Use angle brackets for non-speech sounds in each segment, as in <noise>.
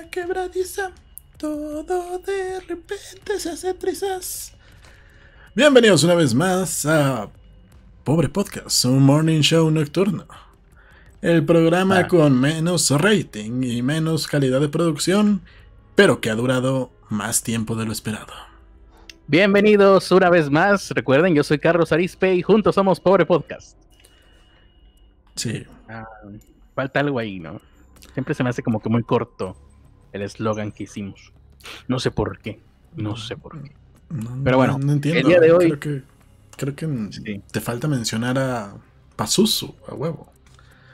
alma quebradiza, todo de repente se hace trizas. Bienvenidos una vez más a Pobre Podcast, un morning show nocturno. El programa Ah. con menos rating y menos calidad de producción, pero que ha durado más tiempo de lo esperado. Bienvenidos una vez más. Recuerden, yo soy Carlos Arispe y juntos somos Pobre Podcast. Sí, Falta algo ahí, ¿no? Siempre se me hace como que muy corto el eslogan que hicimos. No sé por qué. No sé por qué. no, Pero bueno, no, no entiendo. el día de hoy- Creo que, creo que Sí. te falta mencionar a Pazuzu, a huevo.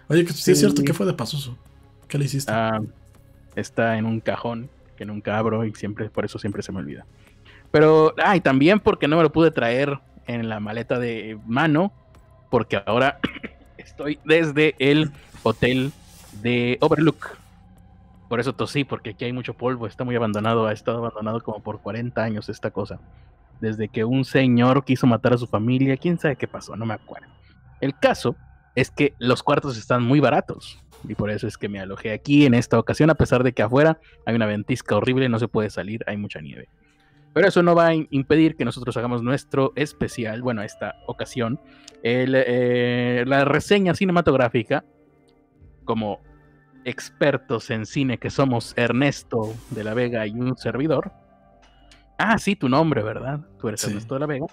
Oye, que sí, es cierto que fue de Pazuzu. ¿Qué le hiciste? Ah, está en un cajón que nunca abro y siempre, por eso siempre se me olvida. Pero, ah, y también porque no me lo pude traer en la maleta de mano, porque ahora <clears throat> estoy desde el hotel de Overlook. Por eso tosí, porque aquí hay mucho polvo, está muy abandonado, ha estado abandonado como por 40 años esta cosa. Desde que un señor quiso matar a su familia, quién sabe qué pasó, no me acuerdo. El caso es que los cuartos están muy baratos. Y por eso es que me alojé aquí en esta ocasión, a pesar de que afuera hay una ventisca horrible, no se puede salir, hay mucha nieve. Pero eso no va a impedir que nosotros hagamos nuestro especial, bueno, esta ocasión, eh, la reseña cinematográfica, como expertos en cine que somos Ernesto de la Vega y un servidor. Ah, sí, tu nombre, ¿verdad? Tú eres Sí. Ernesto de la Vega.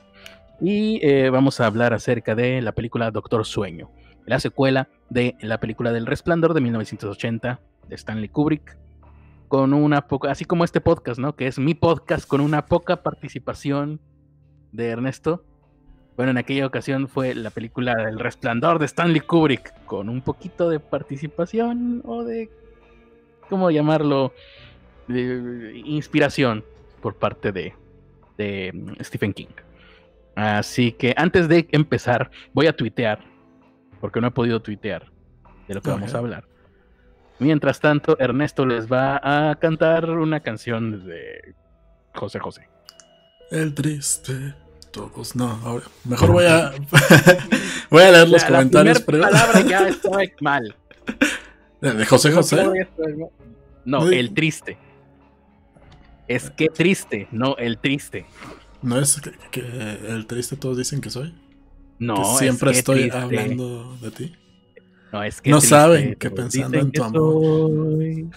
Y eh, vamos a hablar acerca de la película Doctor Sueño, la secuela de la película del Resplandor de 1980 de Stanley Kubrick, con una poca, así como este podcast, ¿no? Que es mi podcast con una poca participación de Ernesto. Bueno, en aquella ocasión fue la película El Resplandor de Stanley Kubrick, con un poquito de participación o de, ¿cómo llamarlo? De inspiración por parte de, de mm, Stephen King. Así que antes de empezar, voy a tuitear, porque no he podido tuitear de lo que vamos a hablar. Mientras tanto, Ernesto les va a cantar una canción de José José. El triste. Todos no. Ahora, mejor voy a. <laughs> voy a leer los La- la comentarios. primera pero- palabra ya <laughs> estaba mal. De José José. No, el triste. Es que triste, no el triste. No es que, que el triste todos dicen que soy. No, que es siempre que estoy triste. hablando de ti. No, es que No triste, saben que pensando en tu que amor. soy.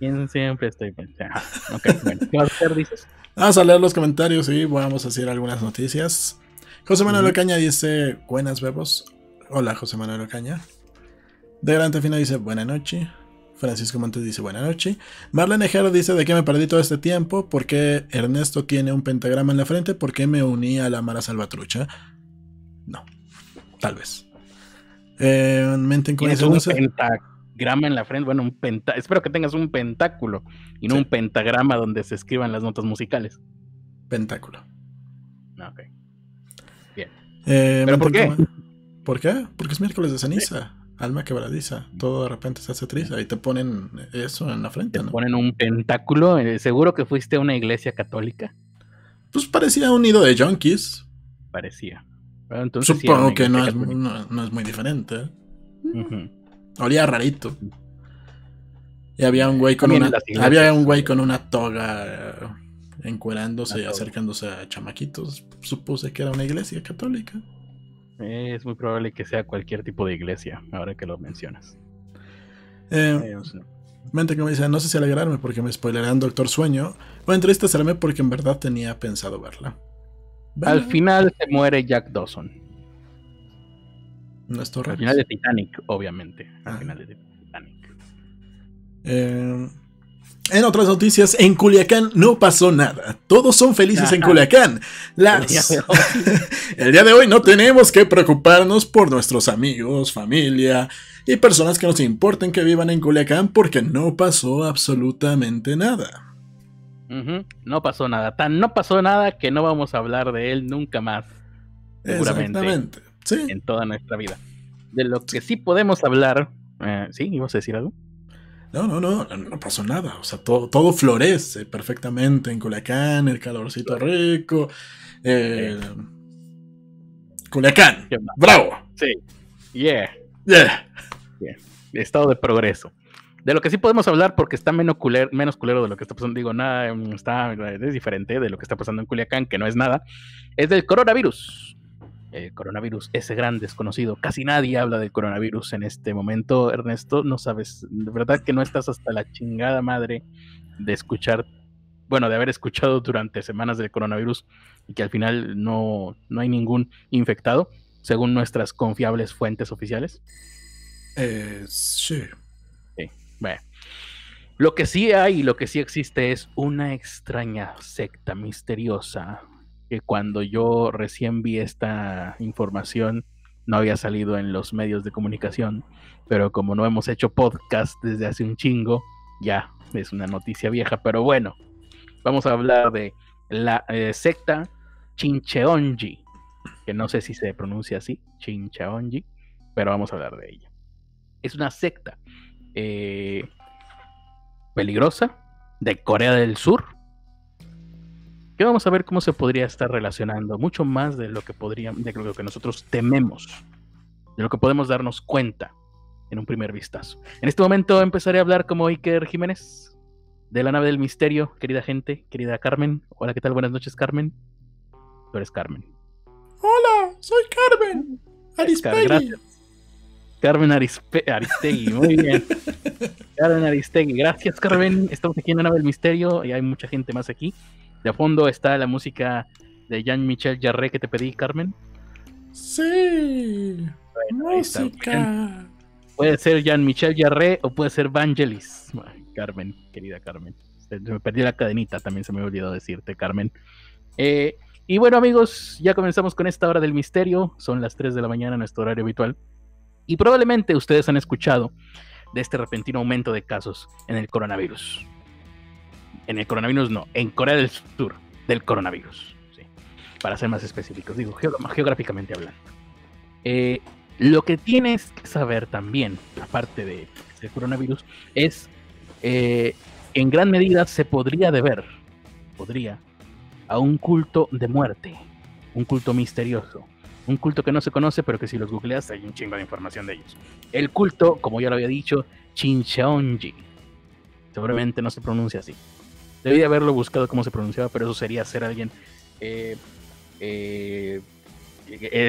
<laughs> Siempre estoy pensando. Ok, bueno. ¿Qué vas a hacer, dices? Vamos a leer los comentarios y vamos a hacer algunas noticias. José Manuel. Ocaña dice: Buenas bebos. Hola, José Manuel Ocaña. De Gran Tefino dice: Buena noche. Francisco Montes dice: Buena noche. Marlene Jero dice: ¿De qué me perdí todo este tiempo? ¿Por qué Ernesto tiene un pentagrama en la frente? ¿Por qué me uní a la Mara Salvatrucha? No, tal vez. Eh, un no pentagrama en la frente. Bueno, un penta. Espero que tengas un pentáculo y no Sí. un pentagrama donde se escriban las notas musicales. Pentáculo. No, ok. Eh, ¿Pero por qué? ¿Por qué? Porque es miércoles de ceniza. Alma quebradiza. Todo de repente se hace triza y te ponen eso en la frente, Te ¿no? ponen un pentáculo. eh, Seguro que fuiste a una iglesia católica. Pues parecía un nido de junkies. Parecía. Pero entonces Supongo que no es, católica. no, no es muy diferente. Olía rarito. Y había un güey con También una. Había un güey con una toga eh, encuerándose y acercándose a chamaquitos. Supuse que era una iglesia católica. Es muy probable que sea cualquier tipo de iglesia, ahora que lo mencionas. Eh, Eh, o sea, Mente que me dice, no sé si alegrarme porque me spoilerán Doctor Sueño o entristecerme porque en verdad tenía pensado verla. Al final se muere Jack Dawson. No es Al final de Titanic, obviamente. Al Ah. final de Titanic. Eh, en otras noticias, en Culiacán no pasó nada. Todos son felices en Ajá. Culiacán. Las- El día de hoy. <laughs> El día de hoy no tenemos que preocuparnos por nuestros amigos, familia y personas que nos importen que vivan en Culiacán porque no pasó absolutamente nada. No pasó nada. Tan no pasó nada que no vamos a hablar de él nunca más Seguramente. Exactamente. Sí. en toda nuestra vida. De lo que sí podemos hablar. eh, ¿Sí? ¿Ibas a decir algo? No, no, no, no pasó nada. O sea, todo, todo florece perfectamente en Culiacán, el calorcito rico. eh, Culiacán. Bravo. Sí. Yeah. Yeah. Estado de progreso. De lo que sí podemos hablar, porque está menos culero, menos culero de lo que está pasando, digo, nada, está, es diferente de lo que está pasando en Culiacán, que no es nada, es del coronavirus. El coronavirus, ese gran desconocido. Casi nadie habla del coronavirus en este momento, Ernesto. No sabes, de verdad que no estás hasta la chingada madre de escuchar, bueno, de haber escuchado durante semanas del coronavirus y que al final no, no hay ningún infectado, según nuestras confiables fuentes oficiales. Eh, sí. Bueno, lo que sí hay y lo que sí existe es una extraña secta misteriosa que cuando yo recién vi esta información no había salido en los medios de comunicación, pero como no hemos hecho podcast desde hace un chingo, ya es una noticia vieja, pero bueno, vamos a hablar de la eh, secta Chincheonji, que no sé si se pronuncia así, Chincheonji, pero vamos a hablar de ella. Es una secta eh, peligrosa de Corea del Sur. Que vamos a ver cómo se podría estar relacionando mucho más de lo que podría, de lo que nosotros tememos, de lo que podemos darnos cuenta en un primer vistazo. En este momento empezaré a hablar como Iker Jiménez de la nave del misterio, querida gente, querida Carmen. Hola, ¿qué tal? Buenas noches, Carmen. Tú eres Carmen. Hola, soy Carmen. Aristegui. Carmen Aristegui, muy bien. <laughs> Carmen Aristegui, gracias Carmen. Estamos aquí en la nave del misterio y hay mucha gente más aquí. De fondo está la música de Jean-Michel Jarre que te pedí, Carmen. Sí. música. Puede ser Jean-Michel Jarre o puede ser Vangelis. Carmen, querida Carmen. Me perdí la cadenita, también se me olvidó decirte, Carmen. Eh, y bueno, amigos, ya comenzamos con esta hora del misterio. Son las 3 de la mañana, nuestro horario habitual. Y probablemente ustedes han escuchado de este repentino aumento de casos en el coronavirus. En el coronavirus no, en Corea del Sur, del coronavirus. Para ser más específicos, digo, geográficamente hablando. Eh, lo que tienes que saber también, aparte de del coronavirus, es eh, en gran medida se podría deber, podría, a un culto de muerte, un culto misterioso, un culto que no se conoce, pero que si los googleas hay un chingo de información de ellos. El culto, como ya lo había dicho, Chincheonji. Seguramente no se pronuncia así. Debí de haberlo buscado cómo se pronunciaba, pero eso sería ser alguien. Eh, eh,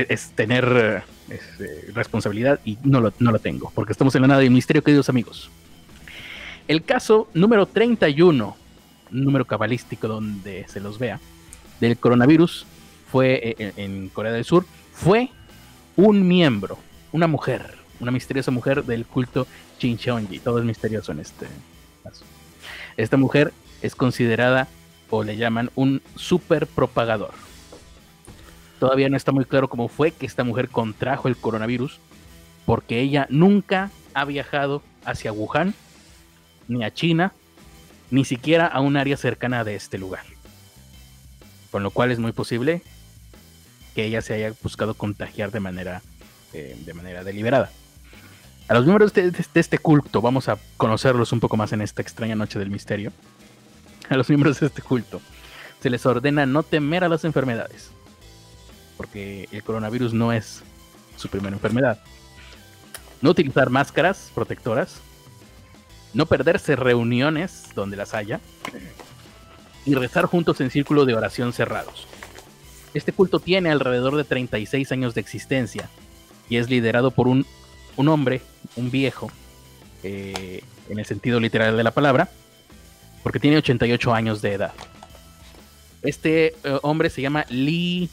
es tener eh, responsabilidad y no lo, no lo tengo, porque estamos en la nada del misterio, queridos amigos. El caso número 31, número cabalístico donde se los vea, del coronavirus fue en Corea del Sur, fue un miembro, una mujer, una misteriosa mujer del culto Chincheonji. Todo es misterioso en este caso. Esta mujer es considerada o le llaman un super propagador. Todavía no está muy claro cómo fue que esta mujer contrajo el coronavirus, porque ella nunca ha viajado hacia Wuhan, ni a China, ni siquiera a un área cercana de este lugar. Con lo cual es muy posible que ella se haya buscado contagiar de manera, eh, de manera deliberada. A los miembros de, este culto, vamos a conocerlos un poco más en esta extraña noche del misterio. <laughs> A los miembros de este culto se les ordena no temer a las enfermedades, porque el coronavirus no es su primera enfermedad. No utilizar máscaras protectoras, no perderse reuniones donde las haya y rezar juntos en círculo de oración cerrados. Este culto tiene alrededor de 36 años de existencia y es liderado por un, un hombre, un viejo, eh, en el sentido literal de la palabra, porque tiene 88 años de edad. Este eh, hombre se llama Lee.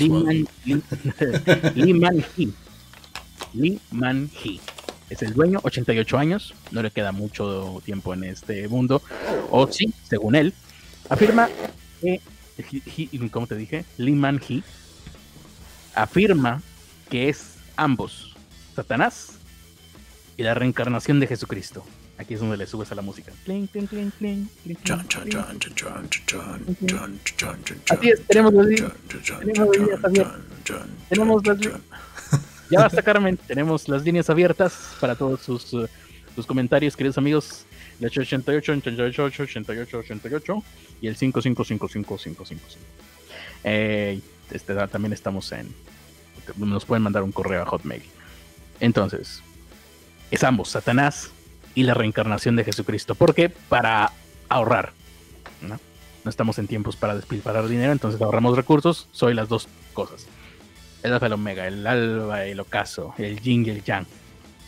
Lee, Man, <laughs> Lee, Man Hee. Lee Man Hee. Es el dueño, 88 años, no le queda mucho tiempo en este mundo, o sí, según él, afirma que como te dije, Lee Man Hee afirma que es ambos, Satanás y la reencarnación de Jesucristo. Aquí es donde le subes a la música. Así es, tenemos las líneas abiertas. Tenemos las Ya basta, Carmen. Tenemos las líneas abiertas para todos sus, sus comentarios, queridos amigos. El 88, 88, 88, 88 y el 555555. Eh, este, también estamos en. Nos pueden mandar un correo a Hotmail. Entonces, es ambos, Satanás y la reencarnación de Jesucristo. Porque para ahorrar, ¿no? Estamos en tiempos para despilfarrar dinero, entonces ahorramos recursos. Soy las dos cosas. El alfa, el omega, el alba, el ocaso, el yin y el yang.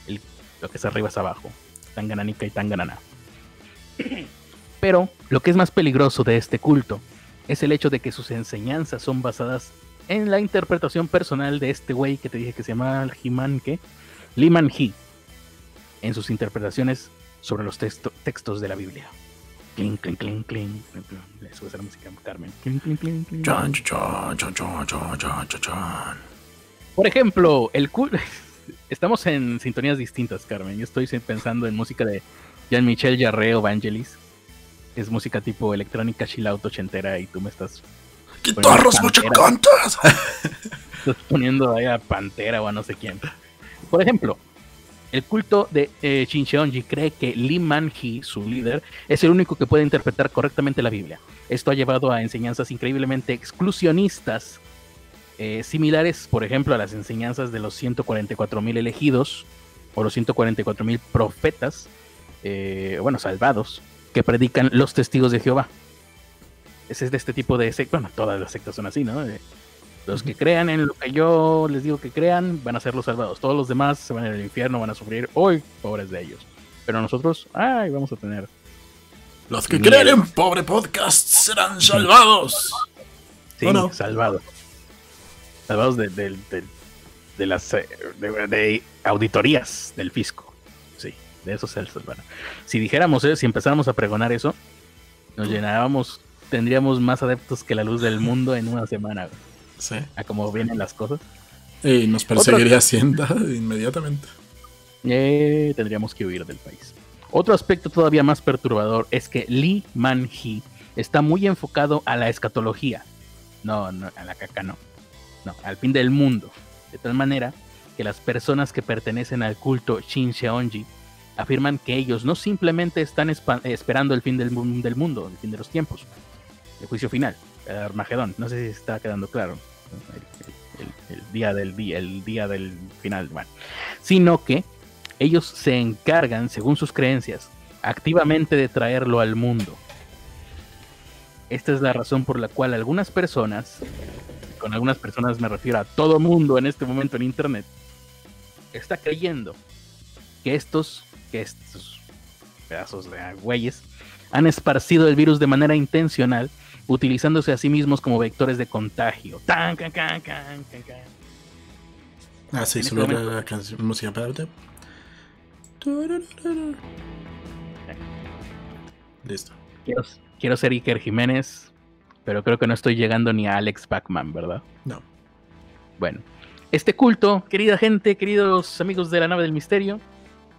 El, lo que es arriba es abajo. Tangananica y tanganana. <clears throat> Pero lo que es más peligroso de este culto es el hecho de que sus enseñanzas son basadas en la interpretación personal de este güey que te dije que se llama He-Man. Liman He. En sus interpretaciones sobre los textos de la Biblia. Cling, cling, cling, cling. Le sube la música Carmen. Cling, cling, cling, cling. Chan, chan, chan, chan, chan, chan, chan. Por ejemplo, el culto. <laughs> Estamos en sintonías distintas, Carmen. Yo estoy pensando en música de Jean-Michel Jarre o Vangelis. Es música tipo electrónica chill out ochentera y tú me estás. ¡Guitarras machacantas! <laughs> Estás poniendo ahí a Pantera o a no sé quién. Por ejemplo, el culto de eh, Shincheonji cree que Lee Man-hee, su líder, es el único que puede interpretar correctamente la Biblia. Esto ha llevado a enseñanzas increíblemente exclusionistas, eh, similares, por ejemplo, a las enseñanzas de los 144.000 elegidos o los 144.000 profetas, eh, bueno, salvados, que predican los testigos de Jehová. Ese es de este tipo de sectas, bueno, todas las sectas son así, ¿no? Los que crean en lo que yo les digo que crean, van a ser los salvados. Todos los demás se van al infierno, van a sufrir hoy, pobres de ellos. Pero nosotros, ay, vamos a tener. Los que creen en pobre podcast serán salvados. Sí, salvados. Salvados de, de, las eh, de, auditorías del fisco. Sí, de eso se salvan. Si dijéramos, eh, si empezáramos a pregonar eso, nos llenábamos, tendríamos más adeptos que la luz del mundo en una semana. Sí. A cómo vienen las cosas. Y nos perseguiría Hacienda <laughs> inmediatamente. Eh, tendríamos que huir del país. Otro aspecto todavía más perturbador es que Lee Man-hee está muy enfocado a la escatología. No, no, a la caca no. No, al fin del mundo. De tal manera que las personas que pertenecen al culto Shin Sheonji afirman que ellos no simplemente están esperando el fin del, del mundo, el fin de los tiempos, el juicio final, Armagedón. No sé si está quedando claro. El, día del día, el día del final. Sino que ellos se encargan, según sus creencias, activamente de traerlo al mundo. Esta es la razón por la cual algunas personas, con algunas personas me refiero a todo mundo en este momento en internet, está creyendo que estos, que estos pedazos de güeyes han esparcido el virus de manera intencional utilizándose a sí mismos como vectores de contagio. Tan, can, can, can, ah, sí, subir este la, canción, música, espérate. Listo. Quiero, quiero, ser Iker Jiménez, pero creo que no estoy llegando ni a Alex Pacman, ¿verdad? No. Bueno, este culto, querida gente, queridos amigos de la nave del misterio,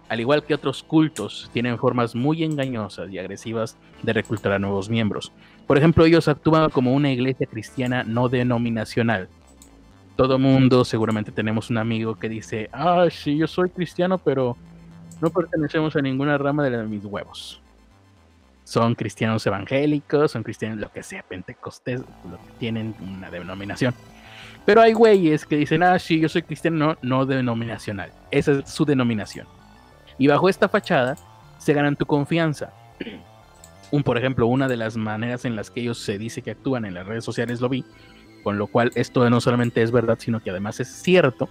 al igual que otros cultos, tienen formas muy engañosas y agresivas de reclutar a nuevos miembros. Por ejemplo, ellos actúan como una iglesia cristiana no denominacional. Todo mundo, seguramente tenemos un amigo que dice, ah, sí, yo soy cristiano, pero no pertenecemos a ninguna rama de mis huevos. Son cristianos evangélicos, son cristianos, lo que sea, pentecostés, lo que tienen una denominación. Pero hay güeyes que dicen, ah, sí, yo soy cristiano no, no denominacional. Esa es su denominación. Y bajo esta fachada se ganan tu confianza. Un, por ejemplo, una de las maneras en las que ellos se dice que actúan en las redes sociales lo vi, con lo cual esto no solamente es verdad, sino que además es cierto,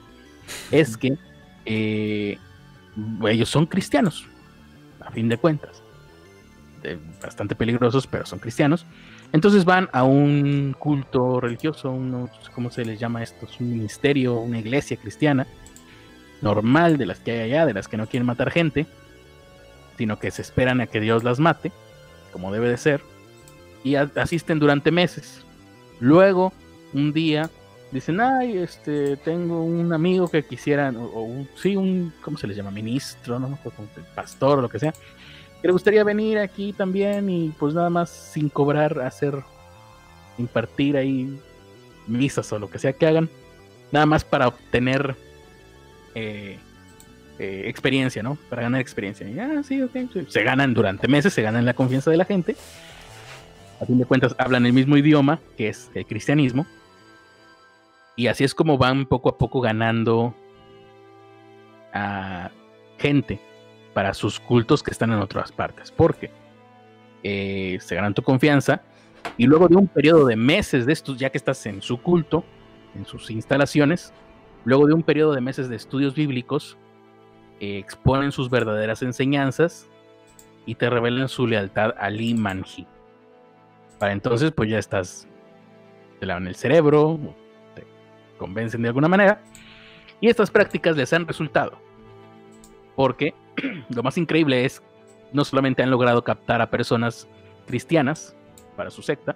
es que eh, ellos son cristianos, a fin de cuentas. bastante peligrosos, pero son cristianos. Entonces van a un culto religioso, uno, ¿cómo se les llama esto? Es un ministerio, una iglesia cristiana, normal de las que hay allá, de las que no quieren matar gente, sino que se esperan a que Dios las mate, como debe de ser, y asisten durante meses. Luego, un día, dicen, ay, este, tengo un amigo que quisiera, o, un, sí, un, ¿cómo se les llama? Ministro, ¿no? pastor lo que sea, que le gustaría venir aquí también y pues nada más sin cobrar, hacer, impartir ahí misas o lo que sea que hagan, nada más para obtener eh, eh, experiencia, ¿no? Para ganar experiencia. Ah, se ganan durante meses, se ganan la confianza de la gente. A fin de cuentas, hablan el mismo idioma, que es el cristianismo. Y así es como van poco a poco ganando a gente para sus cultos que están en otras partes. Porque eh, se ganan tu confianza y luego de un periodo de meses de estos, ya que estás en su culto, en sus instalaciones, luego de un periodo de meses de estudios bíblicos, eh, exponen sus verdaderas enseñanzas y te revelan su lealtad a Lee Manji. Para entonces, pues ya estás, te lavan el cerebro, te convencen de alguna manera, y estas prácticas les han resultado. Porque <clears throat> lo más increíble es, no solamente han logrado captar a personas cristianas para su secta,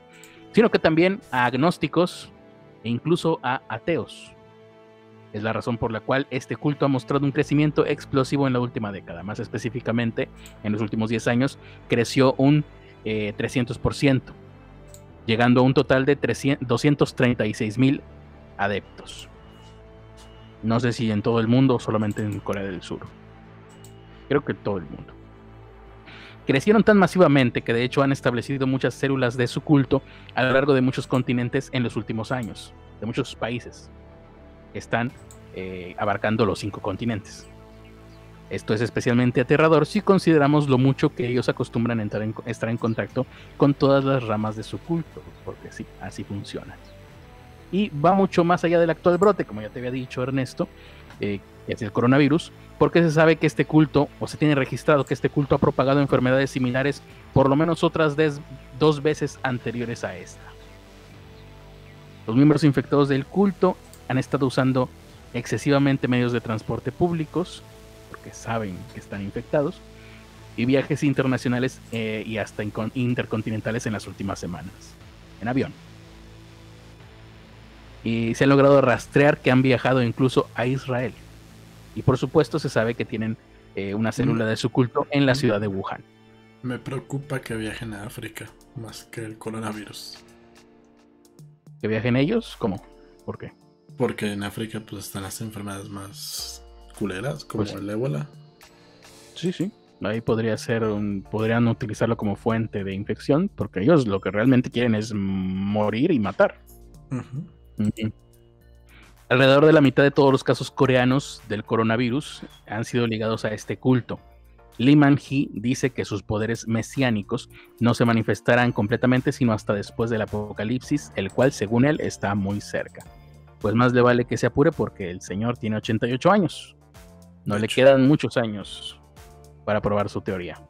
sino que también a agnósticos e incluso a ateos. Es la razón por la cual este culto ha mostrado un crecimiento explosivo en la última década. Más específicamente, en los últimos 10 años, creció un 300%, eh, llegando a un total de 236 mil adeptos. No sé si en todo el mundo o solamente en Corea del Sur. Creo que todo el mundo. Crecieron tan masivamente que de hecho han establecido muchas células de su culto a lo largo de muchos continentes en los últimos años, de muchos países están eh, abarcando los cinco continentes. Esto es especialmente aterrador si consideramos lo mucho que ellos acostumbran entrar en, estar en contacto con todas las ramas de su culto, porque sí, así funciona. Y va mucho más allá del actual brote, como ya te había dicho Ernesto, eh, que es el coronavirus, porque se sabe que este culto, o se tiene registrado que este culto ha propagado enfermedades similares por lo menos otras dos veces anteriores a esta. Los miembros infectados del culto han estado usando excesivamente medios de transporte públicos, porque saben que están infectados, y viajes internacionales eh, y hasta intercontinentales en las últimas semanas, en avión. Y se ha logrado rastrear que han viajado incluso a Israel. Y por supuesto se sabe que tienen eh, una célula de su culto en la ciudad de Wuhan. Me preocupa que viajen a África más que el coronavirus. ¿Que viajen ellos? ¿Cómo? ¿Por qué? Porque en África pues están las enfermedades más culeras, como pues el ébola. Sí, sí. Ahí podría ser un, podrían utilizarlo como fuente de infección, porque ellos lo que realmente quieren es morir y matar. Alrededor de la mitad de todos los casos coreanos del coronavirus han sido ligados a este culto. Lee Man-hee dice que sus poderes mesiánicos no se manifestarán completamente sino hasta después del apocalipsis, el cual según él está muy cerca. Pues más le vale que se apure porque el señor tiene 88 años. No le quedan muchos años para probar su teoría.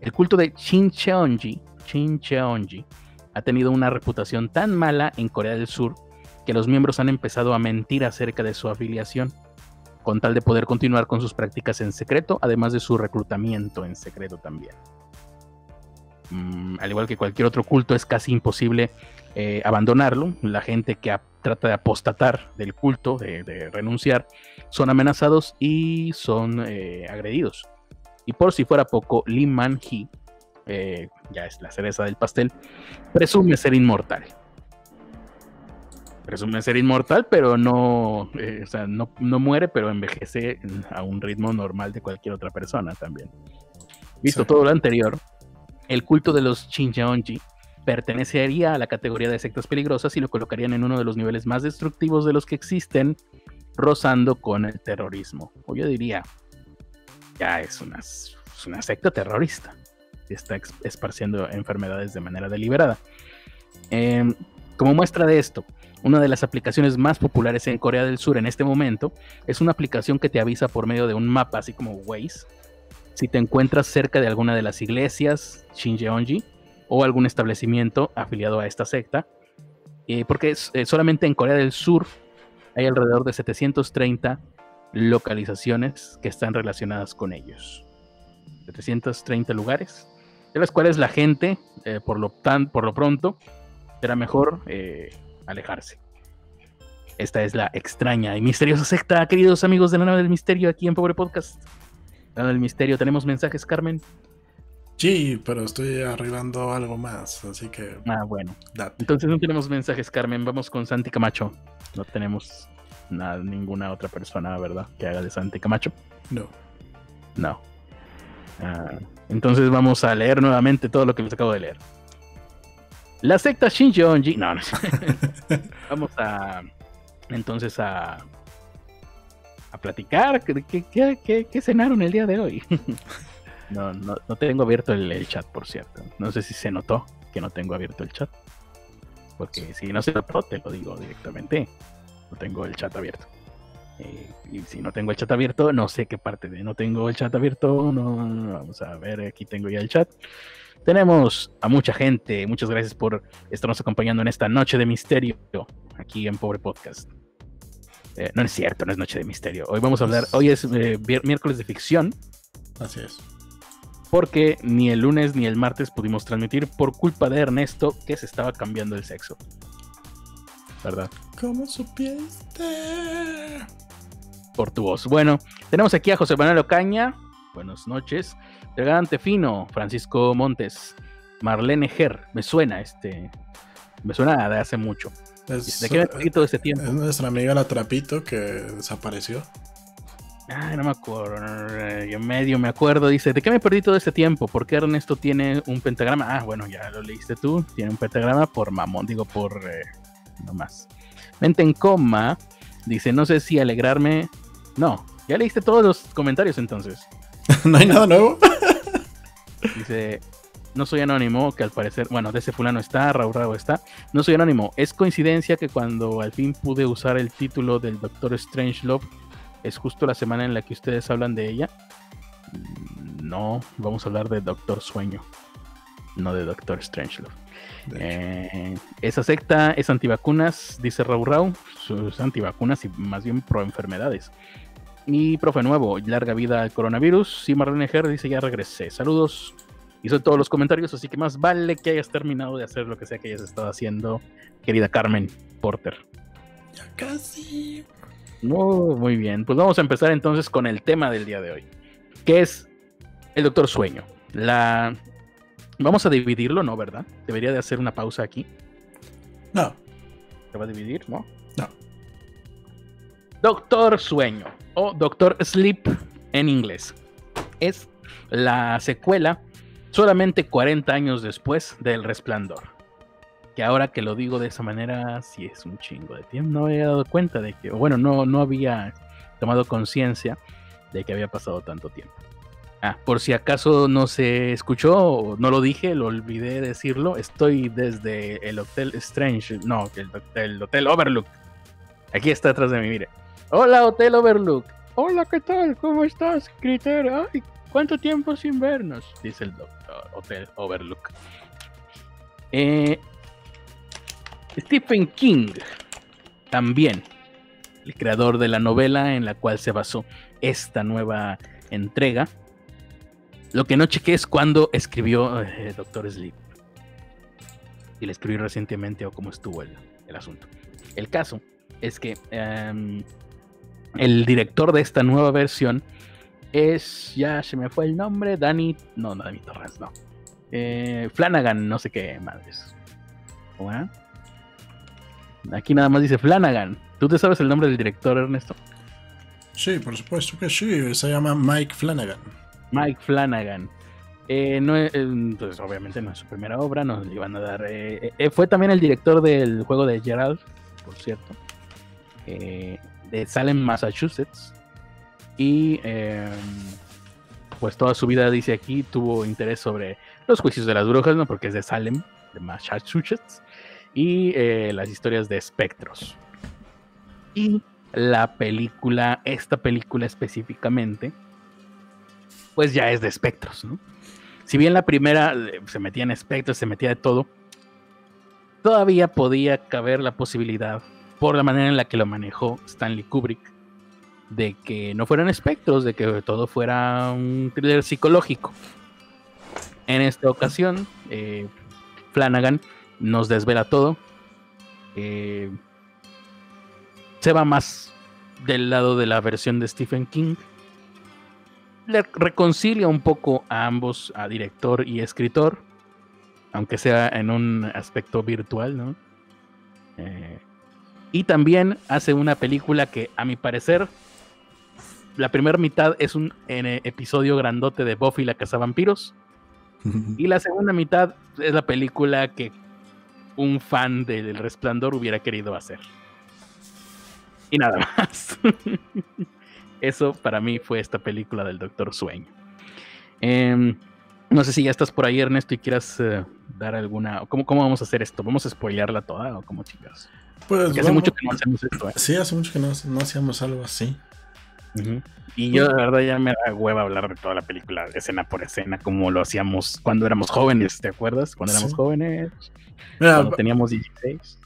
El culto de Shin Cheonji, Shin Cheonji ha tenido una reputación tan mala en Corea del Sur que los miembros han empezado a mentir acerca de su afiliación, con tal de poder continuar con sus prácticas en secreto, además de su reclutamiento en secreto también. Mm, al igual que cualquier otro culto, es casi imposible eh, abandonarlo. La gente que trata de apostatar del culto, de, renunciar, son amenazados y son eh, agredidos. Y por si fuera poco, Lee Man-hee, eh, ya es la cereza del pastel, presume ser inmortal presume ser inmortal, pero no, o sea, no, muere, pero envejece a un ritmo normal de cualquier otra persona también. Visto todo lo anterior, el culto de los Shinjeonji pertenecería a la categoría de sectas peligrosas y lo colocarían en uno de los niveles más destructivos de los que existen, rozando con el terrorismo. O yo diría, ya es una, secta terrorista está esparciendo enfermedades de manera deliberada. Em, como muestra de esto, una de las aplicaciones más populares en Corea del Sur en este momento es una aplicación que te avisa por medio de un mapa, así como Waze, si te encuentras cerca de alguna de las iglesias Shinjeonji o algún establecimiento afiliado a esta secta, eh, porque eh, solamente en Corea del Sur hay alrededor de 730 localizaciones que están relacionadas con ellos. 730 lugares, de las cuales la gente, eh, por, lo tan, por lo pronto, será mejor alejarse. Esta es la extraña y misteriosa secta, queridos amigos de la nave del misterio, aquí en Pobre Podcast. La nave del misterio, ¿tenemos mensajes, Carmen? Sí, pero estoy arreglando algo más, así que. Ah, bueno. Entonces no tenemos mensajes, Carmen. Vamos con Santi Camacho. No tenemos nada, ninguna otra persona, ¿verdad? Que haga de Santi Camacho. No. No. Ah, entonces vamos a leer nuevamente todo lo que les acabo de leer. La secta Shinjeonji. No, no. <laughs> Vamos a. Entonces a. platicar. ¿Qué, qué, qué, cenaron el día de hoy? <laughs> no, no, no tengo abierto el, chat, por cierto. No sé si se notó que no tengo abierto el chat. Porque si no se notó, te lo digo directamente. No tengo el chat abierto. Eh, y si no tengo el chat abierto, no sé qué parte de no tengo el chat abierto. No, vamos a ver, aquí tengo ya el chat. Tenemos a mucha gente. Muchas gracias por estarnos acompañando en esta noche de misterio aquí en Pobre Podcast. Eh, no es cierto, no es noche de misterio. Hoy vamos a hablar, hoy es eh, miércoles de ficción. Así es. Porque ni el lunes ni el martes pudimos transmitir por culpa de Ernesto que se estaba cambiando el sexo. ¿Verdad? ¿Cómo supiste? Por tu voz. Bueno, tenemos aquí a José Manuel Ocaña. Buenas noches. Elegante Fino, Francisco Montes, Marlene Ger. Me suena este. Me suena de hace mucho. ¿De qué me todo este tiempo? Es nuestra amiga la Trapito que desapareció. Ay, no me acuerdo. Yo medio me acuerdo. Dice: ¿De qué me perdí todo este tiempo? ¿Por qué Ernesto tiene un pentagrama? Ah, bueno, ya lo leíste tú. Tiene un pentagrama por mamón, digo por. Eh, no más. Mente en coma. Dice: No sé si alegrarme. No, ya leíste todos los comentarios entonces. <laughs> no hay nada nuevo. Dice, no soy anónimo, que al parecer, bueno, de ese fulano está, Raúl Raúl está. No soy anónimo. Es coincidencia que cuando al fin pude usar el título del Doctor Strange Love, es justo la semana en la que ustedes hablan de ella. No, vamos a hablar de Doctor Sueño, no de Doctor Strange Love. Eh, esa secta es antivacunas, dice Raúl Raúl, sus antivacunas y más bien pro enfermedades. Y profe nuevo, larga vida al coronavirus. Sí, Marlene Ger dice ya regresé. Saludos. Hizo todos los comentarios, así que más vale que hayas terminado de hacer lo que sea que hayas estado haciendo, querida Carmen Porter. Ya casi. muy bien. Pues vamos a empezar entonces con el tema del día de hoy, que es el Doctor Sueño. La Vamos a dividirlo, ¿no? ¿Verdad? Debería de hacer una pausa aquí. No. ¿Se va a dividir? No. No. Doctor Sueño o Doctor Sleep en inglés. Es la secuela solamente 40 años después del Resplandor. Que ahora que lo digo de esa manera, sí es un chingo de tiempo. No había dado cuenta de que, bueno, no, no había tomado conciencia de que había pasado tanto tiempo. Ah, por si acaso no se escuchó o no lo dije, lo olvidé decirlo. Estoy desde el Hotel Strange, no, el, el Hotel Overlook. Aquí está atrás de mí, mire. Hola, Hotel Overlook. Hola, ¿qué tal? ¿Cómo estás, Critter? Ay, ¿cuánto tiempo sin vernos? Dice el doctor Hotel Overlook. Eh, Stephen King, también, el creador de la novela en la cual se basó esta nueva entrega. Lo que no chequé es cuándo escribió eh, Doctor Sleep. Y le escribió recientemente o cómo estuvo el, asunto. El caso es que em, el director de esta nueva versión es, ya se me fue el nombre, Danny, no, no, Danny Torrance, no. Eh, Flanagan, no sé qué madres. ¿Cómo Aquí nada más dice Flanagan. ¿Tú te sabes el nombre del director, Ernesto? Sí, por supuesto que sí. Se llama Mike Flanagan. Mike Flanagan. Eh, no, pues obviamente no es su primera obra, nos le iban a dar. Eh, fue también el director del juego de Gerald, por cierto. Eh, de Salem, Massachusetts. Y em, pues toda su vida, dice aquí, tuvo interés sobre los juicios de las brujas, ¿no? Porque es de Salem, de Massachusetts. Y eh, las historias de espectros. Y la película, esta película específicamente, pues ya es de espectros, ¿no? Si bien la primera eh, se metía en espectros, se metía de todo, todavía podía caber la posibilidad por la manera en la que lo manejó Stanley Kubrick, de que no fueran espectros, de que todo fuera un thriller psicológico. En esta ocasión, eh, Flanagan nos desvela todo. Se va más del lado de la versión de Stephen King. Le reconcilia un poco a ambos, a director y escritor, aunque sea en un aspecto virtual, ¿no? Eh, y también hace una película que, a mi parecer, la primera mitad es un episodio grandote de Buffy la Cazavampiros. <laughs> y la segunda mitad es la película que un fan del Resplandor hubiera querido hacer. Y nada <laughs> más. Eso para mí fue esta película del Doctor Sueño. Em, no sé si ya estás por ahí, Ernesto, y quieras eh, dar alguna. ¿Cómo, ¿Cómo vamos a hacer esto? ¿Vamos a spoilearla toda o cómo chicas? Pues hace mucho que no hacemos esto. ¿eh? Sí, hace mucho que no, no hacíamos algo así. Y yo, la verdad, ya me da hueva hablar de toda la película, escena por escena, como lo hacíamos cuando éramos jóvenes, ¿te acuerdas? Cuando éramos jóvenes, cuando teníamos 16.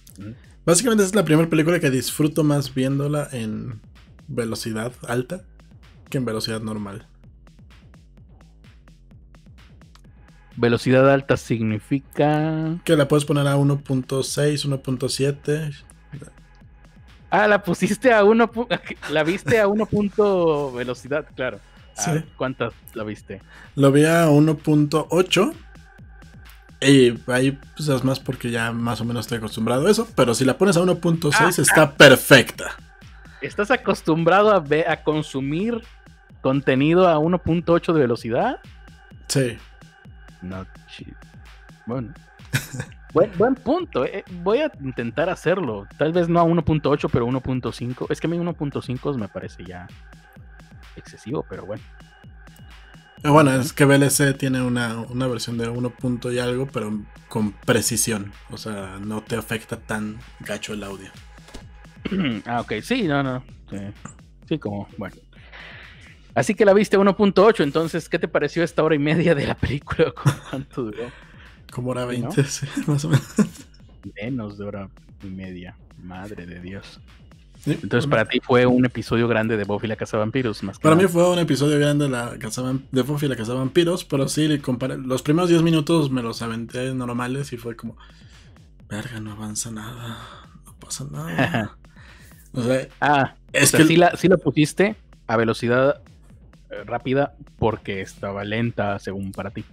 Básicamente es la primera película que disfruto más viéndola en velocidad alta que en velocidad normal. Velocidad alta significa... Que la puedes poner a 1.6, 1.7. Ah, la pusiste a 1. <laughs> La viste a 1. velocidad, claro. Sí. Ah, ¿Cuántas la viste? Lo vi a 1.8. Y ahí pues es más porque ya más o menos estoy acostumbrado a eso. Pero si la pones a 1.6 ah, está ah. perfecta. ¿Estás acostumbrado a, a consumir contenido a 1.8 de velocidad? Sí. No, Bueno. <laughs> buen, punto. Eh. Voy a intentar hacerlo. Tal vez no a 1.8, pero 1.5. Es que a mí 1.5 me parece ya excesivo, pero bueno. Eh, bueno, es que VLC tiene una, versión de 1. y algo, pero con precisión. O sea, no te afecta tan gacho el audio. <clears throat> ah, ok. Sí, no, no. Sí, como, bueno. Así que la viste 1.8, entonces, ¿qué te pareció esta hora y media de la película? <laughs> ¿Cuánto duró? Como hora 20, <laughs> sí, más o menos. Menos de hora y media, madre de Dios. entonces, para ti fue un episodio grande de Buffy la Casa Vampiros, más Para mí fue un episodio grande de, la casa, de Buffy la Casa Vampiros, pero sí, los primeros 10 minutos me los aventé normales y fue como, verga, no avanza nada, no pasa nada. <laughs> o sea, ah, es que sí, la, sí lo pusiste a velocidad eh, rápida porque estaba lenta según para ti.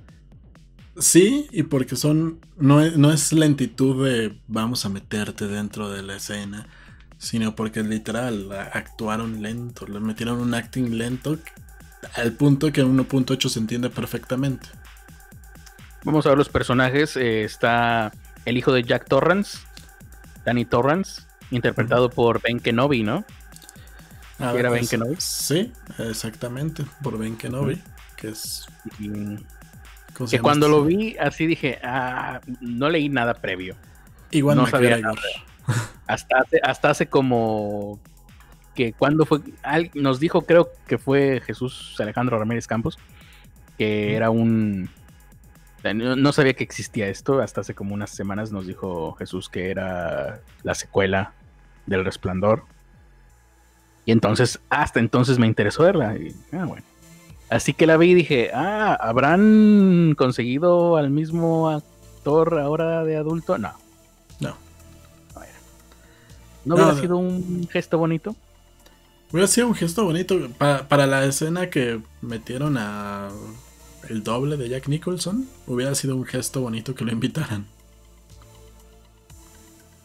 Sí, y porque son. No es, no es lentitud de vamos a meterte dentro de la escena, sino porque literal actuaron lento, le metieron un acting lento al punto que en 1.8 se entiende perfectamente. Vamos a ver los personajes. Eh, está el hijo de Jack Torrance, Danny Torrance, interpretado por Ben Kenobi, ¿no? ¿Era Ben Kenobi? Sí, exactamente, por Ben Kenobi, que es... Que cuando lo este? vi así dije, ah, no leí nada previo. Igual no sabía <laughs> Hasta hace, hasta hace como que cuando fue, nos dijo creo que fue Jesús Alejandro Ramírez Campos, que era un... No sabía que existía esto, hasta hace como unas semanas nos dijo Jesús que era la secuela del Resplandor. Y entonces, hasta entonces me interesó verla. Y, ah, bueno. Así que la vi y dije, ah, ¿habrán conseguido al mismo actor ahora de adulto? No. No. ¿No hubiera sido un gesto bonito? Hubiera sido un gesto bonito para, la escena que metieron a el doble de Jack Nicholson. Hubiera sido un gesto bonito que lo invitaran.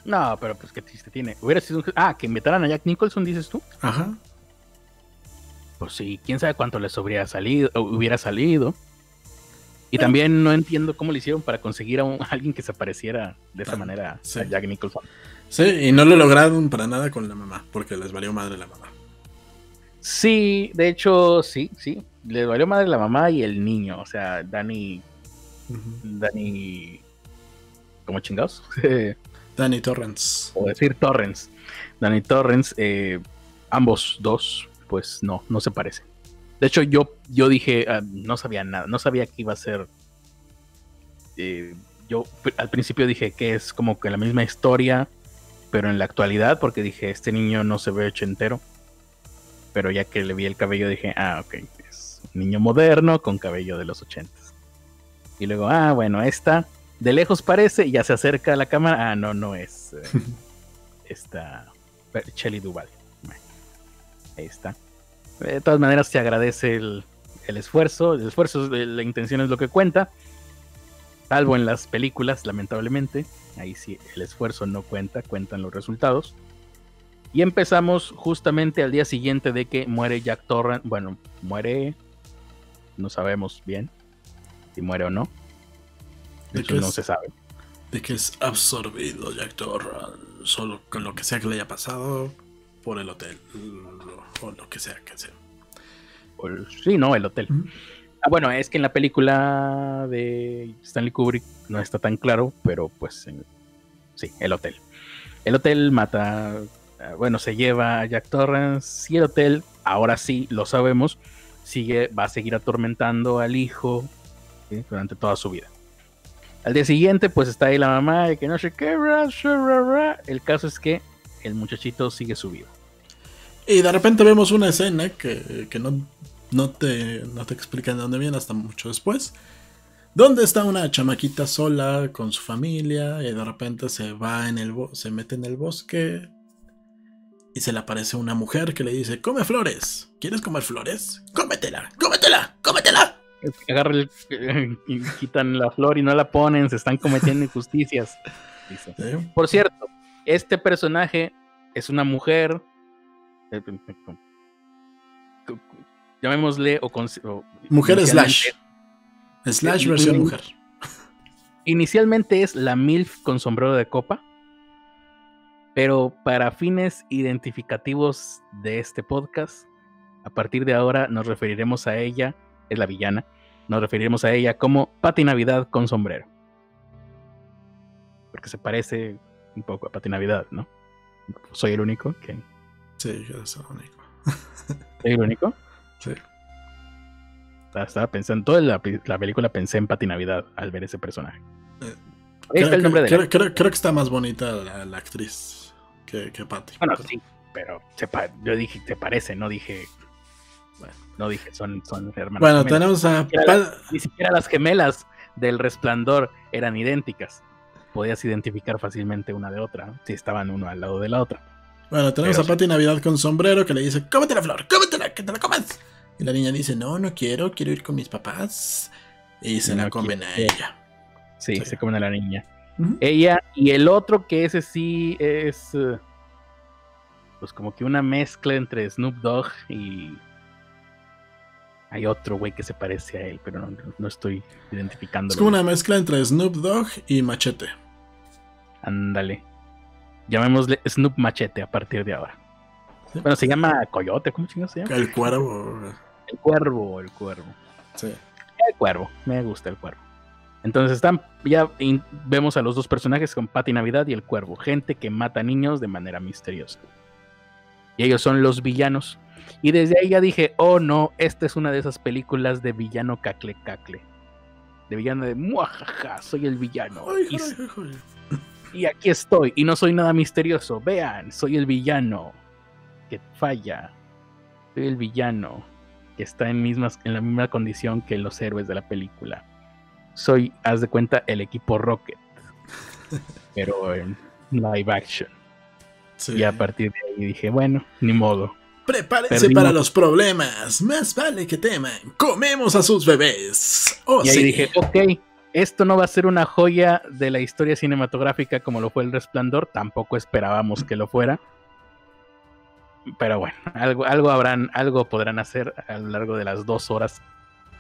No, pero pues qué triste tiene. Hubiera sido un... Ah, que invitaran a Jack Nicholson, dices tú. Ajá. Pues sí, quién sabe cuánto les hubiera salido, hubiera salido. Y también no entiendo cómo le hicieron para conseguir <laughs> a, alguien que se pareciera de esa ah, manera a Jack Nicholson. Sí, y no lo lograron para nada con la mamá, porque les valió madre la mamá. Sí, de hecho, sí, sí. Les valió madre la mamá y el niño. O sea, Danny. Danny. ¿Cómo chingados? <laughs> Danny Torrance. O decir Torrance. Danny Torrance, eh, ambos dos, pues no, no se parece. De hecho, yo, yo dije, ah, no sabía nada, no sabía que iba a ser. Eh, yo al principio dije que es como que la misma historia, pero en la actualidad, porque dije, este niño no se ve entero Pero ya que le vi el cabello, dije, ah, ok, es un niño moderno con cabello de los ochentas. Y luego, ah, bueno, esta de lejos parece y ya se acerca a la cámara. Ah, no, no es eh, <laughs> esta Shelly Duval. Ahí está. De todas maneras, se agradece el, esfuerzo. El esfuerzo, la intención es lo que cuenta. Salvo en las películas, lamentablemente. Ahí sí, el esfuerzo no cuenta, cuentan los resultados. Y empezamos justamente al día siguiente de que muere Jack Torrance. Bueno, muere. No sabemos bien si muere o no. De hecho, no se sabe. De que es absorbido Jack Torrance. Solo con lo que sea que le haya pasado por el hotel. O lo que sea que sea. sí, no, el hotel. Ah, bueno, es que en la película de Stanley Kubrick no está tan claro, pero pues sí, el hotel. El hotel mata, ah, bueno, se lleva a Jack Torrance y el hotel, ahora sí, lo sabemos, sigue, va a seguir atormentando al hijo durante toda su vida. Al día siguiente, pues está ahí la mamá y que no sé qué. El caso es que el muchachito sigue su vida. Y de repente vemos una escena que, no, no, te, no te explican de dónde viene hasta mucho después. Donde está una chamaquita sola con su familia y de repente se va en el se mete en el bosque y se le aparece una mujer que le dice, come flores, ¿quieres comer flores? Cómetela, cómetela, cómetela agarran y quitan la flor y no la ponen, se están cometiendo <laughs> injusticias. Por cierto, este personaje es una mujer. Llamémosle o, mujer slash. Slash versión mujer. Inicialmente es la MILF con sombrero de copa. Pero para fines identificativos de este podcast, a partir de ahora nos referiremos a ella, es la villana, nos referiremos a ella como Pati Navidad con sombrero. Porque se parece un poco a Pati Navidad, ¿no? Soy el único que. Sí, yo soy el único. <laughs> ¿Soy el único? Sí. Estaba pensando, toda la, película pensé en Pati Navidad al ver ese personaje. Eh, creo, el nombre de creo, que está más bonita la, actriz que, que Patty. Bueno, sí, pero yo dije, te parece, no dije no dije, son, son hermanas. Bueno, tenemos a. Ni siquiera, las gemelas del resplandor eran idénticas. Podías identificar fácilmente una de otra, si estaban uno al lado de la otra. Bueno, tenemos a Pati Navidad con sombrero que le dice: Cómete la flor, cómetela, que te la comas. Y la niña dice: No, no quiero, quiero ir con mis papás. Y se la comen a ella. Sí, se comen a la niña. Ella y el otro que ese sí es. Eh, pues como que una mezcla entre Snoop Dogg y hay otro güey que se parece a él, pero no, estoy identificando. Es como una mezcla entre Snoop Dogg y Machete. Ándale. Llamémosle Snoop Machete a partir de ahora. Bueno, se llama Coyote, ¿cómo chingados se llama? El cuervo. El cuervo, el cuervo. Sí. El cuervo, me gusta el cuervo. Entonces están, ya vemos a los dos personajes con Pati Navidad y el cuervo, gente que mata niños de manera misteriosa. Y ellos son los villanos. Y desde ahí ya dije, oh no, esta es una de esas películas de villano cacle cacle. De villano de muajaja, soy el villano. y, aquí estoy, y no soy nada misterioso. Vean, soy el villano que falla. Soy el villano que está en, mismas, en la misma condición que los héroes de la película. Soy, haz de cuenta, el equipo Rocket. <laughs> pero en live action. Y a partir de ahí dije, bueno, ni modo Prepárense para los problemas. Más vale que teman. Comemos a sus bebés. Oh, y ahí dije, ok, esto no va a ser una joya de la historia cinematográfica como lo fue El Resplandor. Tampoco esperábamos que lo fuera. Pero bueno, algo, algo habrán, algo podrán hacer a lo largo de las dos horas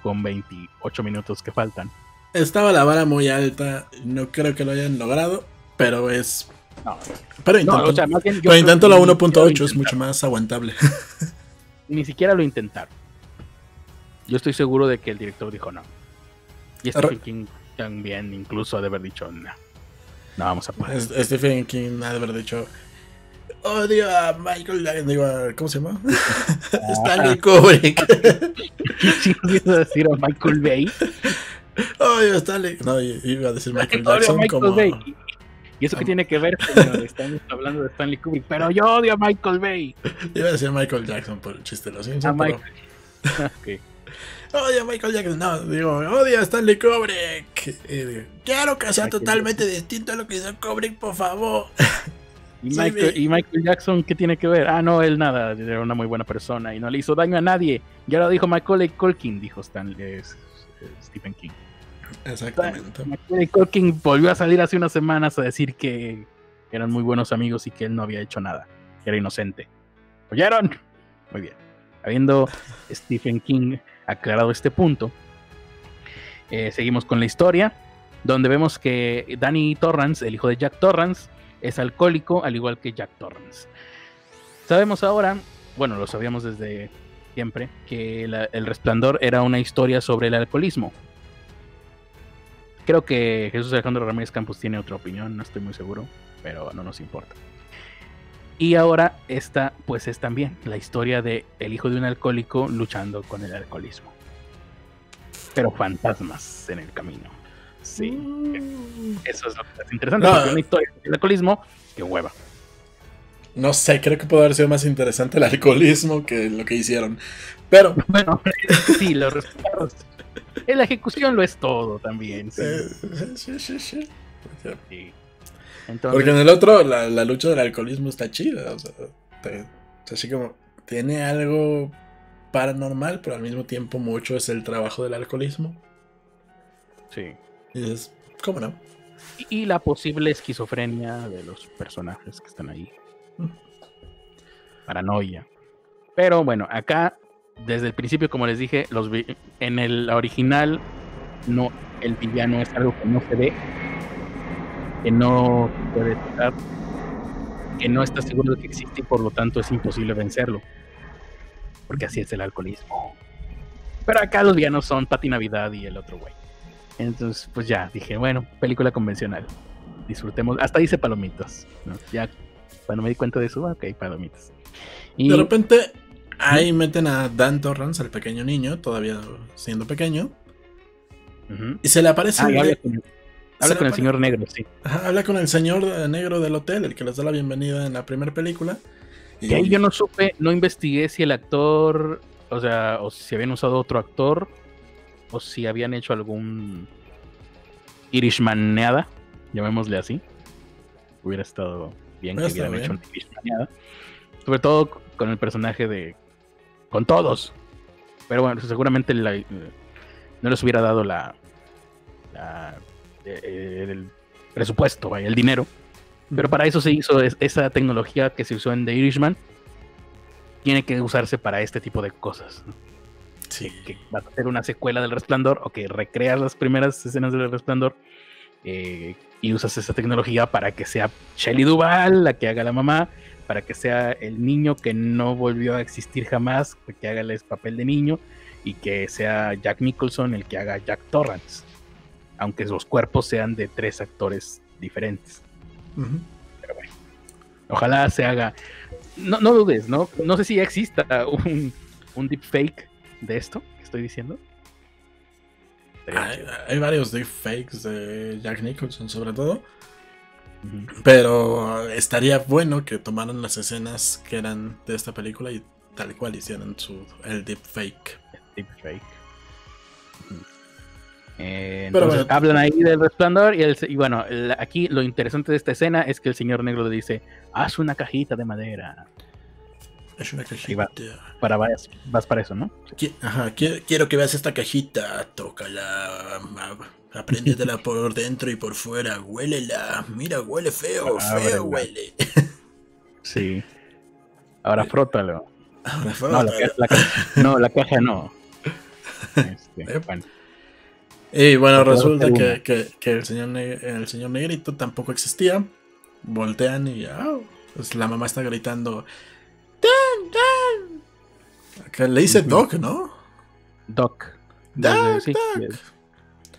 con 28 minutos que faltan. Estaba la vara muy alta. No creo que lo hayan logrado. Pero es pero intento, la 1.8, es mucho más aguantable. <laughs> Ni siquiera lo intentaron. Yo estoy seguro de que el director dijo no. Y Stephen King también incluso ha de haber dicho no. No vamos a poder. Stephen King ha de haber dicho odio a Michael digo, ¿cómo se llama? <laughs> Stanley Kubrick. <laughs> ¿Qué decir a Michael Bay? Odio a Stanley. No, iba a decir Michael Jackson como ¿Y eso qué tiene que ver, señor? Estamos hablando de Stanley Kubrick, pero yo odio a Michael Bay. Iba a decir Michael Jackson por el chiste de los Simpsons. A Michael. <laughs> Odio a Michael Jackson, no, digo, odio a Stanley Kubrick. Quiero que sea totalmente distinto a lo que hizo Kubrick, por favor. <laughs> ¿Y Michael, ¿Y Michael, Jackson qué tiene que ver? Ah, no, él nada, era una muy buena persona y no le hizo daño a nadie. Ya lo dijo Michael Culkin, dijo Stanley, Stephen King. Exactamente. Culkin volvió a salir hace unas semanas a decir que eran muy buenos amigos y que él no había hecho nada, que era inocente. ¿Oyeron? Muy bien. Habiendo <laughs> Stephen King aclarado este punto, eh, seguimos con la historia, donde vemos que Danny Torrance, el hijo de Jack Torrance, es alcohólico, al igual que Jack Torrance. Sabemos ahora, bueno, lo sabíamos desde siempre que El Resplandor era una historia sobre el alcoholismo. Creo que Jesús Alejandro Ramírez Campos tiene otra opinión, no estoy muy seguro, pero no nos importa. Y ahora esta, pues es también la historia de el hijo de un alcohólico luchando con el alcoholismo. Pero fantasmas en el camino. Sí. Mm. Eso es lo que es interesante. No. Una historia del alcoholismo, que hueva. No sé, creo que puede haber sido más interesante el alcoholismo que lo que hicieron. Pero. <laughs> Bueno, sí, los resultados. En la ejecución lo es todo también. Sí, sí, sí. sí. Porque en el otro, la, lucha del alcoholismo está chida. O sea, así como tiene algo paranormal, pero al mismo tiempo mucho es el trabajo del alcoholismo. Sí. Y es, ¿cómo no? Y la posible esquizofrenia de los personajes que están ahí. Paranoia. Pero bueno, acá, desde el principio, como les dije, los en el original, no, el villano es algo que no se ve, que no puede tocar, que no está seguro de que existe y por lo tanto es imposible vencerlo. Porque así es el alcoholismo. Pero acá los villanos son Pati Navidad y el otro güey. Entonces, pues ya, dije, bueno, película convencional. Disfrutemos. Hasta dice palomitas. Ya cuando me di cuenta de eso, ok, palomitas. Y... De repente, ahí meten a Dan Torrance, al pequeño niño, todavía siendo pequeño. Y se le aparece. Ah, habla con, el señor negro, sí. habla con el señor negro del hotel, el que les da la bienvenida en la primera película. Y ahí yo no supe, no investigué si el actor, o sea, o si habían usado otro actor, o si habían hecho algún Irishmaneada, llamémosle así. Hubiera estado bien que hubieran hecho una Sobre todo con el personaje de. Con todos. Pero bueno, seguramente eh, no les hubiera dado la. Eh, el presupuesto, el dinero. Pero para eso se hizo esa tecnología que se usó en The Irishman. Tiene que usarse para este tipo de cosas. Sí. Que, va a ser una secuela del Resplandor o que recreas las primeras escenas del Resplandor eh, y usas esa tecnología para que sea Shelly Duval la que haga la mamá, para que sea el niño que no volvió a existir jamás, que haga el papel de niño, y que sea Jack Nicholson el que haga Jack Torrance, aunque los cuerpos sean de tres actores diferentes. Pero bueno, ojalá se haga. No, no dudes, ¿no? No sé si ya exista un, un deepfake de esto que estoy diciendo. Hay, varios deepfakes de Jack Nicholson, sobre todo. Pero estaría bueno que tomaran las escenas que eran de esta película y tal cual hicieran su, el deepfake. Deepfake. Eh, entonces hablan ahí del resplandor y, y bueno, aquí lo interesante de esta escena es que el señor negro le dice, haz una cajita de madera. Es una cajita. para vas, vas para eso, ¿no? Ajá, quiero, que veas esta cajita. Tócala. Apréndetela por dentro y por fuera. Huélela. Mira, huele feo, feo huele. Sí. Ahora frótalo. Ahora frótalo. No, la, caja no. <laughs> Este, bueno. Y bueno, resulta que, el, señor el señor Negrito tampoco existía. Voltean y pues la mamá está gritando le dice Doc, ¿no? Doc.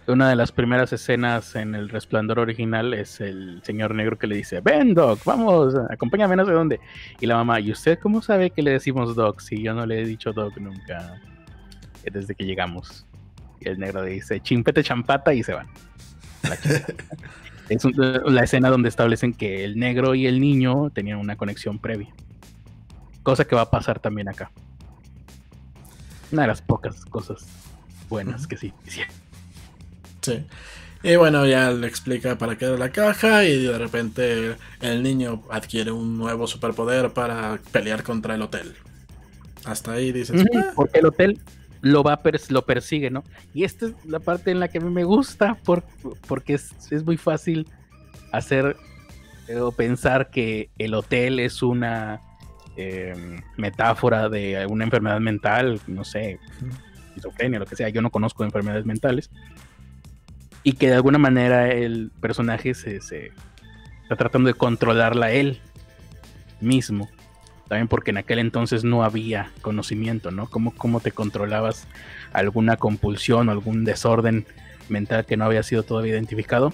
Una de las primeras escenas en el resplandor original es el señor negro que le dice, ven Doc, vamos, acompáñame no sé dónde. Y la mamá, ¿y usted cómo sabe que le decimos Doc si yo no le he dicho Doc nunca desde que llegamos? Y el negro dice, chimpete champata y se van. es la escena donde establecen que el negro y el niño tenían una conexión previa. Cosa que va a pasar también acá. Una de las pocas cosas buenas que sí Sí. Y bueno, ya le explica para qué era la caja y de repente el niño adquiere un nuevo superpoder para pelear contra el hotel. Hasta ahí dices... Ah". Porque el hotel lo va lo persigue, ¿no? Y esta es la parte en la que a mí me gusta porque es, muy fácil hacer eh, o pensar que el hotel es una Em, metáfora de una enfermedad mental, no sé, esquizofrenia, lo que sea, yo no conozco enfermedades mentales, y que de alguna manera el personaje se, está tratando de controlarla él mismo También porque en aquel entonces no había conocimiento, ¿no? ¿Cómo, cómo te controlabas alguna compulsión o algún desorden mental que no había sido todavía identificado?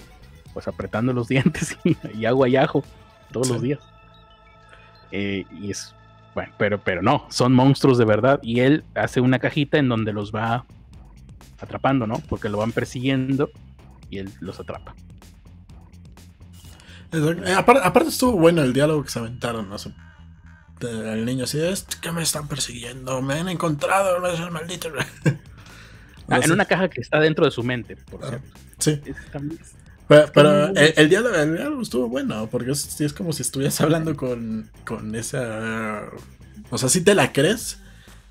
Pues apretando los <laughs> dientes y, agua y ajo todos los días. Eh, y es, bueno, pero, pero no, son monstruos de verdad. Y él hace una cajita en donde los va atrapando, ¿no? Porque lo van persiguiendo y él los atrapa. Eh, aparte, estuvo bueno el diálogo que se aventaron, ¿no? El niño así, es que me están persiguiendo, me han encontrado, me maldito. <laughs> Ah, en una caja que está dentro de su mente, por ah, cierto. Sí. Pero, el, diálogo, estuvo bueno, porque es, es como si estuvieras hablando con, con esa... O sea, si te la crees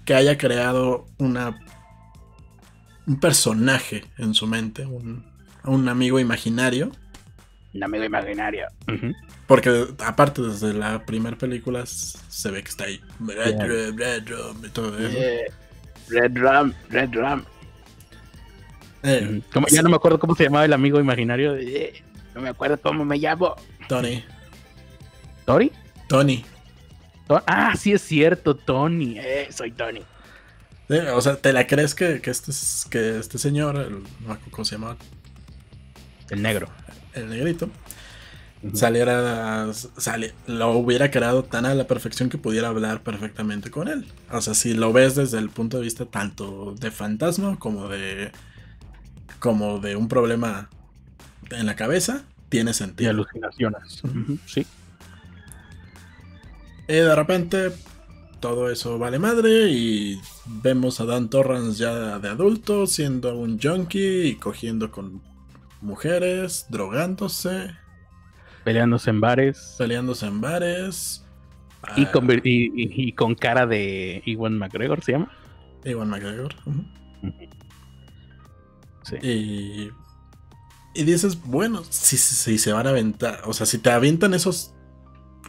que haya creado una un personaje en su mente, un, un amigo imaginario. Un amigo imaginario. Porque aparte desde la primera película se ve que está ahí. Red, Red, Red Rum y todo eso. Red Rum, Red Rum. Eh, ya no me acuerdo cómo se llamaba el amigo imaginario. Eh, no me acuerdo cómo me llamo. Tony. ¿Tori? Tony. ah, sí es cierto, Tony. Eh, soy Tony. o sea, ¿te la crees que, que, este, que este señor, el, ¿cómo se llama? El negro. El negrito. Saliera. Sale, lo hubiera creado tan a la perfección que pudiera hablar perfectamente con él. O sea, si lo ves desde el punto de vista tanto de fantasma como de como de un problema en la cabeza, tiene sentido. Y alucinaciones. Sí. Y de repente todo eso vale madre y vemos a Dan Torrance ya de adulto siendo un junkie y cogiendo con mujeres, drogándose. Peleándose en bares. Peleándose en bares. Y, con, y, con cara de Iwan McGregor, ¿se llama? Iwan McGregor. Y, y dices, bueno, si, se van a aventar, o sea, si te avientan esos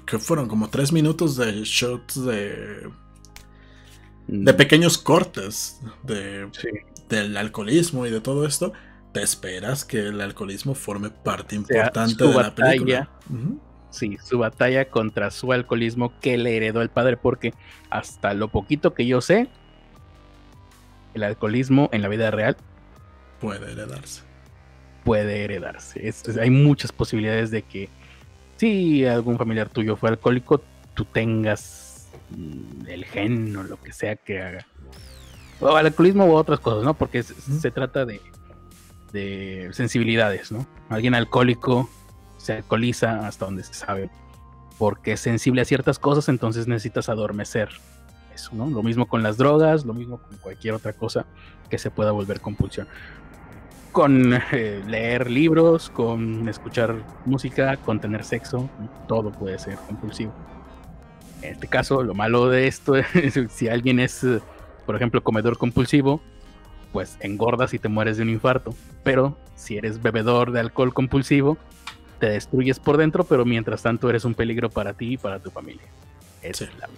que fueron como tres minutos de shots de de mm. pequeños cortes de, del alcoholismo y de todo esto, te esperas que el alcoholismo forme parte importante de la película. Sí, su batalla contra su alcoholismo que le heredó el padre, porque hasta lo poquito que yo sé, el alcoholismo en la vida real Puede heredarse. Puede heredarse. hay muchas posibilidades de que si algún familiar tuyo fue alcohólico, tú tengas mm, el gen o lo que sea que haga. O alcoholismo u otras cosas, ¿no? Porque se trata de, de sensibilidades, ¿no? Alguien alcohólico se alcoholiza hasta donde se sabe porque es sensible a ciertas cosas, entonces necesitas adormecer eso, ¿no? Lo mismo con las drogas, lo mismo con cualquier otra cosa que se pueda volver compulsión con eh, leer libros, con escuchar música, con tener sexo, todo puede ser compulsivo. En este caso, lo malo de esto <laughs> es si alguien es, por ejemplo, comedor compulsivo, pues engordas y te mueres de un infarto. Pero si eres bebedor de alcohol compulsivo, te destruyes por dentro, pero mientras tanto eres un peligro para ti y para tu familia. Esa es la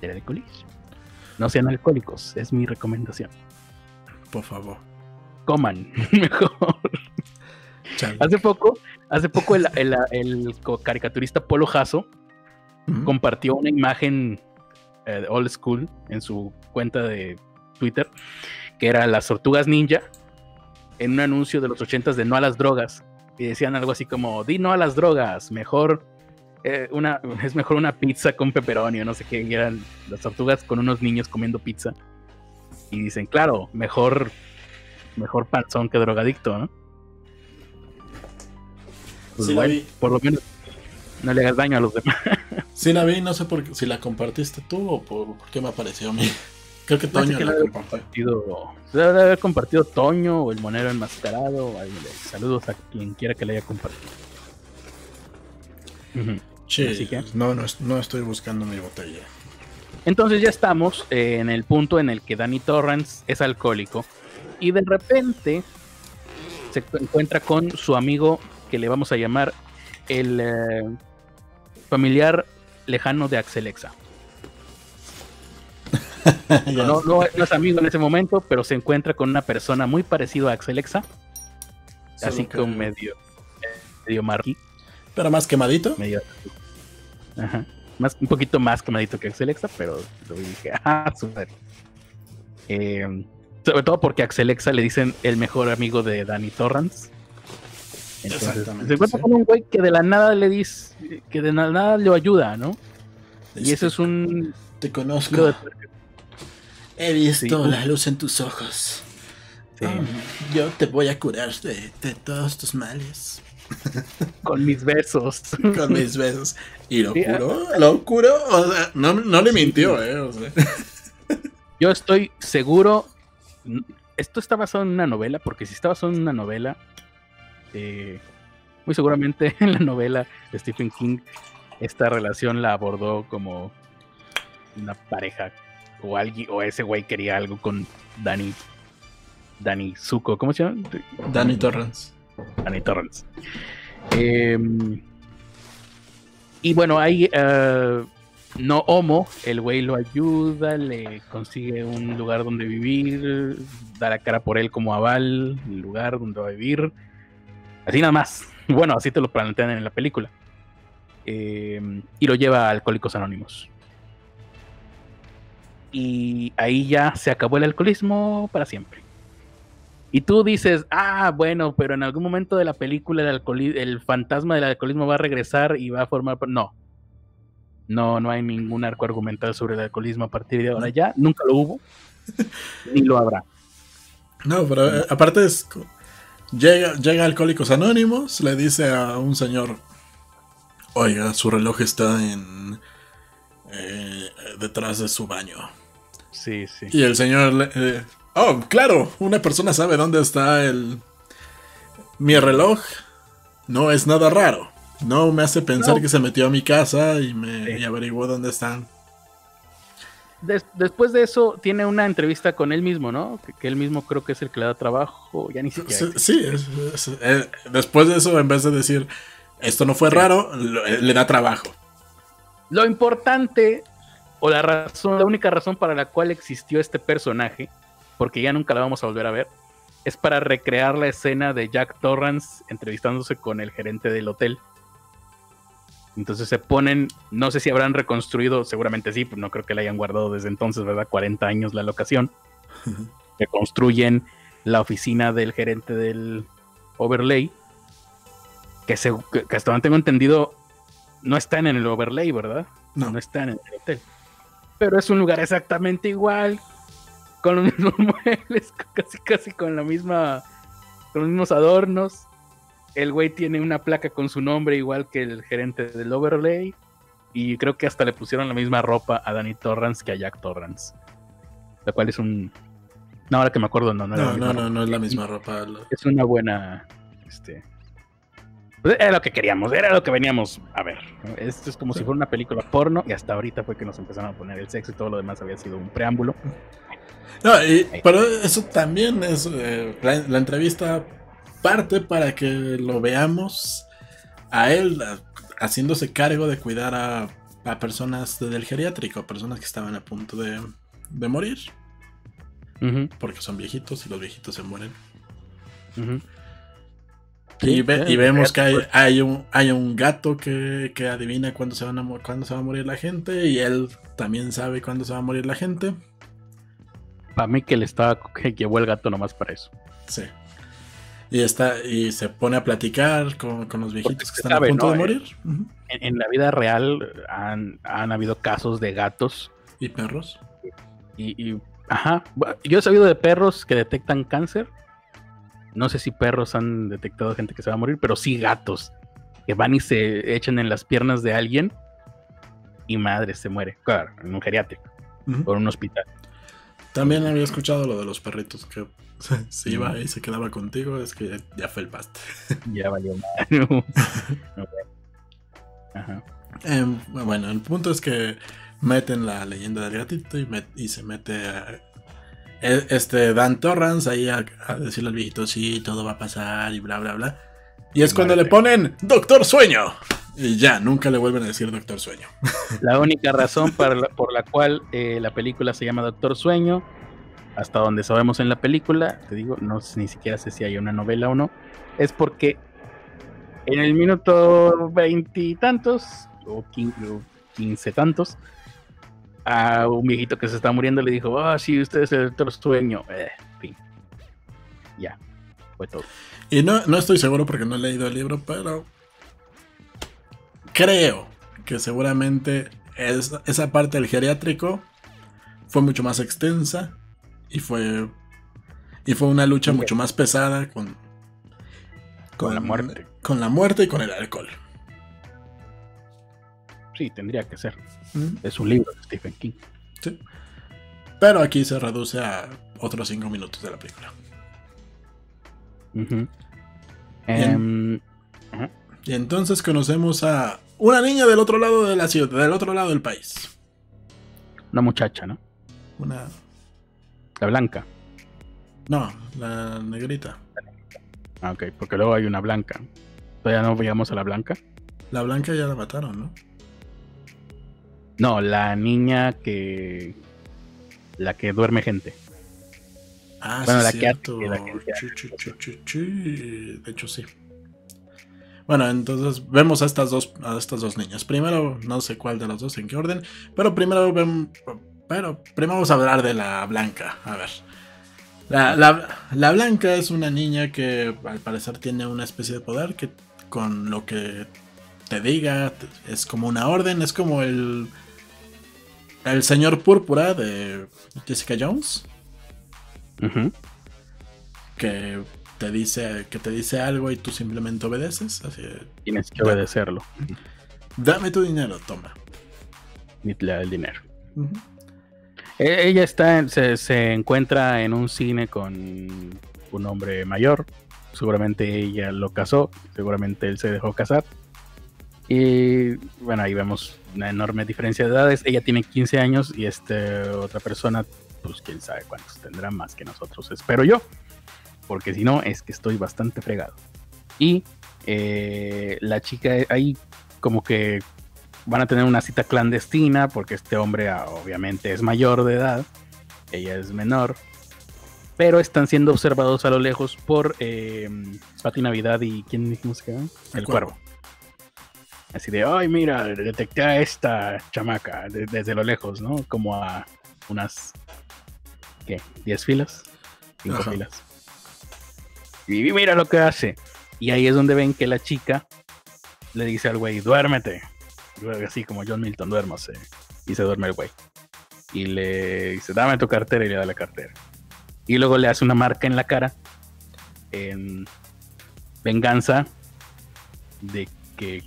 del alcoholismo. No sean alcohólicos, es mi recomendación. Por favor coman <laughs> mejor. Hace poco, hace poco el, caricaturista Polo Jasso compartió una imagen eh, old school en su cuenta de Twitter, que era las tortugas ninja, en un anuncio de los ochentas de no a las drogas. Y decían algo así como, di no a las drogas, mejor eh, una, es mejor una pizza con pepperoni o no sé qué. Y eran las tortugas con unos niños comiendo pizza. Y dicen, claro, mejor mejor panzón que drogadicto, ¿no? Pues sí, la vi. Por lo menos no le hagas daño a los demás. Sí, la vi, no sé por si la compartiste tú o por, qué me apareció a mí. Creo que Toño la compartido. Debe haber compartido Toño o el monero enmascarado. Saludos a quien quiera que le haya compartido. Sí, no, no, no estoy buscando mi botella. Entonces ya estamos en el punto en el que Danny Torrance es alcohólico y de repente se encuentra con su amigo que le vamos a llamar el eh, familiar lejano de Axelexa. <laughs> no, no, es amigo en ese momento, pero se encuentra con una persona muy parecida a Axelexa. así como medio, medio marquí. Pero más quemadito. Medio. Ajá. Más, un poquito más quemadito que Axelexa, pero lo dije, ah, súper. Eh, sobre todo porque Axelexa le dicen el mejor amigo de Danny Torrance. Entonces, Exactamente, se encuentra sí. con un güey que de la nada le dice, que de la nada le ayuda, ¿no? Y eso es un Te conozco. de <laughs> He visto Sí. la luz en tus ojos. Sí. Ah, yo te voy a curar de, de todos tus males. con mis besos. Con mis besos. Y lo Sí, curó, lo curó. O sea, no, no le mintió, eh. O sea. <laughs> Yo estoy seguro. Esto está basado en una novela, porque si está basado en una novela, eh, muy seguramente <laughs> en la novela de Stephen King, esta relación la abordó como una pareja o alguien, o ese güey quería algo con Danny. Danny Zuko, ¿cómo se llama? Danny Torrance. Danny Torrance. Eh, y bueno, ahí eh, no Homo, el güey lo ayuda, le consigue un lugar donde vivir, da la cara por él como aval, el lugar donde va a vivir. Así nada más. Bueno, así te lo plantean en la película. Eh, y lo lleva a Alcohólicos Anónimos. Y ahí ya se acabó el alcoholismo para siempre. Y tú dices, ah, bueno, pero en algún momento de la película el, el fantasma del alcoholismo va a regresar y va a formar... par-". No. No, no hay ningún arco argumental sobre el alcoholismo a partir de ahora ya. Nunca lo hubo. <laughs> ni lo habrá. No, pero eh, aparte es. Llega, llega Alcohólicos Anónimos, le dice a un señor: Oiga, su reloj está en. eh, detrás de su baño. Sí, sí. Y el señor. eh, oh, claro, una persona sabe dónde está el. Mi reloj. No es nada raro. No me hace pensar No. que se metió a mi casa y me Sí. y averiguó dónde están. Des- después de eso, tiene una entrevista con él mismo, ¿no? Que, que él mismo creo que es el que le da trabajo. Ya ni siquiera. Sí, sí, es- es- eh, después de eso, en vez de decir esto no fue raro, lo- eh, le da trabajo. Lo importante, o la razón, la única razón para la cual existió este personaje, porque ya nunca la vamos a volver a ver, es para recrear la escena de Jack Torrance entrevistándose con el gerente del hotel. Entonces se ponen, no sé si habrán reconstruido, seguramente sí, pues no creo que la hayan guardado desde entonces, ¿verdad? 40 años la locación. Reconstruyen la oficina del gerente del overlay, que, se, que que hasta donde tengo entendido no están en el overlay, ¿verdad? No, no están en el hotel. Pero es un lugar exactamente igual, con los <laughs> mismos muebles, casi casi con la misma, con los mismos adornos. El güey tiene una placa con su nombre igual que el gerente del overlay. Y creo que hasta le pusieron la misma ropa a Danny Torrance que a Jack Torrance. Lo cual es un... No, ahora que me acuerdo, no, no, la no, no, no, no es la misma ropa. Es una buena... Este, pues era lo que queríamos, era lo que veníamos a ver. Esto es como Sí. si fuera una película porno y hasta ahorita fue que nos empezaron a poner el sexo y todo lo demás había sido un preámbulo. No, y- pero eso también es. eh, la, la entrevista parte para que lo veamos a él a- haciéndose cargo de cuidar a, a personas del geriátrico, personas que estaban a punto de, de morir, porque son viejitos y los viejitos se mueren. ujú. Y, ve- vemos que hay, pues. hay un, hay un gato que, que adivina cuándo se, van a, cuándo se va a morir la gente y él también sabe cuándo se va a morir la gente. Para mí que le estaba que llevó el gato nomás para eso. Sí. Y está y se pone a platicar con, con los viejitos que están sabe, a punto ¿no? de morir. Ujú. En, en la vida real han, han habido casos de gatos Y perros. y, y- ajá, yo he sabido de perros que detectan cáncer. No sé si perros han detectado gente que se va a morir, pero sí gatos que van y se echan en las piernas de alguien y madre se muere. Claro, en un geriátrico o en un hospital. También había escuchado lo de los perritos que <laughs> se iba y se quedaba contigo. Es que ya, ya felpaste. <laughs> Ya valió madre. <laughs> Ajá. Em, bueno, el punto es que meten la leyenda del gatito y, y se mete a- este Dan Torrance ahí a, a decirle al viejito, sí, todo va a pasar y bla, bla, bla. Y es cuando le ponen Doctor Sueño. Y ya, nunca le vuelven a decir Doctor Sueño. <laughs> La única razón para la- por la cual eh, la película se llama Doctor Sueño, hasta donde sabemos en la película, te digo, no sé- ni siquiera sé si hay una novela o no, es porque en el minuto veintitantos, o, quin- o 15 tantos, a un viejito que se está muriendo le dijo, ah, sí, usted es el otro sueño. Eh, fin. Ya, fue todo. Y no, no estoy seguro porque no he leído el libro, pero creo que seguramente esa parte del geriátrico fue mucho más extensa y fue y fue una lucha mucho más pesada con, con, la muerte. Con la muerte y con el alcohol. Sí, tendría que ser. Es un libro de Stephen King. Sí. Pero aquí se reduce a otros cinco minutos de la película. Em, y entonces conocemos a una niña del otro lado de la ciudad, del otro lado del país. Una muchacha, ¿no? Una. La blanca. No, la negrita. Ah, ok, porque luego hay una blanca. ¿Todavía no veíamos a la blanca? La blanca ya la mataron, ¿no? No, la niña que. La que duerme gente. Ah, bueno, la, que hace, De hecho, sí. Bueno, entonces vemos a estas dos, a estas dos niñas. Primero, no sé cuál de las dos, en qué orden, pero primero pero primero vamos a hablar de la blanca. A ver. La, la, blanca es una niña que al parecer tiene una especie de poder que con lo que te diga es como una orden, es como el el señor púrpura de Jessica Jones. Que te dice que te dice algo y tú simplemente obedeces. Así, Tienes que obedecerlo. Dame tu dinero, toma. Y te da el dinero. E, ella está, se, se, encuentra en un cine con un hombre mayor. Seguramente ella lo casó, seguramente él se dejó casar. Y bueno, ahí vemos una enorme diferencia de edades. Ella tiene 15 años y este otra persona, pues quién sabe cuántos tendrá más que nosotros, espero yo. Porque si no, es que estoy bastante fregado. Y eh, la chica ahí como que van a tener una cita clandestina porque este hombre ah, obviamente es mayor de edad, ella es menor, pero están siendo observados a lo lejos por eh, Pati Navidad y ¿quién dijimos que era? El, cuervo. Así de, ay, mira, detecté a esta chamaca desde lo lejos, ¿no? Como a unas, ¿qué? ¿10 filas? 5 filas. Y mira lo que hace. Y ahí es donde ven que la chica le dice al güey, duérmete así como John Milton, duérmase. Y se duerme el güey. Y le dice, dame tu cartera y le da la cartera. Y luego le hace una marca en la cara en venganza de que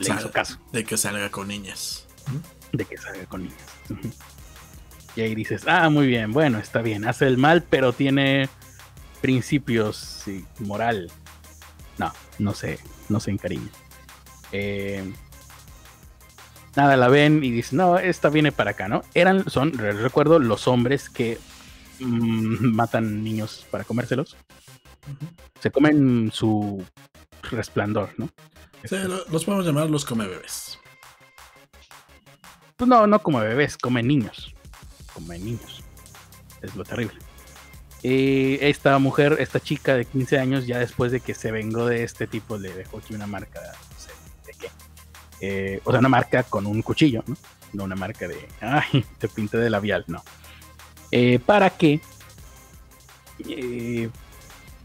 le hizo caso. De que salga con niñas. De que salga con niñas. Y ahí dices, ah, muy bien, bueno, está bien, hace el mal, pero tiene principios y moral. No, no sé, no se encariña. Eh, nada, la ven y dicen, no, esta viene para acá, ¿no? Eran, son, recuerdo, los hombres que mm, matan niños para comérselos. Se comen su resplandor, ¿no? Sí, los podemos llamar los come bebés. Pues no, no como bebés, comen niños. Comen niños. Es lo terrible. Y esta mujer, esta chica de 15 años, ya después de que se vengó de este tipo, le dejó aquí una marca eh, o sea, una marca con un cuchillo, ¿no? No una marca de, ay, te pinté de labial, no. Eh, para que, eh,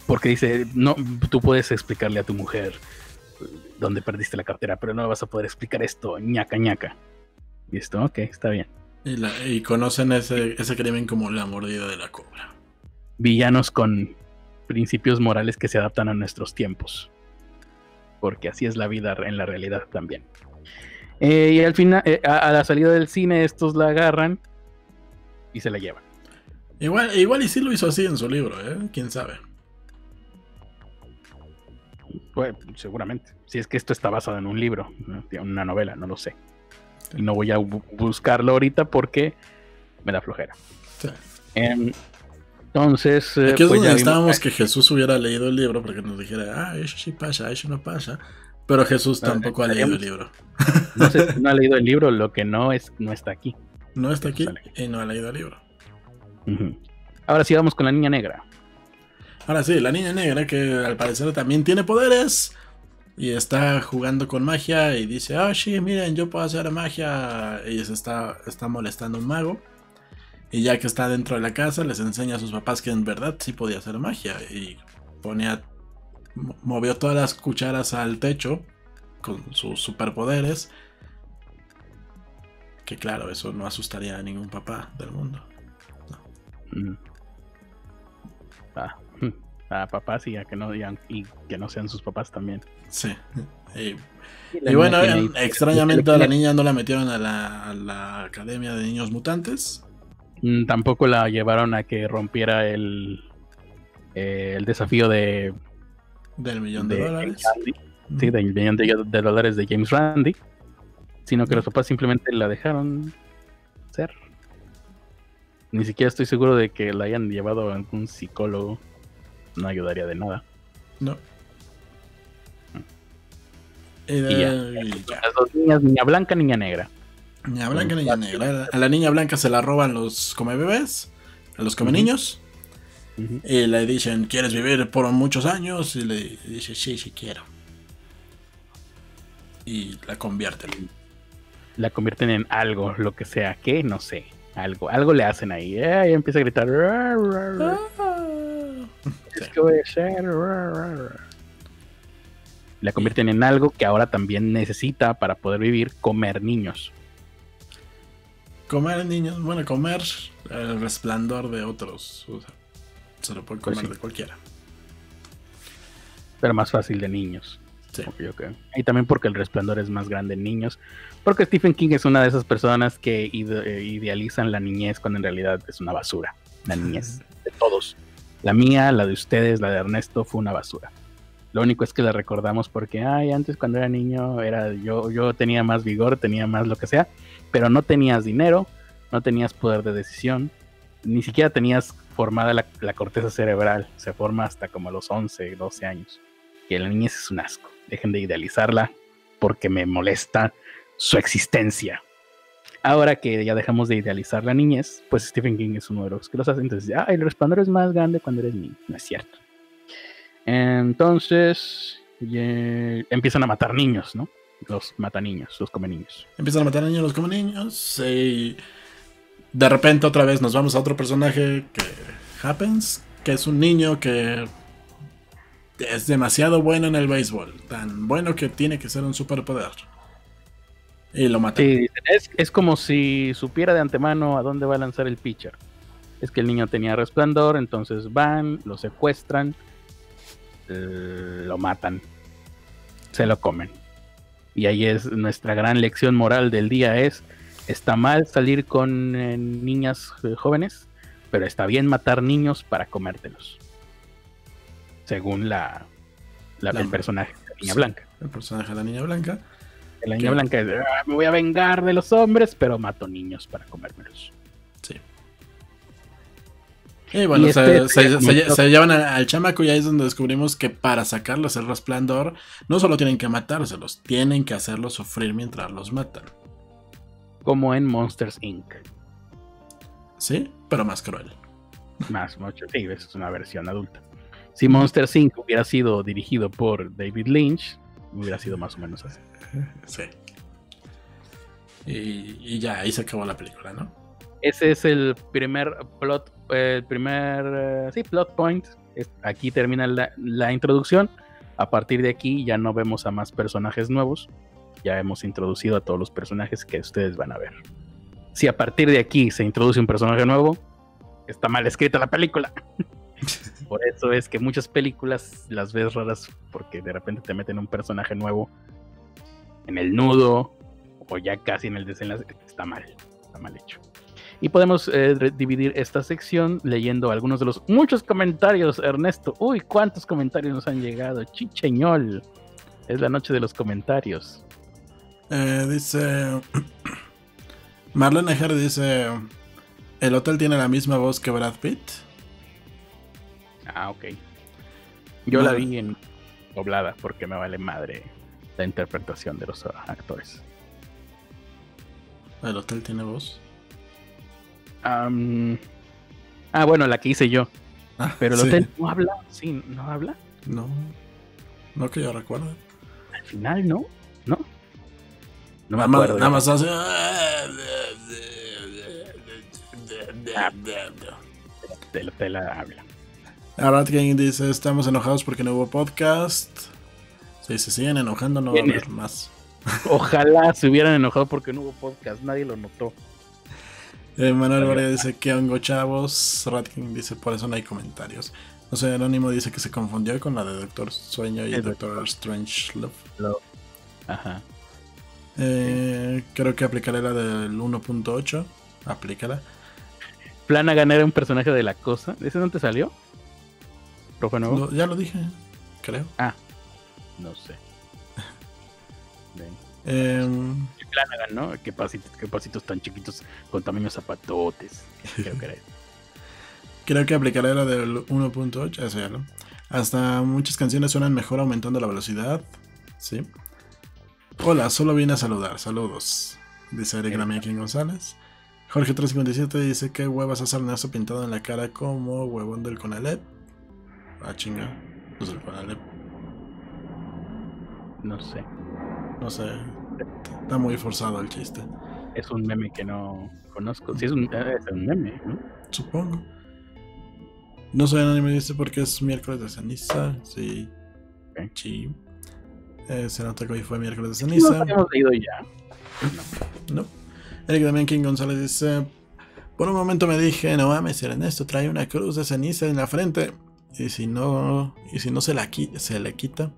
porque dice, no, tú puedes explicarle a tu mujer dónde perdiste la cartera, pero no vas a poder explicar esto, ñaca ñaca. Y esto, ok, está bien. Y, conocen ese, ese crimen como la mordida de la cobra. Villanos con principios morales que se adaptan a nuestros tiempos porque así es la vida en la realidad también. Eh, y al final, eh, a, la salida del cine, estos la agarran y se la llevan. Igual, igual y sí lo hizo así en su libro, ¿eh? ¿Quién sabe? Pues, seguramente. Si es que esto está basado en un libro, una novela, no lo sé. Y no voy a buscarlo ahorita porque me da flojera. Sí. Em, entonces. Aquí es pues donde estábamos que Jesús hubiera leído el libro porque nos dijera, ah, eso sí pasa, eso no pasa. Pero Jesús tampoco ha leído el libro. <laughs> No, sé, <laughs> no ha leído el libro, lo que no es, no está aquí. No está aquí y no ha leído el libro. Ahora sí vamos con la niña negra. Ahora sí, la niña negra que al parecer también tiene poderes. Y está jugando con magia y dice, oh sí, miren, yo puedo hacer magia. Y se está, está molestando un mago. Y ya que está dentro de la casa, les enseña a sus papás que en verdad sí podía hacer magia. Y ponía, movió todas las cucharas al techo con sus superpoderes. Que claro, eso no asustaría a ningún papá del mundo. Mm. Ah, a papás y a que no y que no sean sus papás también. Sí. Y, bueno, extrañamente a la niña no la metieron a la, Academia de Niños Mutantes. Mm, tampoco la llevaron a que rompiera el, eh, el desafío de... Del millón de, dólares. Sí, del millón de, dólares de James Randy. Sino que los papás simplemente la dejaron ser. Ni siquiera estoy seguro de que la hayan llevado a algún psicólogo. No ayudaría de nada. No. Y, Las dos niñas, niña blanca, niña negra. Niña blanca, niña negra. A la niña blanca se la roban los come bebés, a los come niños. Y le dicen, ¿quieres vivir por muchos años? Y le dice, sí, sí quiero. Y la convierten. La convierten en algo, lo que sea, que no sé. Algo, algo le hacen ahí. Eh, y empieza a gritar. Ah. La convierten en algo que ahora también necesita para poder vivir, comer niños. Comer niños, bueno, comer el resplandor de otros. se lo puede pues comer de cualquiera. Pero más fácil de niños. Sí. Y también porque el resplandor es más grande en niños. Porque Stephen King es una de esas personas que eh, idealizan la niñez cuando en realidad es una basura. La niñez de todos. La mía, la de ustedes, la de Ernesto fue una basura. Lo único es que la recordamos porque, ay, antes cuando era niño era yo, yo tenía más vigor, tenía más lo que sea, pero no tenías dinero, no tenías poder de decisión, ni siquiera tenías formada la, corteza cerebral, se forma hasta como a los 11, 12 años. Y la niñez es un asco. Dejen de idealizarla porque me molesta su existencia. Ahora que ya dejamos de idealizar la niñez, pues Stephen King es uno de los que los hace. Entonces, ah, el resplandor es más grande cuando eres niño. No es cierto. Entonces, empiezan a matar niños, ¿no? Los mata niños, los come niños. Empiezan a matar niños, los come niños. Y de repente otra vez nos vamos a otro personaje que Happens, que es un niño que es demasiado bueno en el béisbol. Tan bueno que tiene que ser un superpoder. Y lo mata. es, como si supiera de antemano a dónde va a lanzar el pitcher. Es que el niño tenía resplandor, entonces van, lo secuestran, eh, lo matan, se lo comen. Y ahí es nuestra gran lección moral del día es, está mal salir con eh, niñas eh, jóvenes, pero está bien matar niños para comértelos. Según la, el personaje de la niña blanca. El personaje de la niña blanca. La niña blanca es, ah, me voy a vengar de los hombres, pero mato niños para comérmelos. Sí. Y bueno, este se, llevan al, chamaco y ahí es donde descubrimos que para sacarlos el resplandor, no solo tienen que matárselos, tienen que hacerlos sufrir mientras los matan. Como en Monsters Inc. Sí, pero más cruel. Más, mucho. Sí, es una versión adulta. Si Monsters Inc. hubiera sido dirigido por David Lynch, hubiera sido más o menos así. Sí. Y, ya, ahí se acabó la película, ¿no? Ese es el primer plot, el primer, eh, sí, plot point. Aquí termina la, introducción. A partir de aquí ya no vemos a más personajes nuevos. Ya hemos introducido a todos los personajes que ustedes van a ver. Si a partir de aquí se introduce un personaje nuevo, está mal escrita la película. <laughs> Por eso es que muchas películas las ves raras porque de repente te meten un personaje nuevo en el nudo o ya casi en el desenlace, está mal, está mal hecho. Y podemos eh, dividir esta sección leyendo algunos de los muchos comentarios, Ernesto. Uy, cuántos comentarios nos han llegado. Chicheñol. Es la noche de los comentarios. Eh, dice. <clears throat> Marlene Eger dice. ¿El hotel tiene la misma voz que Brad Pitt? Ah, ok. Yo la vi en doblada porque me vale madre la interpretación de los actores. ¿El hotel tiene voz? ah, bueno, la que hice yo. Ah, Pero el hotel no habla, sí, ¿no habla? No, no que yo recuerde. final, ¿no? ¿No? No me Nada más, acuerdo. nada más hace. La- te la habla. Ahora dice: Estamos enojados porque no hubo podcast. Si se siguen enojando, no va a ¿Quién haber más. <laughs> Ojalá se hubieran enojado porque no hubo podcast, nadie lo notó. Eh, Manuel Varela dice: ¿Qué hongo, chavos? Ratking dice: Por eso no hay comentarios. No sé, Anónimo dice que se confundió con la de Doctor Sueño y El Doctor Strange Love. Ajá. Eh, creo que aplicaré la del 1.8. Aplícala. Flanagan era un personaje de la cosa. ¿Ese no te salió? ¿Profe nuevo? Ya lo dije, creo. No sé. <laughs> Em, Flanagan, ¿no? Qué pasitos, qué pasitos tan chiquitos con tamaños zapatotes. Creo que era <laughs> creo que aplicaré la del 1.8. Eso ya no. Hasta muchas canciones suenan mejor aumentando la velocidad. Sí. Hola, solo vine a saludar. Saludos. Dice Eric King González. Jorge357 dice que huevas hace Ernesto pintado en la cara como huevón del Conalep. Ah, chinga. Pues el Conalep. No sé. No sé. Está muy forzado el chiste. Es un meme que no conozco. Sí, es un, eh, es un meme, ¿no? Supongo. No soy anónimo, dice porque es miércoles de ceniza. Sí. Ok. Sí. Eh, se nota que hoy fue miércoles de ceniza. nos habíamos leído ya. No. Eric Damián King González dice: Por un momento me dije, no mames, Ernesto trae una cruz de ceniza en la frente. Y si no, y si no se, la qui- se le quita.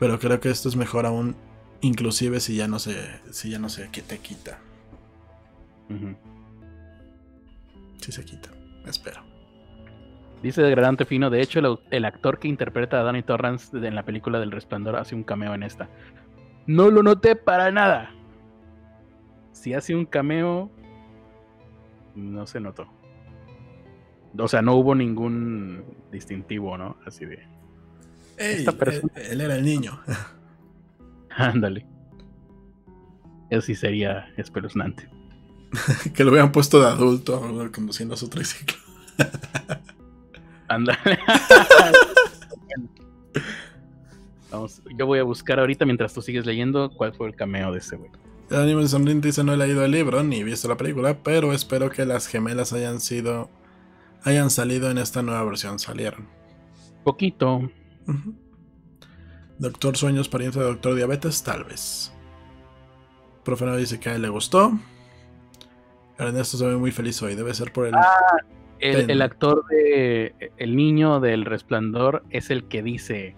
Pero creo que esto es mejor aún, inclusive si ya no se, si ya no se que te quita. Ujú. Si se quita, espero. Dice Degradante Fino, de hecho el, el actor que interpreta a Danny Torrance en la película del Resplandor hace un cameo en esta. No lo noté para nada. Si hace un cameo, no se notó. O sea, no hubo ningún distintivo, ¿no? Así de... Ey, Esta persona- él, él era el niño. <laughs> Ándale. Eso sí sería espeluznante. <laughs> que lo hubieran puesto de adulto conduciendo su triciclo. <laughs> Ándale. Vamos, yo voy a buscar ahorita mientras tú sigues leyendo cuál fue el cameo de ese güey. El anime dice no he leído el libro ni visto la película, pero espero que las gemelas hayan sido hayan salido en esta nueva versión. Salieron. Poquito. Doctor Sueños, pariente de Doctor Diabetes, tal vez. Profano dice que a él le gustó. Ernesto se ve muy feliz hoy, debe ser por el... El, Pen. el actor de El niño del resplandor es el que dice: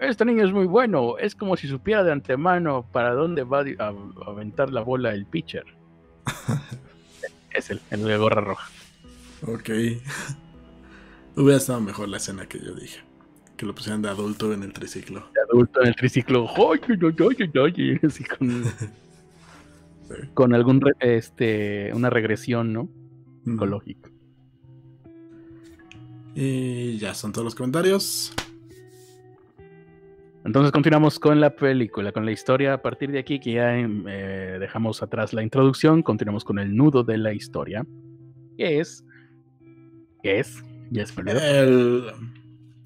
Este niño es muy bueno. Es como si supiera de antemano para dónde va a, a aventar la bola el pitcher. <laughs> es el, el de gorra roja. Ok. <laughs> Hubiera estado mejor la escena que yo dije. Que lo pusieran de adulto en el triciclo. De adulto en el triciclo. <laughs> Así con, <laughs> con algún re- este una regresión, ¿no? Psicológica. Y ya son todos los comentarios. Entonces continuamos con la película, con la historia. A partir de aquí, que ya eh, dejamos atrás la introducción, continuamos con el nudo de la historia. Que es. ¿Qué es? Ya olvidó. El,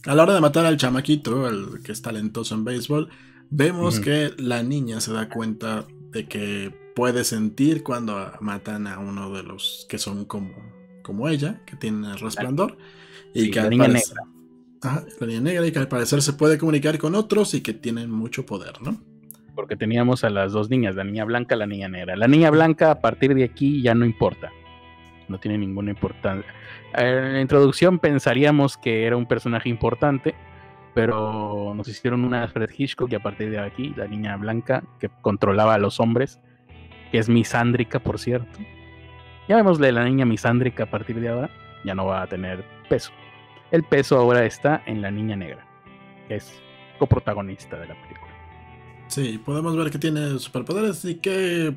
a la hora de matar al chamaquito, el que es talentoso en béisbol, vemos que la niña se da cuenta de que puede sentir cuando matan a uno de los que son como, como ella, que tienen el resplandor. Y Sí, que la niña Ajá, la niña negra y que al parecer se puede comunicar con otros y que tienen mucho poder, ¿no? Porque teníamos a las dos niñas, la niña blanca y la niña negra. La niña blanca, a partir de aquí, ya no importa. No tiene ninguna importancia. En la introducción pensaríamos que era un personaje importante, pero nos hicieron una Alfred Hitchcock y a partir de aquí, la niña blanca que controlaba a los hombres, que es misándrica, por cierto. Ya vemosle la niña misándrica a partir de ahora, ya no va a tener peso. El peso ahora está en la niña negra, que es coprotagonista de la película. Sí, podemos ver que tiene superpoderes y que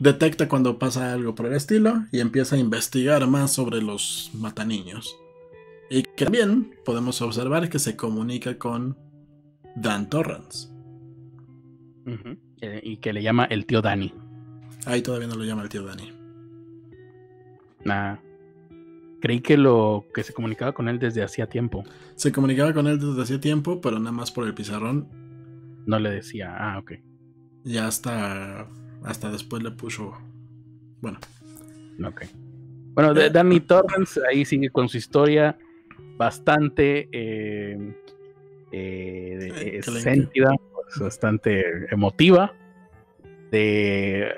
detecta cuando pasa algo por el estilo y empieza a investigar más sobre los mataniños. Y que también podemos observar que se comunica con Dan Torrance. Eh, y que le llama el tío Dani. Ahí todavía no lo llama el tío Dani. Nah. Creí que lo que se comunicaba con él desde hacía tiempo. Se comunicaba con él desde hacía tiempo, pero nada más por el pizarrón. No le decía, ah, ok. Ya hasta, hasta después le puso, bueno. Ok. Bueno, de Danny Torrance ahí sigue con su historia bastante eh, eh, sentida, pues, bastante emotiva de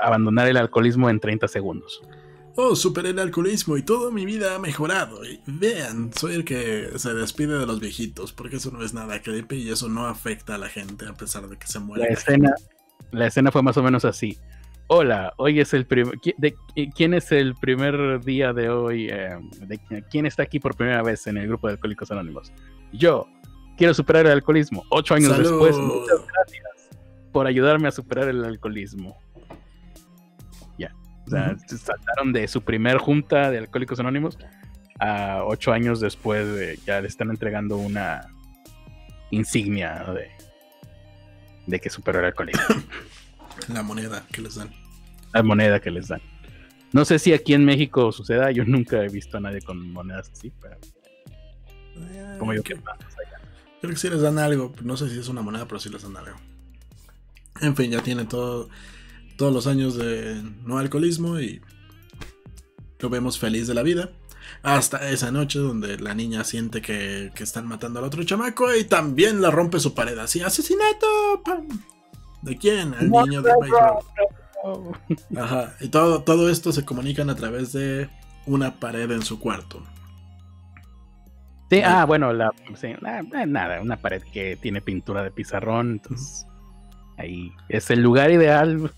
abandonar el alcoholismo en 30 segundos. Oh, superé el alcoholismo y toda mi vida ha mejorado. Y vean, soy el que se despide de los viejitos, porque eso no es nada creepy y eso no afecta a la gente a pesar de que se muere. La escena, la escena fue más o menos así. Hola, hoy es el primer. ¿Quién es el primer día de hoy? Eh, ¿Quién está aquí por primera vez en el grupo de Alcohólicos Anónimos? Yo. Quiero superar el alcoholismo. Ocho años después. Muchas gracias por ayudarme a superar el alcoholismo. Ya. O sea, saltaron de su primer junta de Alcohólicos Anónimos a ocho años después de, ya le están entregando una insignia de, de que superó el alcoholismo. <coughs> La moneda que les dan. La moneda que les dan. No sé si aquí en México suceda, yo nunca he visto a nadie con monedas así, pero. Eh, como yo quiero. Creo que sí les dan algo, no sé si es una moneda, pero sí les dan algo. En fin, ya tiene todo, todos los años de no alcoholismo y lo vemos feliz de la vida. Hasta esa noche donde la niña siente que, que están matando al otro chamaco y también la rompe su pared. Así, asesinato. ¡Pam! ¿De quién? Al niño de <laughs> Ajá. Y todo, todo esto se comunican a través de una pared en su cuarto. Sí, ah, bueno, la, nada, una pared que tiene pintura de pizarrón, entonces ahí es el lugar ideal.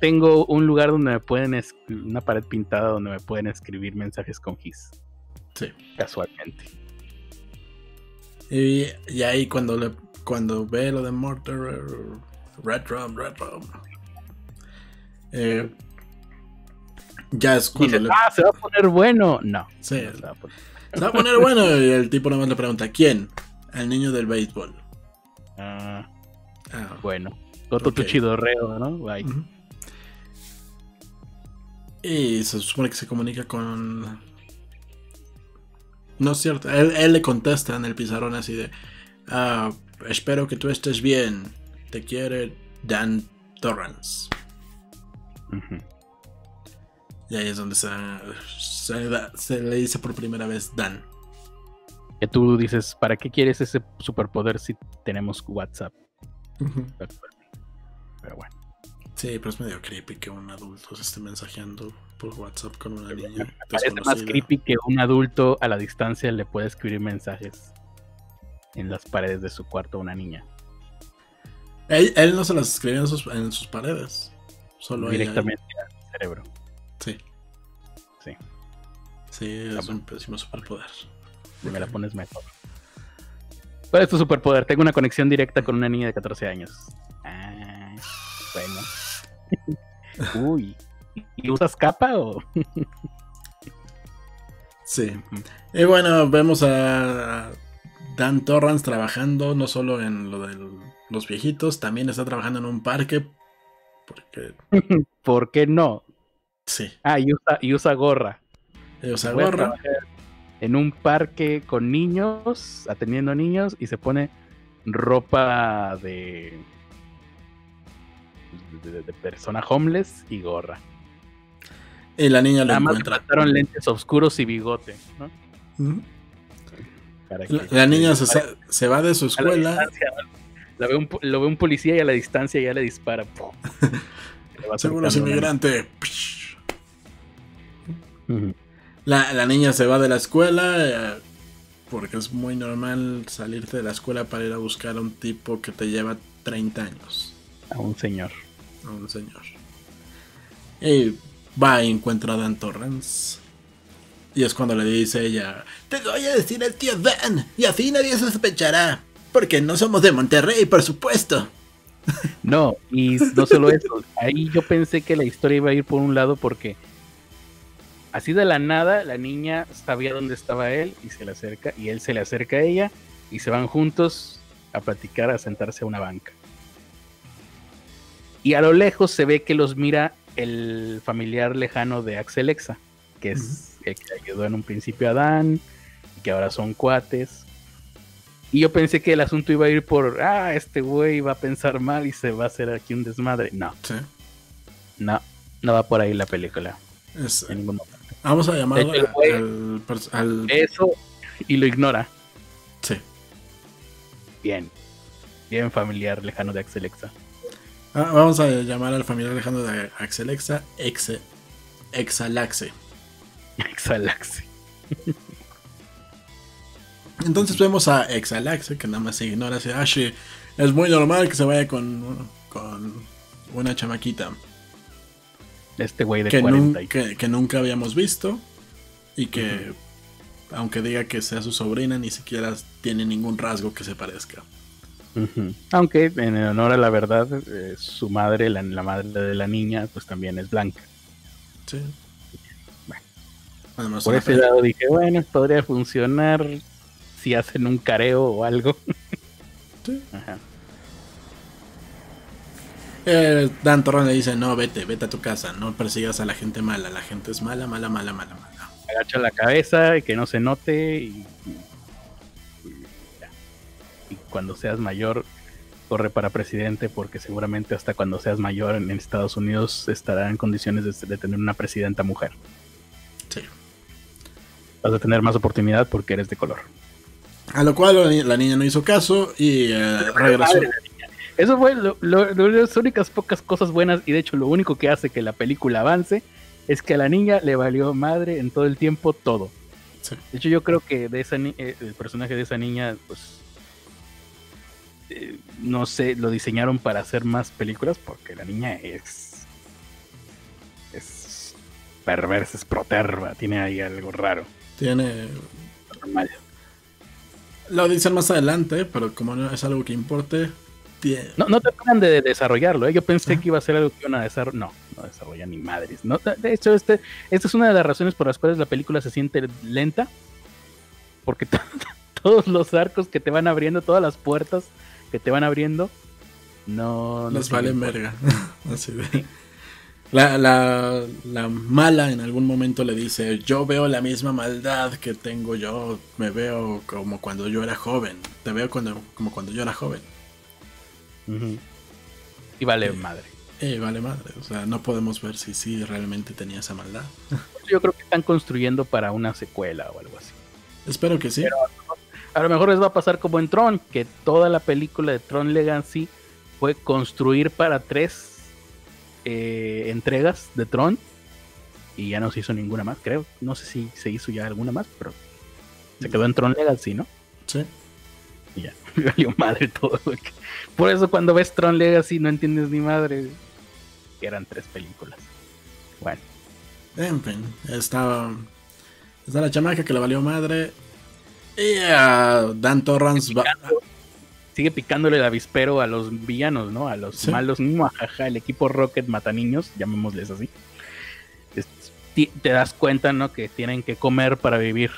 Tengo un lugar donde me pueden, una pared pintada donde me pueden escribir mensajes con GIS. Sí. Casualmente. Y, y ahí cuando le cuando ve lo de Mortar, Red Rum, Red Rum. Eh, ya es cuando le... Ah, se va a poner bueno. No. Sí, se, va a poner... se va a poner bueno. Y el tipo nomás le pregunta: ¿Quién? El niño del béisbol. Ah, ah bueno. Otro okay. chidorreo, ¿no? Bye. Y se supone que se comunica con. No es cierto. Él, él le contesta en el pizarrón así de. Ah, espero que tú estés bien. Te quiere Dan Torrance. Y ahí es donde se, se, le dice por primera vez Dan. Que tú dices, ¿para qué quieres ese superpoder si tenemos WhatsApp? Pero bueno. Sí, pero es medio creepy que un adulto se esté mensajeando por WhatsApp con una niña. <laughs> Parece más creepy que un adulto a la distancia le puede escribir mensajes en las paredes de su cuarto a una niña. Él, no se las escribía en sus, paredes. Solo Directamente al cerebro. Sí. Sí. Sí, es un pésimo superpoder. Si me la pones mejor. ¿Cuál es tu superpoder? Tengo una conexión directa con una niña de 14 años. Ah, bueno. <laughs> Uy. ¿Y usas capa o.? sí. Y bueno, vemos a Dan Torrance trabajando no solo en lo de los viejitos, también está trabajando en un parque. Porque... <laughs> ¿Por qué no? Sí. Ah, y usa, y usa gorra. Y usa gorra. En un parque con niños, atendiendo a niños, y se pone ropa de, de, persona homeless y gorra. Y la niña lo encuentra. Trataron lentes oscuros y bigote, ¿no? la, niña se, va de su escuela. lo ve un policía y a la distancia ya le dispara. Seguro es inmigrante. la, niña se va de la escuela eh, porque es muy normal salirte de la escuela para ir a buscar a un tipo que te lleva 30 años. A un señor. Un señor. Y va y encuentra a Dan Torrance. Y es cuando le dice ella, te voy a decir el tío Dan, y así nadie sospechará, porque no somos de Monterrey, por supuesto. <laughs> No, y no solo eso, ahí yo pensé que la historia iba a ir por un lado porque así de la nada la niña sabía dónde estaba él y se le acerca, y él se le acerca a ella, y se van juntos a platicar, a sentarse a una banca. Y a lo lejos se ve que los mira el familiar lejano de Axel Exa, que es que ayudó en un principio a Dan, y que ahora son cuates. Y yo pensé que el asunto iba a ir por, ah, este güey va a pensar mal y se va a hacer aquí un desmadre. No. Sí. No, no va por ahí la película. Es, En ningún momento. vamos a llamarlo hecho, el güey- al, al- Eso y lo ignora. Sí. Bien. Bien familiar, lejano de Axelexa. Ah, vamos a llamar al familiar lejano de Axelexa Exe, Exalaxe. Exalaxe. Entonces vemos a Exalaxe que nada más se ignora. Dice, ah, sí, es muy normal que se vaya con, con una chamaquita Este güey de que, 40 y... que- que nunca habíamos visto y que, aunque diga que sea su sobrina, ni siquiera tiene ningún rasgo que se parezca. Aunque en honor a la verdad, eh, su madre, la, la madre de la niña, pues también es blanca. Sí. Bueno. Además, Por ese lado dije, bueno, podría funcionar si hacen un careo o algo. <laughs> Sí. Ajá. Eh, Dan Torrón le dice, no, vete, vete a tu casa, no persigas a la gente mala, la gente es mala, mala, mala, mala, mala. Agacha la cabeza y que no se note. Y cuando seas mayor, corre para presidente porque seguramente hasta cuando seas mayor en Estados Unidos estará en condiciones de, de tener una presidenta mujer. Sí. Vas a tener más oportunidad porque eres de color. A lo cual la, ni- la niña no hizo caso y eh, regresó. Eso fue lo- lo- lo- las únicas pocas cosas buenas y de hecho lo único que hace que la película avance es que a la niña le valió madre en todo el tiempo todo. Sí. De hecho yo creo que de esa ni- eh, el personaje de esa niña pues eh, no sé, lo diseñaron para hacer más películas porque la niña es es perversa, es proterva, tiene ahí algo raro, Tiene. normal. Lo dicen más adelante, pero como no es algo que importe, No, no terminan de desarrollarlo, ¿eh? Yo pensé Ah. que iba a ser algo que iban a desarrollar. No, no desarrollan ni madres. No, de hecho, este, esta es una de las razones por las cuales la película se siente lenta. Porque to- <laughs> todos los arcos que te van abriendo, todas las puertas que te van abriendo, no, no les vale verga. <laughs> Así de- La, la, la mala en algún momento le dice, yo veo la misma maldad que tengo yo, me veo como cuando yo era joven, te veo cuando, como cuando yo era joven. Y vale Sí. madre. Y vale madre, o sea, no podemos ver si sí realmente tenía esa maldad. <laughs> Yo creo que están construyendo para una secuela o algo así. Espero que sí. A lo mejor les va a pasar como en Tron, que toda la película de Tron Legacy fue construir para tres eh, entregas de Tron y ya no se hizo ninguna más, creo. No sé si se hizo ya alguna más, pero se quedó en Tron Legacy, ¿no? Sí. Y ya, <laughs> valió madre todo. Por eso cuando ves Tron Legacy no entiendes ni madre. Que eran tres películas. Bueno, En fin, está, está la chamaca que le valió madre. Ah, Dan Torrance sigue picándole el avispero a los villanos, ¿no? A los Sí. malos, muajaja, el equipo Rocket mata niños, llamémosles así. Es- te das cuenta, ¿no? Que tienen que comer para vivir.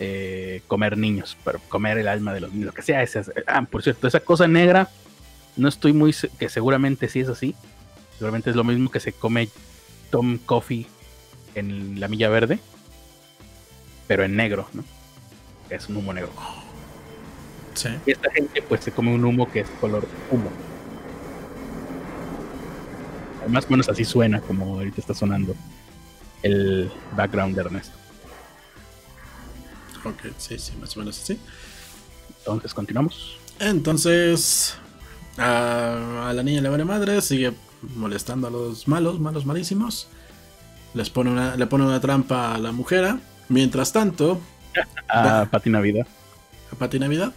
Eh, comer niños, para comer el alma de los niños, lo que sea. esa- ah, por cierto, esa cosa negra, no estoy muy. que seguramente sí es así. Seguramente es lo mismo que se come Tom Coffee en la Milla Verde, pero en negro, ¿no? Que es un humo negro. Sí. Y esta gente pues se come un humo que es color humo. Más o menos así suena como ahorita está sonando el background de Ernesto. Ok, sí, sí, más o menos así. Entonces continuamos. Entonces, a, a la niña le vale madre, sigue molestando a los malos, malos malísimos. Les pone una, le pone una trampa a la mujer. Mientras tanto, A Pati Navidad. a Pati Navidad,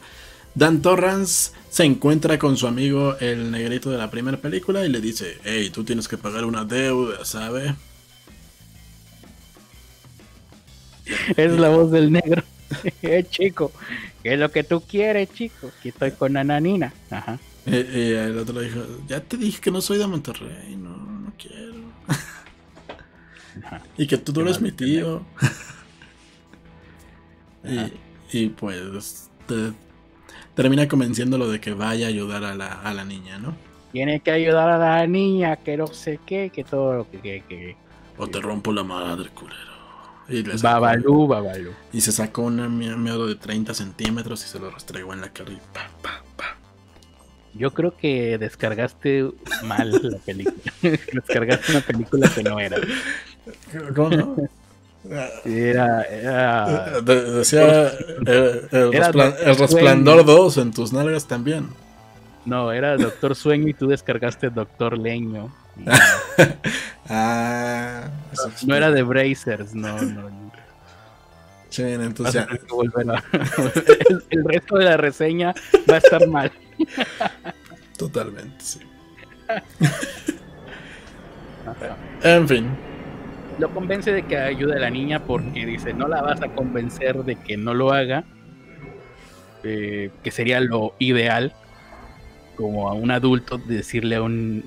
Dan Torrance se encuentra con su amigo el negrito de la primera película y le dice, hey, tú tienes que pagar una deuda, ¿sabe? Es la voz del negro. <laughs> eh, chico, ¿qué es lo que tú quieres, chico? Aquí estoy con Ananina. Ajá. Y, y el otro le dijo, ya te dije que no soy de Monterrey, no, no quiero. ajá. <laughs> Y que tú no Qué eres mi tío. Y, y pues te- termina convenciéndolo de que vaya a ayudar a la, a la niña, ¿no? Tiene que ayudar a la niña, que no sé qué, que todo lo que... que, que- O te rompo la madre, culero. Y Babalú, Babalú. Y se sacó un miedo de 30 centímetros y se lo restregó en la cara y pa, pa, pa. Yo creo que descargaste mal la película. <laughs> descargaste una película que no era. <laughs> ¿Cómo no? Era, era De- decía eh, el, Era resplan- el Doctor resplandor Sueño. 2 en tus nalgas también. no, era Doctor Sueño y tú descargaste Doctor Leño. Y <laughs> Ah, No era de Brazers, no, no. entonces a- <laughs> el, el resto de la reseña va a estar mal. Totalmente, sí. En fin. Lo convence de que ayude a la niña porque dice, no la vas a convencer de que no lo haga, eh, que sería lo ideal, como a un adulto, decirle a un...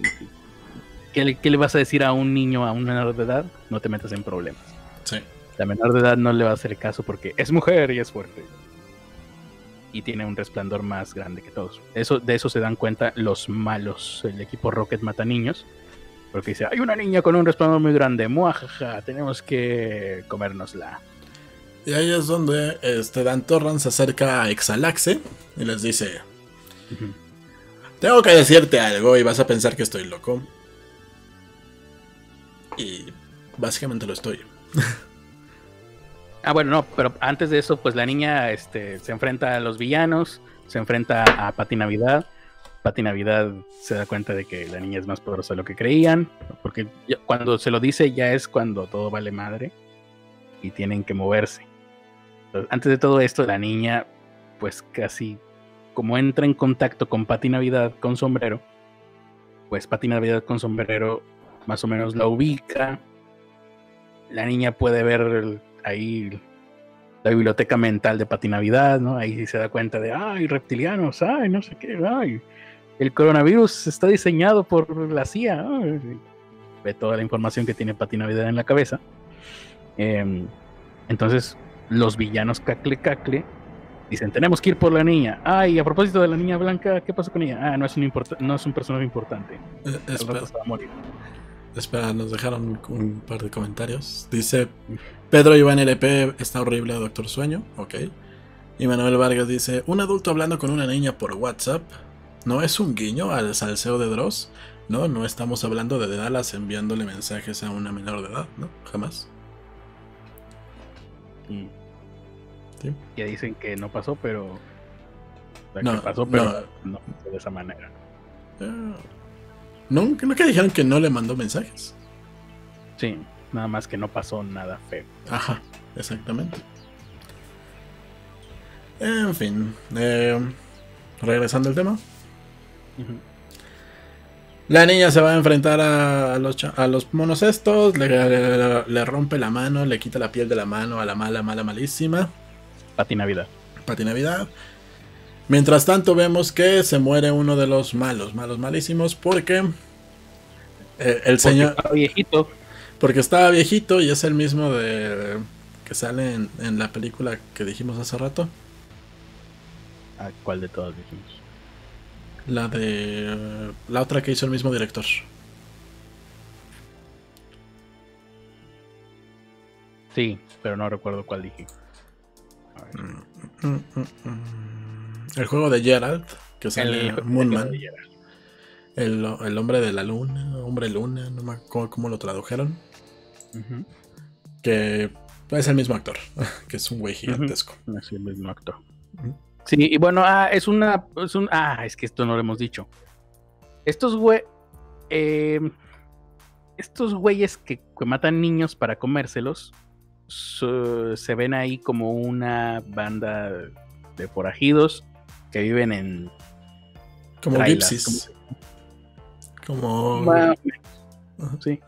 ¿Qué le, qué le vas a decir a un niño, a un menor de edad? No te metas en problemas. Sí. La menor de edad no le va a hacer caso porque es mujer y es fuerte. Y tiene un resplandor más grande que todos. Eso, de eso se dan cuenta los malos. El equipo Rocket mata niños. Porque dice, hay una niña con un resplandor muy grande. Muajaja, tenemos que comérnosla. Y ahí es donde este Dan Torran se acerca a Exalaxe y les dice. Tengo que decirte algo y vas a pensar que estoy loco. Y básicamente lo estoy. Ah, bueno, no, pero antes de eso, pues la niña este, se enfrenta a los villanos, se enfrenta a Pati Navidad. Pati Navidad se da cuenta de que la niña es más poderosa de lo que creían, porque cuando se lo dice ya es cuando todo vale madre y tienen que moverse. Antes de todo esto, la niña, pues casi como entra en contacto con Pati Navidad con sombrero, pues Pati Navidad con sombrero más o menos la ubica. La niña puede ver ahí la biblioteca mental de Pati Navidad, ¿no? Ahí se da cuenta de, ay, reptilianos, ay, no sé qué, ay, el coronavirus está diseñado por la CIA. Ve toda la información que tiene Pati Navidad en la cabeza. Em, entonces, los villanos cacle cacle dicen, tenemos que ir por la niña. Ay, a propósito de la niña blanca, ¿qué pasó con ella? Ah, no es un, no es un personaje importante. Eh, espera, rato se va a morir. espera, nos dejaron un par de comentarios. Dice: Pedro Iván LP está horrible, Doctor Sueño. Ok. Y Manuel Vargas dice: Un adulto hablando con una niña por WhatsApp. ¿No es un guiño al salseo de Dross? No, no estamos hablando de Dallas enviándole mensajes a una menor de edad, ¿no? Jamás. Mm. Sí. Que dicen que no pasó, pero. o sea, No, que pasó, pero no. de esa manera. Eh, Nunca, nunca dijeron que no le mandó mensajes. Sí, nada más que no pasó nada feo. Ajá, exactamente. En fin, eh, regresando al tema. La niña se va a enfrentar a los, cha- a los monos estos, le, le- le rompe la mano, le quita la piel de la mano a la mala, mala, malísima. Pati Navidad. Pati Navidad. Mientras tanto vemos que se muere uno de los malos, malos, malísimos, porque eh, el Porque señor... estaba viejito. Porque estaba viejito y es el mismo de que sale en, en la película que dijimos hace rato. ¿A cuál de todas dijimos? La de. La otra que hizo el mismo director. Sí, pero no recuerdo cuál dije. Mm, mm, mm. El juego de Gerald, que sale El- Moonman. el- el- hombre de la luna, hombre luna, no me acuerdo cómo lo tradujeron. Que es el mismo actor, <laughs> que es un güey gigantesco. Es el mismo actor. Ujú. Sí, y bueno, ah, es una. Es un, ah, es que esto no lo hemos dicho. Estos güey. eh, estos güeyes que, que matan niños para comérselos. so- se ven ahí como una banda de forajidos que viven en. Como trailers, Gypsies. Como. Sí.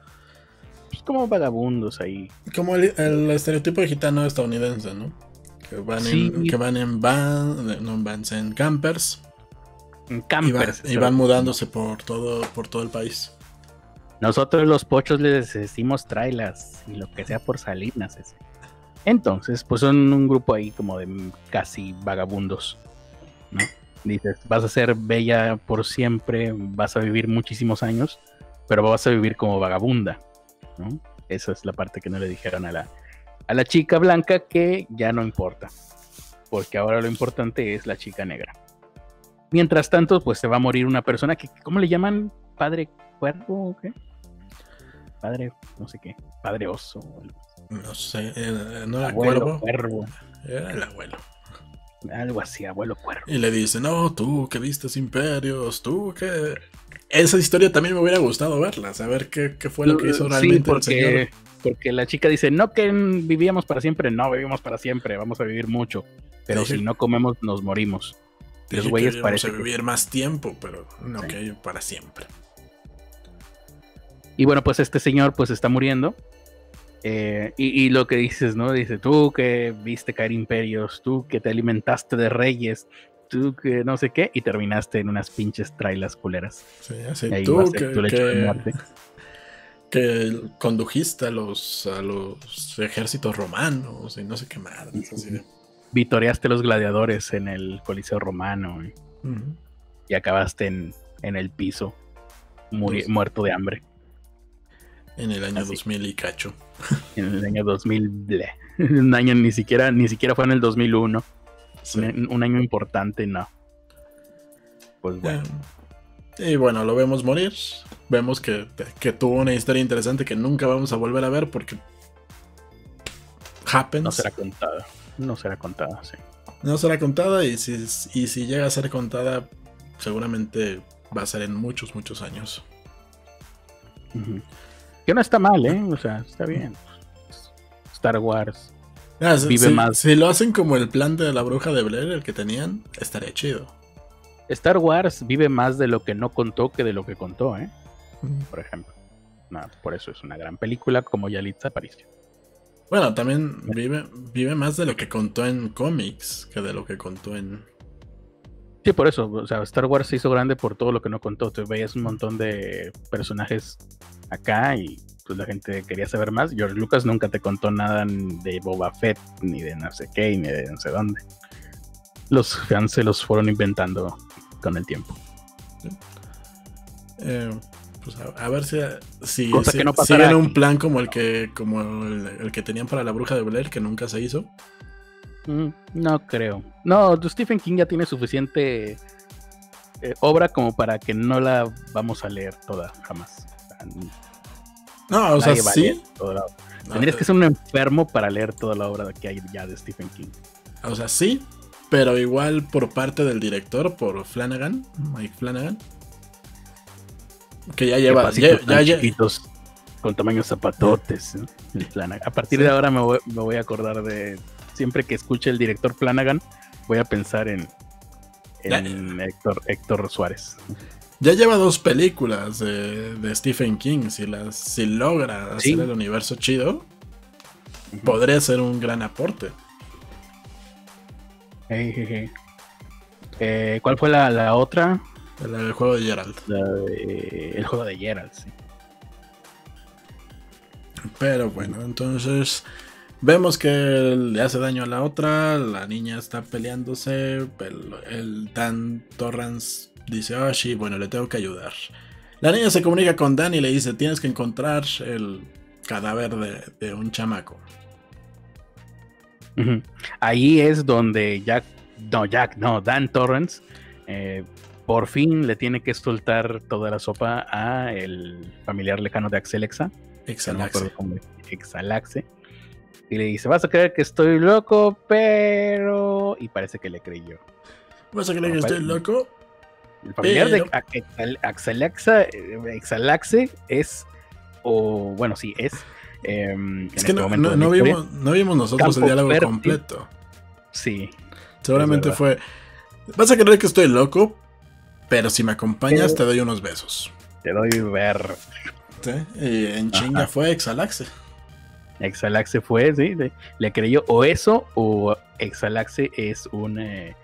Pues como vagabundos ahí. Como el, el estereotipo de gitano estadounidense, ¿no? Que van, Sí. en, que van en van, no en vans, en campers. En Y van, campers. y van mudándose por todo, por todo el país. Nosotros los pochos les decimos trailas y lo que sea por salinas. ese. Entonces, pues son un grupo ahí como de casi vagabundos. ¿no? Dices, vas a ser bella por siempre, vas a vivir muchísimos años, pero vas a vivir como vagabunda. ¿no? Esa es la parte que no le dijeron a la, a la chica blanca que ya no importa, porque ahora lo importante es la chica negra. Mientras tanto, pues se va a morir una persona que, ¿cómo le llaman? ¿Padre cuervo o qué? Padre, no sé qué, padre oso. No sé, eh, no era Abuelo cuervo, cuervo. era el abuelo. Algo así, abuelo cuervo. Y le dice, no, tú que vistes imperios, tú que... Esa historia también me hubiera gustado verla, saber qué, qué fue lo que hizo Sí, realmente el señor. Porque, la chica dice, no que vivíamos para siempre, no vivimos para siempre, vamos a vivir mucho, pero si no comemos nos morimos. Los güeyes íbamos parece a que- vivir más tiempo, pero no Sí. que para siempre. Y bueno, pues este señor pues está muriendo. eh, y, y lo que dices, ¿no? Dice, tú que viste caer imperios, tú que te alimentaste de reyes, tú que no sé qué, y terminaste en unas pinches trailas culeras. Sí, así tú que, de que-. Que condujiste a los, a los ejércitos romanos y no sé qué más. así de- Vitoreaste los gladiadores en el Coliseo Romano y, acabaste en, en el piso, Pues- muerto de hambre. En el año Así. 2000 y cacho. <laughs> En el año 2000, bleh. <laughs> un año ni siquiera, ni siquiera fue en el 2001. Sí. Un, un año importante, no. Pues bueno. Eh, Y bueno, lo vemos morir. Vemos que, que tuvo una historia interesante que nunca vamos a volver a ver porque. Happens. No será contada. No será contada, sí. No será contada y si, y si llega a ser contada, seguramente va a ser en muchos, muchos años. Que no está mal, ¿eh? O sea, está bien. Star Wars. Ah, Vive si- más. si lo hacen como el plan de la bruja de Blair, el que tenían, estaría chido. Star Wars vive más de lo que no contó que de lo que contó, ¿eh? Por ejemplo. No, por eso es una gran película como Yalitza Aparicio. Bueno, también vive, vive más de lo que contó en cómics que de lo que contó en. Sí, por eso. O sea, Star Wars se hizo grande por todo lo que no contó. Tú veías un montón de personajes acá y pues la gente quería saber más. George Lucas nunca te contó nada de Boba Fett, ni de no sé qué, ni de no sé dónde. Los fans se los fueron inventando con el tiempo. eh, pues a, a ver si, si, Cosa si- que no un plan como el que como el, el que tenían para la bruja de Blair, que nunca se hizo. Mm, No creo. No, Stephen King ya tiene suficiente eh, obra como para que no la vamos a leer toda jamás. No, o sea, sí. No, Tendrías eh, que ser un enfermo para leer toda la obra que hay ya de Stephen King. O sea, sí, pero igual por parte del director, por Flanagan, Mike Flanagan. Que ya lleva. Ya, tan ya- ya- chiquitos, con tamaños zapatotes. <laughs> A partir Sí. de ahora me voy, me voy a acordar de. Siempre que escuche el director Flanagan, voy a pensar en, en Héctor, Héctor Suárez. ya lleva dos películas de, de Stephen King. Si, las, si logra hacer el universo chido, podría ser un gran aporte. Eh, ¿Cuál fue la, la otra? El, el juego de Gerald. La de- el juego de Gerald, sí. Pero bueno, entonces vemos que le hace daño a la otra, la niña está peleándose, el, el Dan Torrance dice, ah, sí, bueno, le tengo que ayudar. La niña se comunica con Dan y le dice, tienes que encontrar el cadáver de, de un chamaco. Ahí es donde Jack, no, Jack, no, Dan Torrance, eh, por fin le tiene que soltar toda la sopa a el familiar lejano de Axelexa, que no Exalaxe. Exalaxe, y le dice, vas a creer que estoy loco, pero... Y parece que le creyó. ¿Vas a creer que estoy loco? El familiar Pero- de Ax- Exal- Axelaxa, eh, Exalaxe es, o bueno, sí, es... em, Es que este no, no- no vimos, no vimos nosotros el diálogo completo. Sí, Seguramente fue, vas a creer que estoy loco, pero si me acompañas te doy unos besos. te doy ver. ¿Sí? Y en chinga Ajá. fue Exalaxe. Exalaxe fue, sí, le, le creyó o eso o Exalaxe es un eh,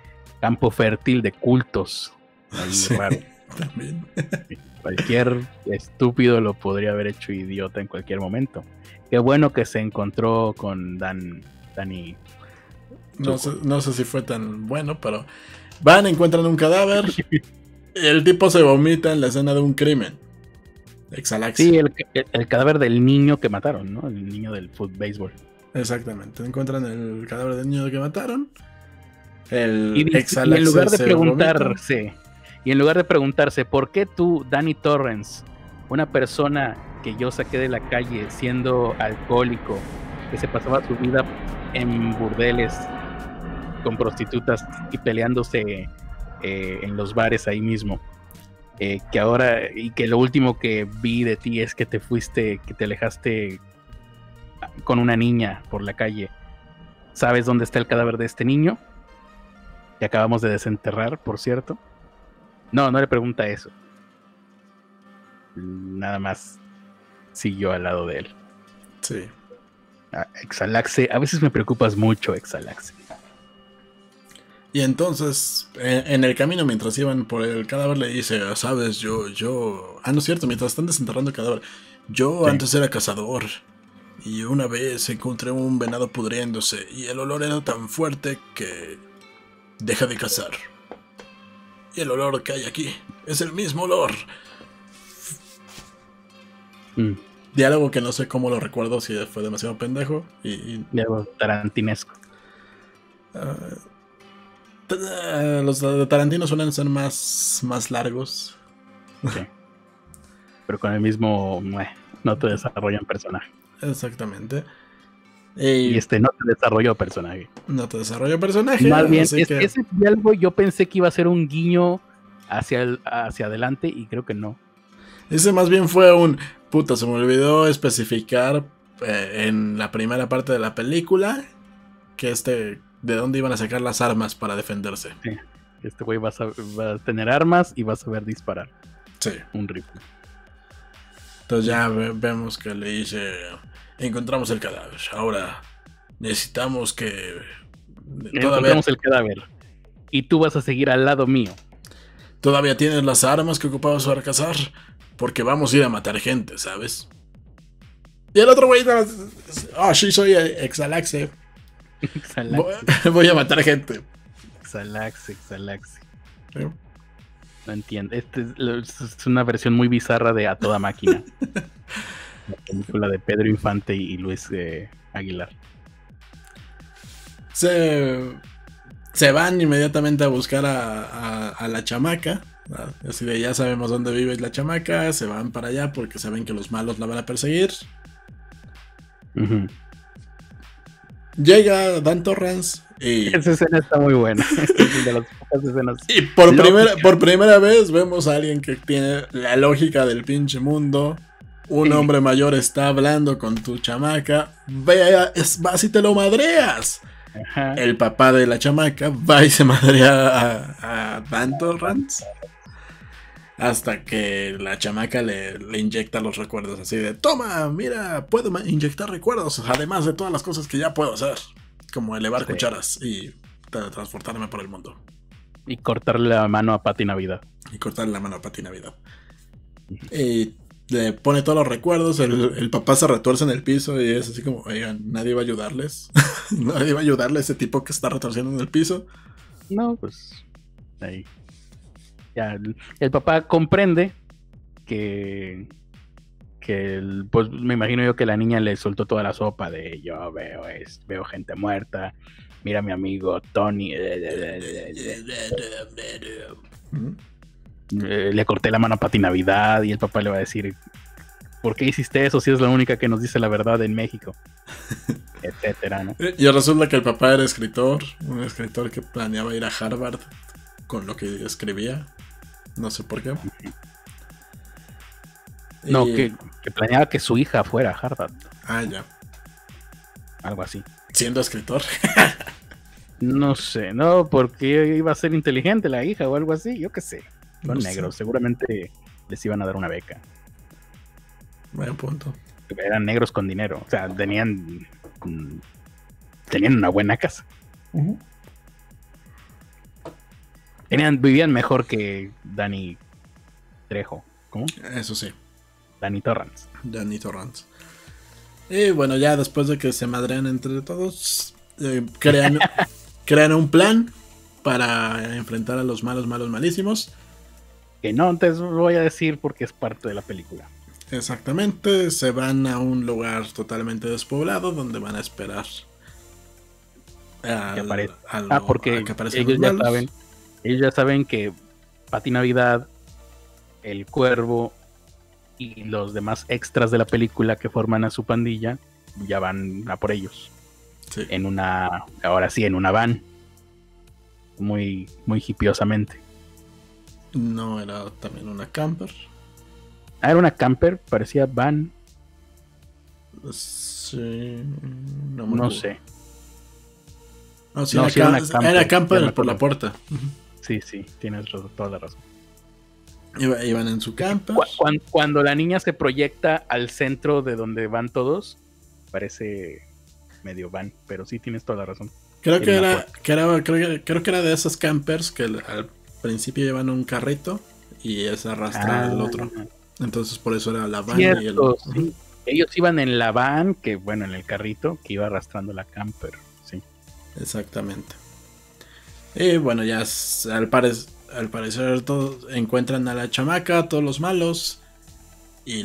campo fértil de cultos. Ahí Sí. raro. También. Cualquier estúpido lo podría haber hecho idiota en cualquier momento. Qué bueno que se encontró con Dan, Dani. No sé, no sé si fue tan bueno, pero van, encuentran un cadáver. <laughs> el tipo se vomita en la escena de un crimen. Exalaxe. Sí, el, el- el cadáver del niño que mataron, ¿no? El niño del fútbol béisbol. Exactamente. Encuentran el cadáver del niño que mataron. El Y, y en lugar de se vomita. Y en lugar de preguntarse, ¿por qué tú, Danny Torrance, una persona que yo saqué de la calle siendo alcohólico, que se pasaba su vida en burdeles con prostitutas y peleándose eh, en los bares ahí mismo, eh, que ahora, y que lo último que vi de ti es que te fuiste, que te alejaste con una niña por la calle? ¿Sabes dónde está el cadáver de este niño? que acabamos de desenterrar, por cierto. No, no le pregunta eso. Nada más siguió al lado de él. Sí. Ah, Exalaxe, a veces me preocupas mucho, Exalaxe. Y entonces, en, en el camino, mientras iban por el cadáver, le dice, "Ah, sabes, yo, yo... Ah, no es cierto, mientras están desenterrando el cadáver. Yo Sí. antes era cazador. Y una vez encontré un venado pudriéndose. Y el olor era tan fuerte que... Deja de cazar. Y el olor que hay aquí es el mismo olor. Mm, Diálogo que no sé cómo lo recuerdo, si fue demasiado pendejo. Y, algo tarantinesco. ah, ah, los de Tarantino suelen ser más, más largos. Pero con el mismo. meh, no te desarrollan personaje. Exactamente. Y Y este no te desarrolló personaje. no te desarrolla personaje. Más bien, es- que- ese diálogo yo pensé que iba a ser un guiño hacia, el, hacia adelante y creo que no. ese más bien fue un. Puta, se me olvidó especificar eh, en la primera parte de la película que este. de dónde iban a sacar las armas para defenderse. Este güey va va a tener armas y va a saber disparar Sí. un rifle. Entonces ya ve- vemos que le dice. Encontramos el cadáver. Ahora necesitamos que. Todavía, Encontramos el cadáver. Y tú vas a seguir al lado mío. todavía tienes las armas que ocupabas para cazar. Porque vamos a ir a matar gente, ¿sabes? Y el otro güey. Ah, sí, soy Exalaxe. Exalaxe, <laughs> Voy, a matar gente. exalaxe, exalaxe. Sí. No entiendo. Este es, es una versión muy bizarra de A Toda Máquina. <laughs> La película de Pedro Infante y Luis eh, Aguilar. Se, se van inmediatamente a buscar a, a- a la chamaca. Así de ya sabemos dónde vive la chamaca. Se van para allá porque saben que los malos la van a perseguir. Llega Dan Torrance y, <laughs> Esa escena está muy buena. Es <laughs> de las pocas escenas. y por, Lógica. primera, por primera vez vemos a alguien que tiene la lógica del pinche mundo. Un hombre mayor está hablando con tu chamaca. Vea, vas y te lo madreas. Ajá. el papá de la chamaca va y se madrea a, a Dan Torrance. Hasta que la chamaca le, le inyecta los recuerdos así de, toma, mira, puedo inyectar recuerdos, además de todas las cosas que ya puedo hacer, como elevar Sí. cucharas y transportarme por el mundo Y cortarle la mano a Pati Navidad. y cortarle la mano a Pati Navidad. Y le pone todos los recuerdos, el, el papá se retuerce en el piso y es así como, oigan, nadie va a ayudarles, <laughs> nadie va a ayudarle a ese tipo que está retorciendo en el piso. No, pues. Ahí. Ya, el, el papá comprende que. Que el- pues me imagino yo que la niña le soltó toda la sopa de yo veo es, veo gente muerta. Mira a mi amigo Tony. Ujú. <laughs> eh, le corté la mano a Pati Navidad y el papá le va a decir, ¿por qué hiciste eso si es la única que nos dice la verdad en México? <laughs> Etcétera, ¿no? Y resulta que el papá era escritor, un escritor que planeaba ir a Harvard con lo que escribía. No sé por qué. No, Y- que, que planeaba que su hija fuera a Harvard, Ah, ya. algo así. Siendo escritor. <laughs> No sé, no, porque iba a ser inteligente la hija o algo así, yo qué sé. Son No sé. negros, seguramente les iban a dar una beca. Buen punto. Eran negros con dinero, o sea, tenían tenían una buena casa. Tenían, vivían mejor que Danny Trejo, ¿cómo? Eso sí. Danny Torrance. Danny Torrance. Y bueno, ya después de que se madrean entre todos, eh, crean, <laughs> crean un plan para enfrentar a los malos, malos, malísimos. Que no te voy a decir porque es parte de la película. Exactamente, se van a un lugar totalmente despoblado donde van a esperar. al, que aparece. ah, porque ellos ya saben, ellos ya saben que Pati Navidad, el cuervo y los demás extras de la película que forman a su pandilla ya van a por ellos. En una, ahora sí, en una van. Muy, muy hipiosamente. No, era también una camper. Ah, era una camper, parecía van. Sí, no, sé. No, sí, era, camper, por la puerta. Sí, sí, tienes toda la razón. iban en su camper. Cuando, la niña se proyecta al centro de donde van todos, parece medio van, pero sí tienes toda la razón. Creo que era, creo, que era de esos campers que al principio llevan un carrito y es arrastra al otro. Ah. Entonces por eso era la van y el... Ellos iban en la van, que bueno, en el carrito, que iba arrastrando la camper, sí. Exactamente. Y bueno, ya al, al parecer todos encuentran a la chamaca, todos los malos, y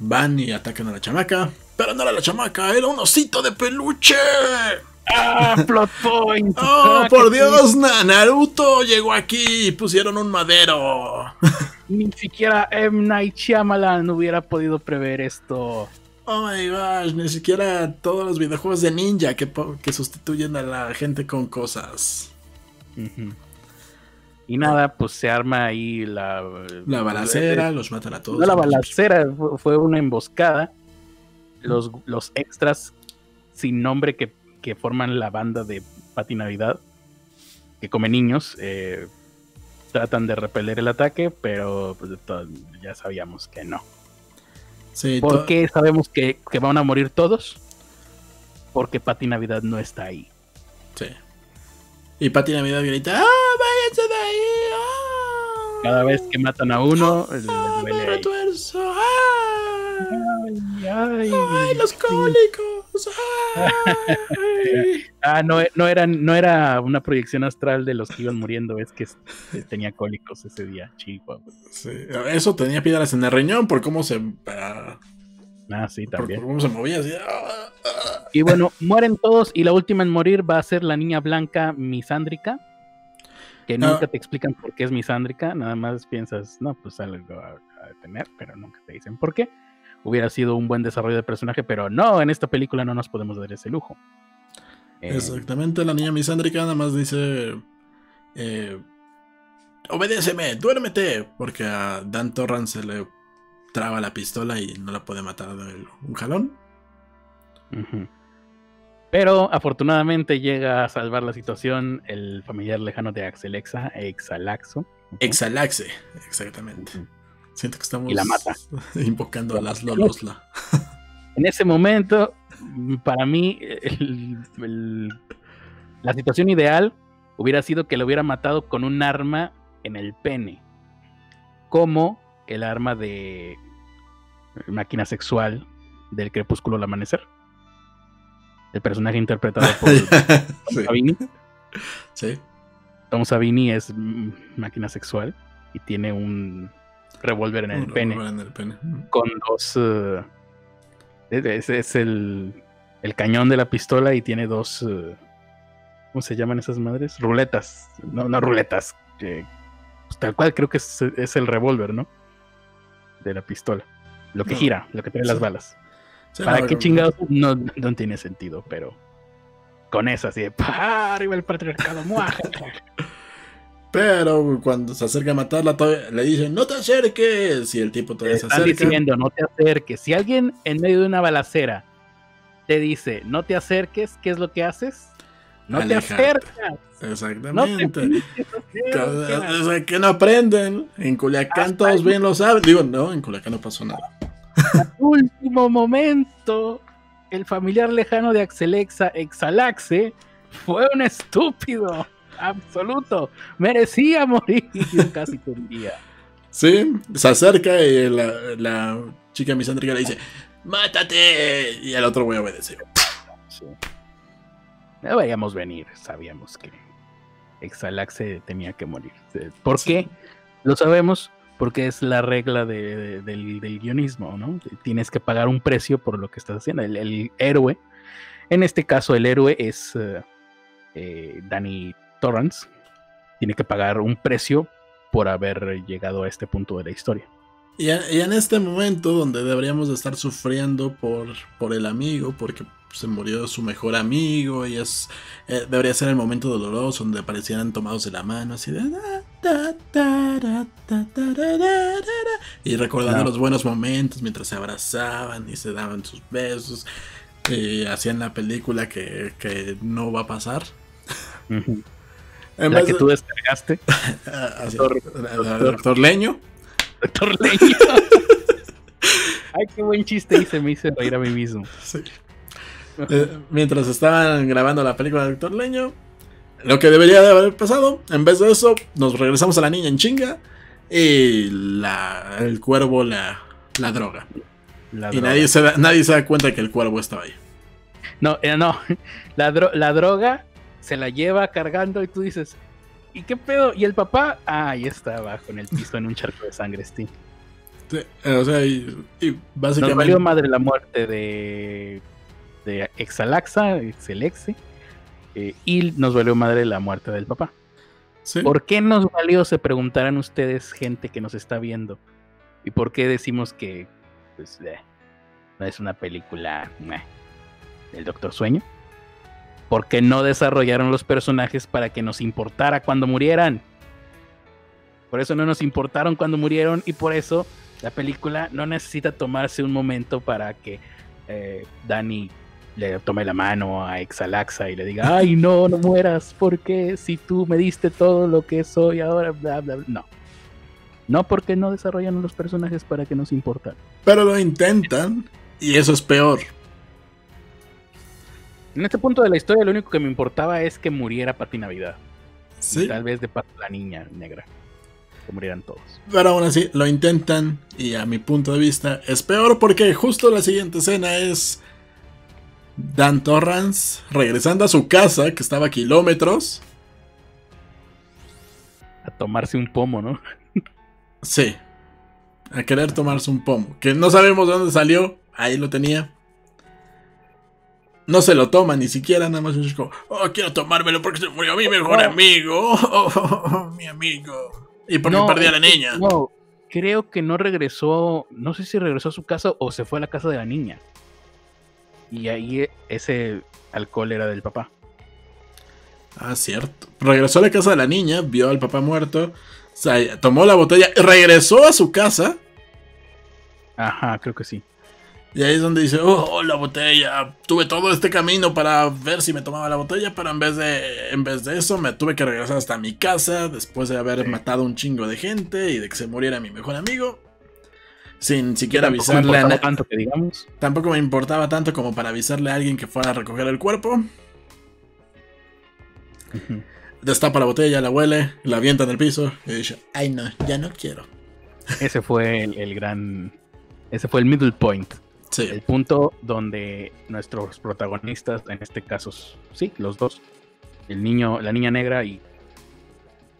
van y atacan a la chamaca. Pero no era la chamaca, era un osito de peluche. ¡Ah, plot point! ¡Oh, ah, por Dios! Naruto llegó aquí y pusieron un madero. <laughs> Ni siquiera M. Night Shyamalan hubiera podido prever esto. Oh my gosh, ni siquiera todos los videojuegos de ninja que, que sustituyen a la gente con cosas. Y nada, pues se arma ahí la... La balacera, los matan a todos. No la balacera, fue una emboscada. Los, los extras sin nombre que que forman la banda de Pati Navidad, que come niños, eh, tratan de repeler el ataque, pero pues, ya sabíamos que no. ¿Por qué sabemos que, van a morir todos? Porque Pati Navidad no está ahí. Sí. Y Pati Navidad grita, ¡Ah, váyanse de ahí! ¡Ah! Cada vez que matan a uno, ¡Ah, me ¡Ay! ¡Ay! ¡Ay, los cólicos! <laughs> ah, no, no, era, no era una proyección astral de los que iban muriendo, es que tenía cólicos ese día, chico. Sí, eso tenía piedras en el riñón por cómo se. ah, ah sí, también. Por, cómo se movía así. Ah, ah. Y bueno, mueren todos y la última en morir va a ser la niña blanca misándrica. Que nunca te explican por qué es misándrica, nada más piensas, no, pues algo a, a tener, pero nunca te dicen por qué hubiera sido un buen desarrollo de personaje, pero no, en esta película no nos podemos dar ese lujo. Eh, Exactamente, la niña misándrica nada más dice... Eh, obedéceme, duérmete, porque a Dan Torrance se le traba la pistola y no la puede matar de un jalón. Pero afortunadamente llega a salvar la situación el familiar lejano de Axelexa, Exalaxo. Exalaxe, exactamente. Siento que estamos y la mata. <laughs> invocando a las Lolosla. En ese momento, para mí, la situación ideal hubiera sido que lo hubiera matado con un arma en el pene. Como el arma de máquina sexual del crepúsculo al amanecer. El personaje interpretado por <laughs> Tom Savini. Sí. Tom Savini es máquina sexual y tiene un revólver en, el pene. Con dos. Uh, es, el, el, cañón de la pistola y tiene dos. Uh, ¿Cómo se llaman esas madres? Ruletas. No, no ruletas. pues, tal cual creo que es, el revólver, ¿no? De la pistola. Lo que gira, lo que trae las balas. ¿Para qué chingados? No, no tiene sentido, pero con esa así de arriba el patriarcado, <laughs> Pero cuando se acerca a matarla, le dicen, no te acerques. Y el tipo todavía se acerca. diciendo, no te acerques. Si alguien en medio de una balacera te dice, no te acerques, ¿qué es lo que haces? No te acercas. Exactamente. o sea, que no aprenden. En Culiacán todos bien lo saben. Digo, no, en Culiacán no pasó nada. <laughs> último momento, el familiar lejano de Axelexa, Exalaxe, fue un estúpido absoluto. Merecía morir <laughs> casi un día. Sí, se acerca y la, la chica misándrica le dice, ¡mátate! Y el otro voy a obedecer. Sí. No vayamos venir, sabíamos que Exalaxe tenía que morir. ¿Por qué? Lo sabemos porque es la regla de- de- del, del guionismo, ¿no? Tienes que pagar un precio por lo que estás haciendo. El, el héroe, en este caso el héroe es eh, eh, Danny torrents, tiene que pagar un precio por haber llegado a este punto de la historia. Y, en este momento donde deberíamos de estar sufriendo por, por el amigo, porque se murió su mejor amigo y es eh, debería ser el momento doloroso donde aparecieran tomados de la mano así de y recordando los buenos momentos mientras se abrazaban y se daban sus besos y hacían la película que, que no va a pasar uh. En La que de- tú descargaste, <laughs> Ah, Doctor- el doctor Leño. Doctor Leño. <laughs> Ay, qué buen chiste hice, me hice reír a mí mismo. Sí. Eh, mientras estaban grabando la película de Doctor Leño, lo que debería de haber pasado, en vez de eso, nos regresamos a la niña en chinga y la, el cuervo la, la droga. La y droga. nadie se, da, nadie se da cuenta que el cuervo estaba ahí. No, eh, no. <laughs> La, dro- la droga se la lleva cargando y tú dices, ¿y qué pedo? ¿Y el papá? Ah, ahí está abajo en el piso en un charco de sangre, Steve. Eh, o sea, y, y Nos básicamente. valió madre la muerte de, de Exalaxa, Exelexe, eh, y nos valió madre la muerte del papá. sí, ¿Por qué nos valió? Se preguntarán ustedes, gente que nos está viendo. ¿Y por qué decimos que pues, eh, no es una película del Doctor Sueño? Porque no desarrollaron los personajes para que nos importara cuando murieran. Por eso no nos importaron cuando murieron y por eso la película no necesita tomarse un momento para que eh, Danny le tome la mano a Exalaxa y le diga, ay no, no mueras, porque si tú me diste todo lo que soy ahora, bla, bla, bla. No. No porque no desarrollan los personajes para que nos importan. pero lo intentan y eso es peor. En este punto de la historia lo único que me importaba es que muriera Pati Navidad. Y Sí, tal vez de paso la niña negra. Que murieran todos. pero aún así lo intentan y a mi punto de vista es peor porque justo la siguiente escena es Dan Torrance regresando a su casa que estaba a kilómetros. A tomarse un pomo, ¿no? Sí, a querer tomarse un pomo, que no sabemos de dónde salió, ahí lo tenía. No se lo toma ni siquiera, nada más es como, oh, quiero tomármelo porque se murió mi mejor No. amigo, <laughs> oh, oh, oh, mi amigo. Y porque No, perdí a la niña. no, creo que no regresó. No sé si regresó a su casa o se fue a la casa de la niña. Y ahí e- ese alcohol era del papá. Ah, cierto. Regresó a la casa de la niña, vio al papá muerto, o sea, tomó la botella, regresó a su casa. Ajá, creo que sí. Y ahí es donde dice, oh, oh, la botella. Tuve todo este camino para ver si me tomaba la botella, pero en vez de, en vez de eso me tuve que regresar hasta mi casa después de haber Sí. matado un chingo de gente y de que se muriera mi mejor amigo. Sin siquiera Tampoco avisarle a importaba na- tanto que digamos. Tampoco me importaba tanto como para avisarle a alguien que fuera a recoger el cuerpo. Destapa la botella, la huele, la avienta en el piso y dice, ay no, ya no quiero. Ese fue el, el gran. Ese fue el middle point. Sí, El punto donde nuestros protagonistas, en este caso, sí, los dos, el niño, la niña negra y,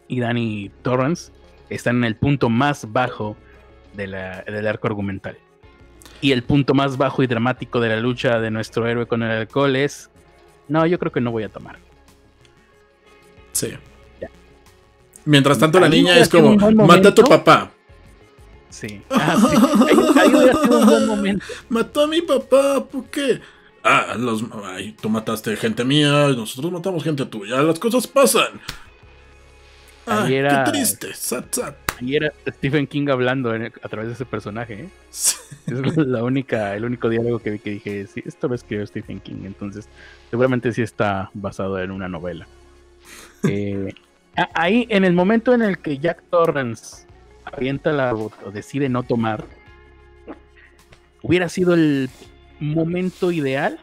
y Danny Torrance, están en el punto más bajo de la- del arco argumental. Y el punto más bajo y dramático de la lucha de nuestro héroe con el alcohol es, no, yo creo que no voy a tomar. sí. Ya. Mientras tanto la niña es como, mata a tu momento". papá. Sí. <laughs> Ah, sí. Ahí, ahí hubiera sido un buen momento. Mató a mi papá, ¿por qué? Ah, los, ay, tú mataste gente mía, nosotros matamos gente tuya, las cosas pasan. Ay, Ahí era- qué triste, sad, sad. Y era Stephen King hablando en- a través de ese personaje. ¿eh? <laughs> Es la única, el único diálogo que vi que dije, sí, esto lo escribió Stephen King, entonces seguramente sí está basado en una novela. <laughs> Eh, ahí, en el momento en el que Jack Torrance avienta la o decide no tomar, hubiera sido el momento ideal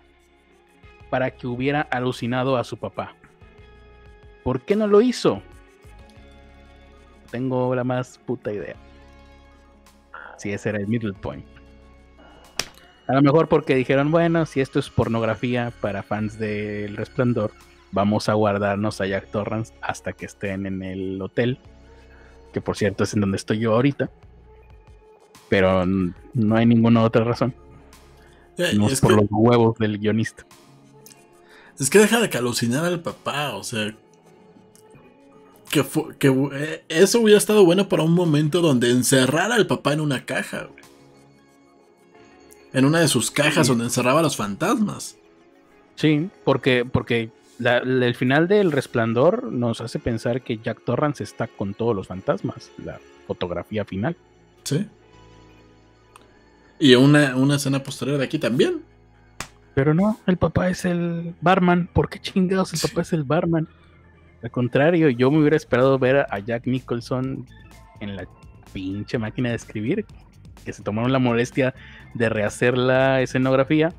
para que hubiera alucinado a su papá. ¿Por qué no lo hizo? Tengo la más puta idea. Si ese era el middle point. A lo mejor porque dijeron, bueno, si esto es pornografía para fans del Resplandor, vamos a guardarnos a Jack Torrance hasta que estén en el hotel que por cierto es en donde estoy yo ahorita, pero no hay ninguna otra razón. Eh, no es, por los huevos del guionista. Es que deja de alucinar al papá, o sea, que, que eh, eso hubiera estado bueno para un momento donde encerrara al papá en una caja. En una de sus cajas donde encerraba a los fantasmas. Sí, porque, porque el final del resplandor nos hace pensar que Jack Torrance está con todos los fantasmas. La fotografía final. Sí. Y una, una escena posterior de aquí también. Pero no, el papá es el barman. ¿Por qué chingados el papá es el barman? Al contrario, yo me hubiera esperado ver a Jack Nicholson en la pinche máquina de escribir. Que se tomaron la molestia de rehacer la escenografía,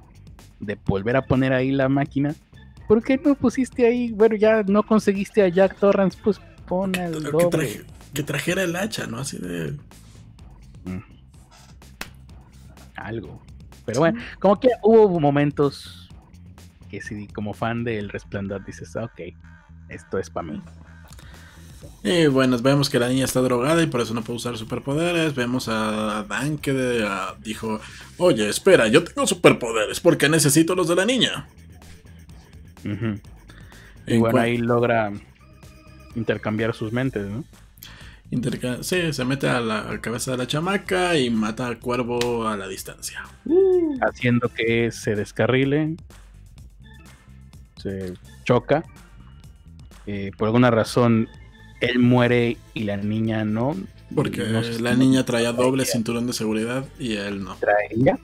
de volver a poner ahí la máquina. ¿Por qué no pusiste ahí? Bueno, ya no conseguiste a Jack Torrance, pues pon el doble. Que, trajera el hacha, ¿no? Así de. Mm. Algo. Pero bueno, como que hubo momentos que sí, como fan del Resplandor, dices, ok, esto es para mí. Y bueno, vemos que la niña está drogada y por eso no puede usar superpoderes. Vemos a Dan que dijo, oye, espera, yo tengo superpoderes porque necesito los de la niña. Y bueno, ahí logra intercambiar sus mentes, ¿no? sí, se mete a la cabeza de la chamaca y mata al cuervo a la distancia. Haciendo que se descarrile. Se choca. Eh, por alguna razón, él muere y la niña no. Porque la niña traía doble cinturón de seguridad y él no. ¿Traía?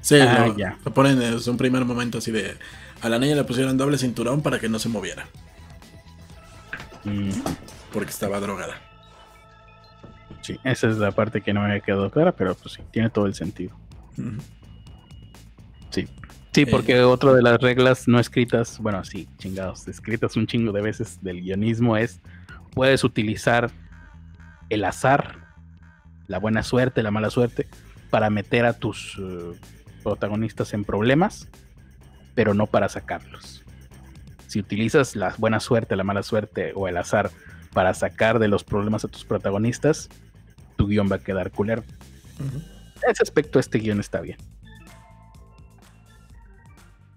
Sí, ah, ya. lo ponen en un primer momento así de. A la niña le pusieron doble cinturón para que no se moviera. Mm. Porque estaba drogada. Sí, esa es la parte que no me había quedado clara, pero pues sí, tiene todo el sentido. Sí. Sí, porque eh, otra de las reglas no escritas, bueno, sí, chingados, escritas un chingo de veces del guionismo es, puedes utilizar el azar, la buena suerte, la mala suerte, para meter a tus eh, protagonistas en problemas, pero no para sacarlos. Si utilizas la buena suerte, la mala suerte o el azar para sacar de los problemas a tus protagonistas, tu guion va a quedar culero. En ese aspecto, este guion está bien.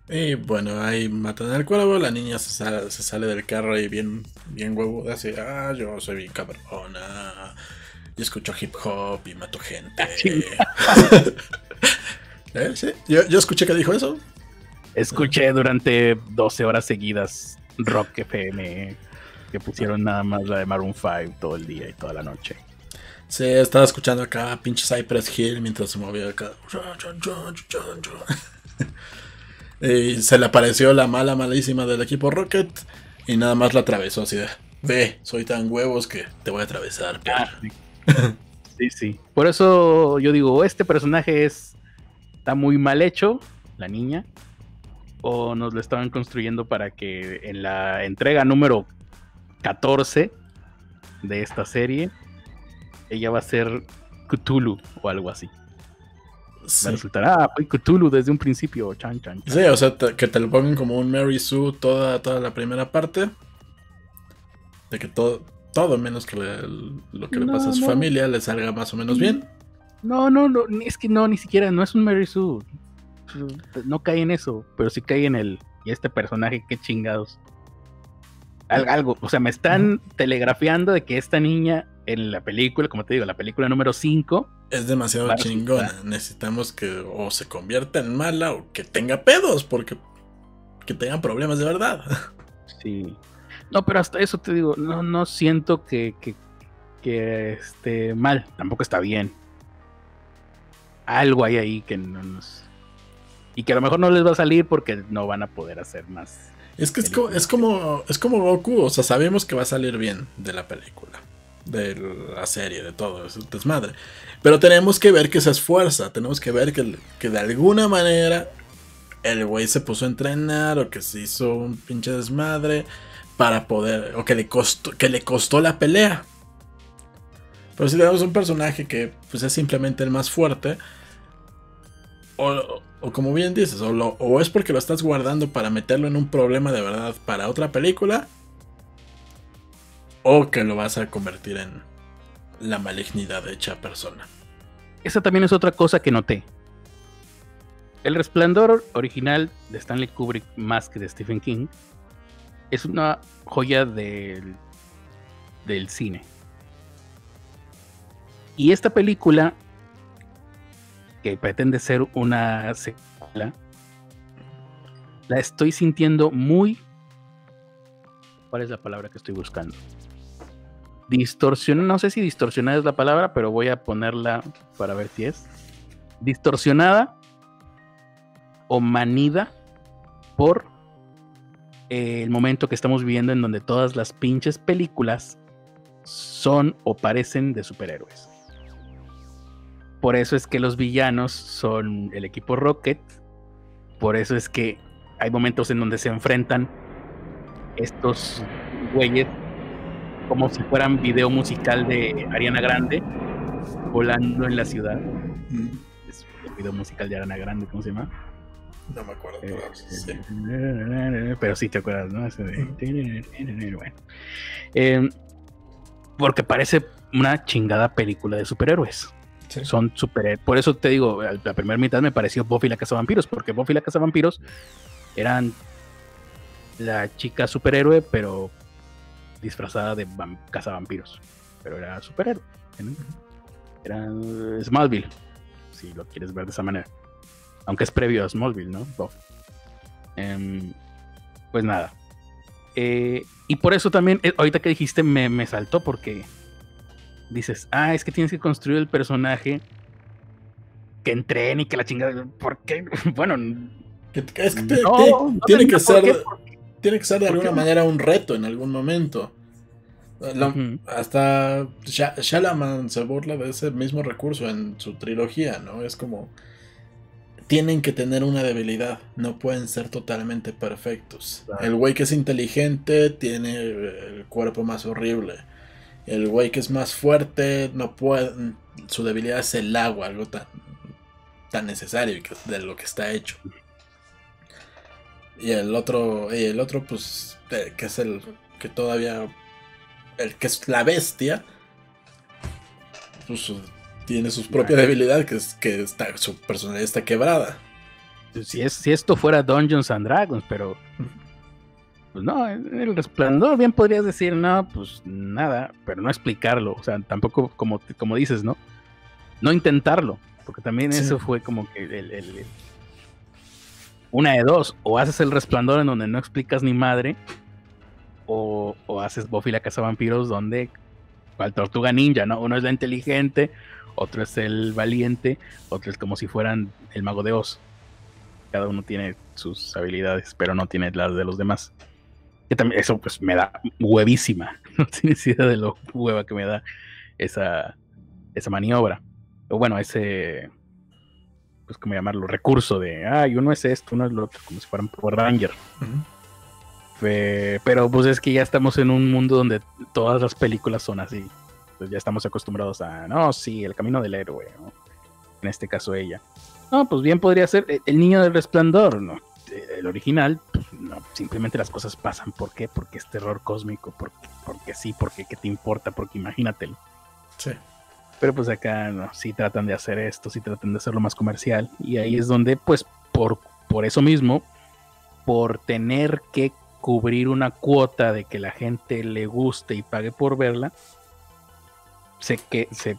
Y bueno, ahí matan al cuervo, la niña se sale, del carro y bien, bien huevo, así, ah, yo soy bien cabrona, y escucho hip hop y mato gente. Ah, <laughs> ¿Eh? ¿Sí? ¿Yo, yo escuché que dijo eso. Escuché durante 12 horas seguidas Rock FM, que pusieron nada más la de Maroon 5 todo el día y toda la noche. Sí, estaba escuchando acá pinche Cypress Hill mientras se movía acá. <laughs> y se le apareció la mala, malísima del equipo Rocket y nada más la atravesó así de, ve, soy tan huevos que te voy a atravesar. Ah, <laughs> sí. sí, Por eso yo digo, este personaje es está muy mal hecho, la niña, o nos lo estaban construyendo para que en la entrega número 14 de esta serie ella va a ser Cthulhu o algo así. Va a resultar, ah, Cthulhu desde un principio, chan, chan, Sí, o sea, que te lo pongan como un Mary Sue toda, toda la primera parte. De que todo, todo menos que lo que le pasa a su familia le salga más o menos bien. No, no, no, es que no, ni siquiera, no es un Mary Sue. No cae en eso, pero sí cae en el. Y este personaje, qué chingados. algo, o sea, me están telegrafiando de que esta niña en la película, como te digo, la película número 5. Es demasiado chingona. Necesitamos que o se convierta en mala o que tenga pedos, porque que tengan problemas de verdad. Sí. No, pero hasta eso te digo, no, no siento que, que, que esté mal, tampoco está bien. Algo hay ahí que no nos... Y que a lo mejor no les va a salir porque no van a poder hacer más. Es que es como, es como, es como Goku, o sea, sabemos que va a salir bien de la película de la serie, de todo, es desmadre. Pero tenemos que ver que se esfuerza, tenemos que ver que, que de alguna manera el güey se puso a entrenar o que se hizo un pinche desmadre para poder, o que le costó, que le costó la pelea. Pero si tenemos un personaje que pues, es simplemente el más fuerte, o, o como bien dices, o, o es porque lo estás guardando para meterlo en un problema de verdad para otra película, o que lo vas a convertir en, la malignidad hecha persona. Esa también es otra cosa que noté. El resplandor original de Stanley Kubrick más que de Stephen King es una joya del, del cine. Y esta película, que pretende ser una secuela, la estoy sintiendo muy... ¿Cuál es la palabra que estoy buscando? Distorsionada, no sé si distorsionada es la palabra, pero voy a ponerla para ver si es. Distorsionada o manida por el momento que estamos viviendo en donde todas las pinches películas son o parecen de superhéroes. Por eso es que los villanos son el equipo Rocket. Por eso es que hay momentos en donde se enfrentan estos güeyes como si fueran video musical de Ariana Grande volando en la ciudad. Mm. Es el video musical de Ariana Grande, ¿cómo se llama? No me acuerdo. Pero, sí. pero sí te acuerdas, ¿no? Bueno. Eh, porque parece una chingada película de superhéroes. Son superhéroes. Por eso te digo, la primera mitad me pareció Buffy la Casa Vampiros, porque Buffy la Casa Vampiros eran la chica superhéroe, pero disfrazada de Casa Vampiros. Pero era superhéroe. Era Smallville, si lo quieres ver de esa manera. Aunque es previo a Smallville, ¿no? Em, pues nada. Eh, y por eso también, eh, ahorita que dijiste, me, me saltó porque dices, ah, es que tienes que construir el personaje que entrene y que la chingada. ¿Por qué? <laughs> Bueno, es que tiene que ser. Tiene que ser de alguna manera un reto en algún momento. Hasta Shalaman se burla de ese mismo recurso en su trilogía, ¿no? Es como tienen que tener una debilidad, no pueden ser totalmente perfectos. El güey que es inteligente tiene el cuerpo más horrible. El güey que es más fuerte no puede, su debilidad es el agua, algo tan, tan necesario de lo que está hecho. Y el otro, y el otro pues, que es el que todavía, el que es la bestia, pues tiene su propia debilidad, que es que está, su personalidad está quebrada. Si, es, si esto fuera Dungeons and Dragons, pero pues no, el resplandor bien podrías decir, no, pues nada, pero no explicarlo, o sea, tampoco como, como dices, ¿no? No intentarlo, porque también eso fue como que el, una de dos, o haces el resplandor en donde no explicas ni madre, o, o haces Buffy la Casa Vampiros donde cual tortuga ninja, ¿no? Uno es la inteligente, otro es el valiente, otro es como si fueran el mago de Oz. Cada uno tiene sus habilidades, pero no tiene las de los demás. Que también, eso pues me da huevísima. <laughs> No tienes idea de lo hueva que me da esa, esa maniobra. O bueno, ese, pues como llamarlo, recurso de, ay, uno es esto, uno es lo otro, como si fueran Power Ranger. pero pues es que ya estamos en un mundo donde todas las películas son así. Pues, ya estamos acostumbrados a, no, sí, el camino del héroe, en este caso ella. No, pues bien podría ser el niño del resplandor, ¿no? El original, pues, no, simplemente las cosas pasan. ¿Por qué? Porque es terror cósmico, porque, porque sí, porque ¿qué te importa? Porque imagínatelo. Sí. Pero pues acá no, sí tratan de hacer esto, sí tratan de hacerlo más comercial. Y ahí es donde, pues, por, por eso mismo, por tener que cubrir una cuota de que la gente le guste y pague por verla, sé que se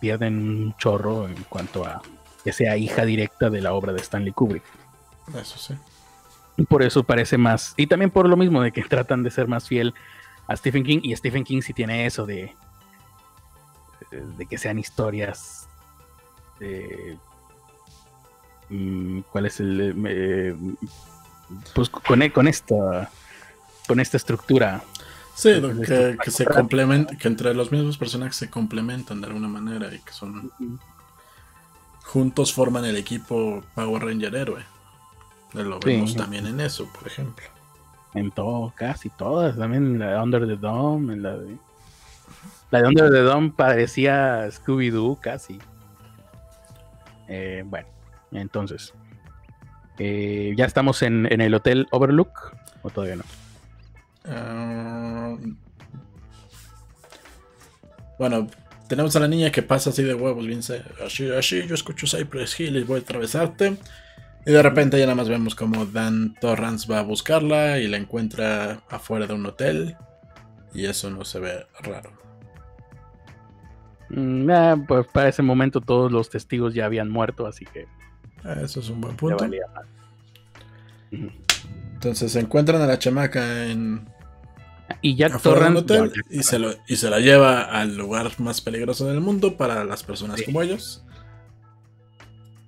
pierden un chorro en cuanto a que sea hija directa de la obra de Stanley Kubrick. Eso sí. Por eso parece más. Y también por lo mismo de que tratan de ser más fiel a Stephen King. Y Stephen King sí tiene eso de. de que sean historias. Mm, ¿Cuál es el. Eh, pues con, con esta. con esta estructura Sí, que, se complementan, que entre los mismos personajes se complementan de alguna manera y que son juntos forman el equipo Power Ranger héroe. Lo vemos también en eso, por ejemplo. En todo, casi todas, también la de Under the Dome, la de la de Under the Dome parecía Scooby Doo casi. Eh, bueno, entonces eh, ya estamos en, en el hotel Overlook o todavía no. Ah, bueno, tenemos a la niña que pasa así de huevos, bien así, así, yo escucho Cypress Hill y voy a atravesarte. Y de repente ya nada más vemos como Dan Torrance va a buscarla y la encuentra afuera de un hotel. Y eso no se ve raro. Mm, ah, pues para ese momento todos los testigos ya habían muerto, así que. Eso es un buen punto. Entonces se encuentran a la chamaca en. Y Jack Torrance. y, se lo, y se la lleva al lugar más peligroso del mundo para las personas como ellos.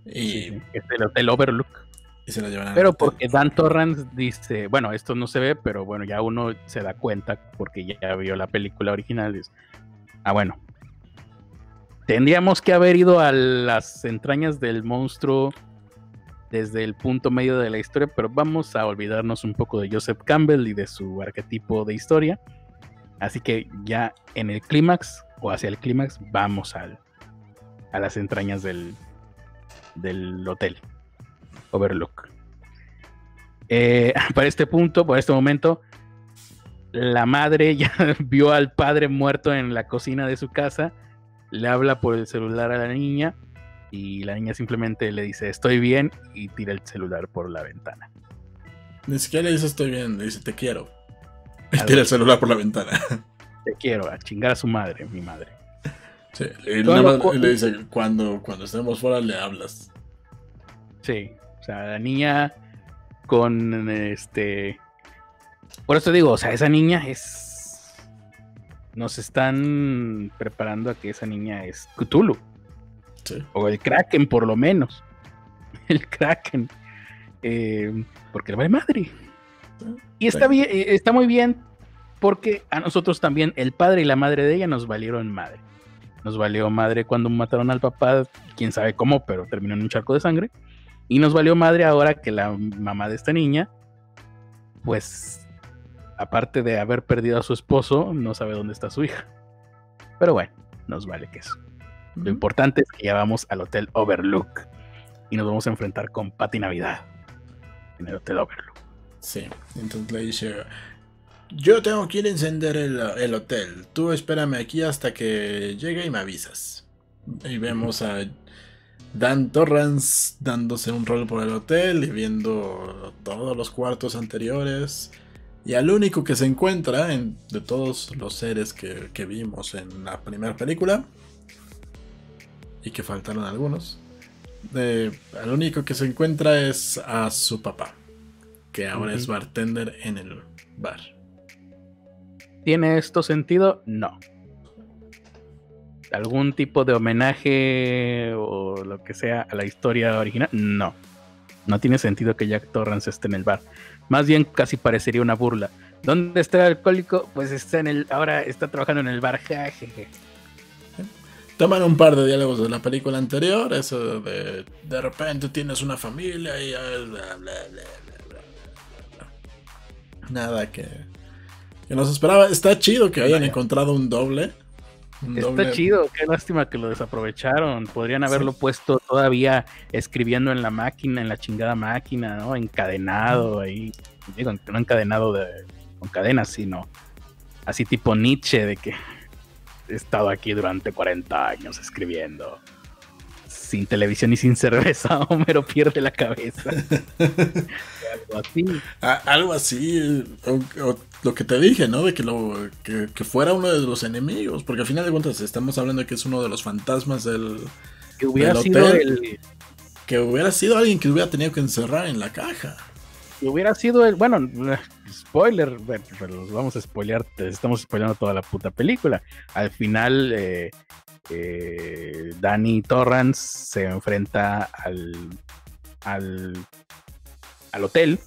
Y. es el Hotel Overlook. Y se la llevan Pero porque Dan Torrance dice, bueno, esto no se ve, pero bueno, ya uno se da cuenta porque ya vio la película original. Dice, ah, bueno, Tendríamos que haber ido a las entrañas del monstruo desde el punto medio de la historia, pero vamos a olvidarnos un poco de Joseph Campbell y de su arquetipo de historia. Así que ya en el clímax o hacia el clímax vamos al, a las entrañas del, del hotel Overlook. Eh, <laughs> para este punto, por este momento, la madre ya <laughs> vio al padre muerto en la cocina de su casa le habla por el celular a la niña y la niña simplemente le dice estoy bien y tira el celular por la ventana. Ni siquiera le dice estoy bien, le dice te quiero. <laughs> Y tira el celular por la ventana. Te quiero, a chingar a su madre, mi madre. Sí, le dice cuando, cuando estemos fuera le hablas. Sí, o sea, la niña con este... Por eso digo, o sea, esa niña es nos están preparando a que esa niña es Cthulhu. O el Kraken, por lo menos. <laughs> El Kraken. Eh, porque le vale madre. Y está bien, está muy bien porque a nosotros también, el padre y la madre de ella nos valieron madre. Nos valió madre cuando mataron al papá, quién sabe cómo, pero terminó en un charco de sangre. Y nos valió madre ahora que la mamá de esta niña, pues aparte de haber perdido a su esposo, no sabe dónde está su hija. Pero bueno, nos vale que eso. Lo importante es que ya vamos al Hotel Overlook y nos vamos a enfrentar con Patty Navidad en el Hotel Overlook. Sí, entonces le dice, yo tengo que ir a encender el, el hotel, tú espérame aquí hasta que llegue y me avisas. Y vemos a Dan Torrance dándose un rol por el hotel y viendo todos los cuartos anteriores. Y al único que se encuentra en, de todos los seres que, vimos en la primera película, y que faltaron algunos, al único que se encuentra es a su papá, que ahora es bartender en el bar. ¿Tiene esto sentido? No. ¿Algún tipo de homenaje o lo que sea a la historia original? No. No tiene sentido que Jack Torrance esté en el bar. Más bien casi parecería una burla. ¿Dónde está el alcohólico? Pues está en el. Ahora está trabajando en el bar. Toman un par de diálogos de la película anterior. Eso de. De repente tienes una familia y. Bla, bla, bla, Nada que. Que nos esperaba. Está chido que hayan encontrado un doble. Está chido, qué lástima que lo desaprovecharon. Podrían haberlo puesto todavía escribiendo en la máquina, en la chingada máquina, ¿no? Encadenado ahí. Digo, no encadenado de, con cadenas, sino así tipo Nietzsche, de que he estado aquí durante 40 años escribiendo. Sin televisión y sin cerveza, <laughs> Homero pierde la cabeza. <laughs> algo así. algo así lo que te dije, ¿no? De que, lo, que, fuera uno de los enemigos, porque al final de cuentas estamos hablando de que es uno de los fantasmas del, que hubiera sido el... Que hubiera sido alguien que hubiera tenido que encerrar en la caja. Que hubiera sido el... Bueno, spoiler, pero vamos a spoilear, estamos spoileando toda la puta película. Al final, eh, eh, Danny Torrance se enfrenta al, al, al hotel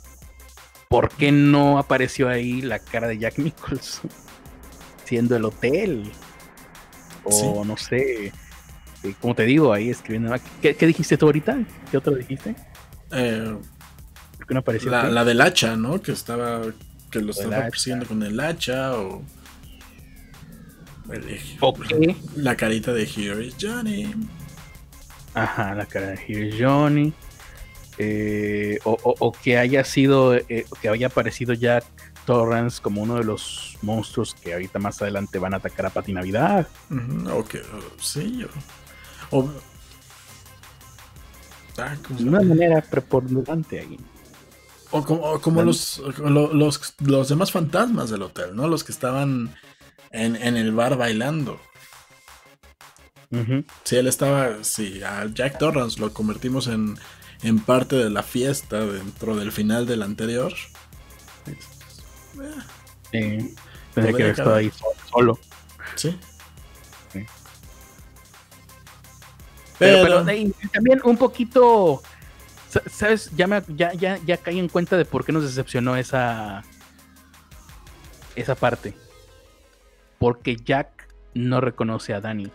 ¿por qué no apareció ahí la cara de Jack Nicholson? <laughs> Siendo el hotel. O no sé. Eh, como te digo, ahí escribiendo. ¿Qué, dijiste tú ahorita? ¿Qué otro dijiste? Eh, ¿Por qué no apareció? La, del hacha, ¿no? Que estaba. Que lo estaba persiguiendo con el hacha o. La carita de Here is Johnny. Ajá, la cara de Here is Johnny. Eh, o, que haya sido, eh, que haya aparecido Jack Torrance como uno de los monstruos que ahorita más adelante van a atacar a Pati Navidad. Ok, sí. O, ah, de una manera preponderante ahí. O como, los, los, los, demás fantasmas del hotel, ¿no? Los que estaban en, el bar bailando. Si él estaba, si a Jack Torrance lo convertimos en, en parte de la fiesta dentro del final del anterior. Sí, tendría que haber estado ahí solo. Sí. Pero, también un poquito, ¿sabes? Ya, me, ya, ya, ya caí en cuenta de por qué nos decepcionó esa, esa parte. Porque Jack no reconoce a Danny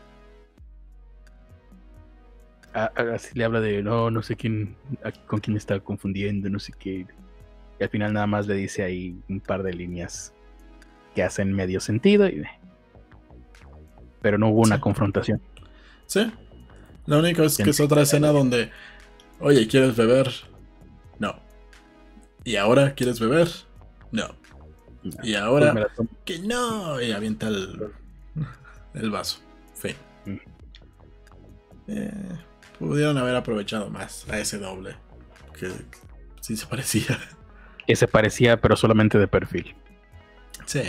así le habla de no, no sé quién, con quién está confundiendo, no sé qué. Y al final nada más le dice ahí un par de líneas que hacen medio sentido. Y... Pero no hubo una confrontación. Sí. Lo único es que es otra escena donde, oye, ¿quieres beber? No. ¿Y ahora quieres beber? No. y ahora, pues que no. Y avienta el, el vaso. Fin. Eh, Pudieron haber aprovechado más a ese doble. Que, sí se parecía. Que se parecía, pero solamente de perfil. Sí.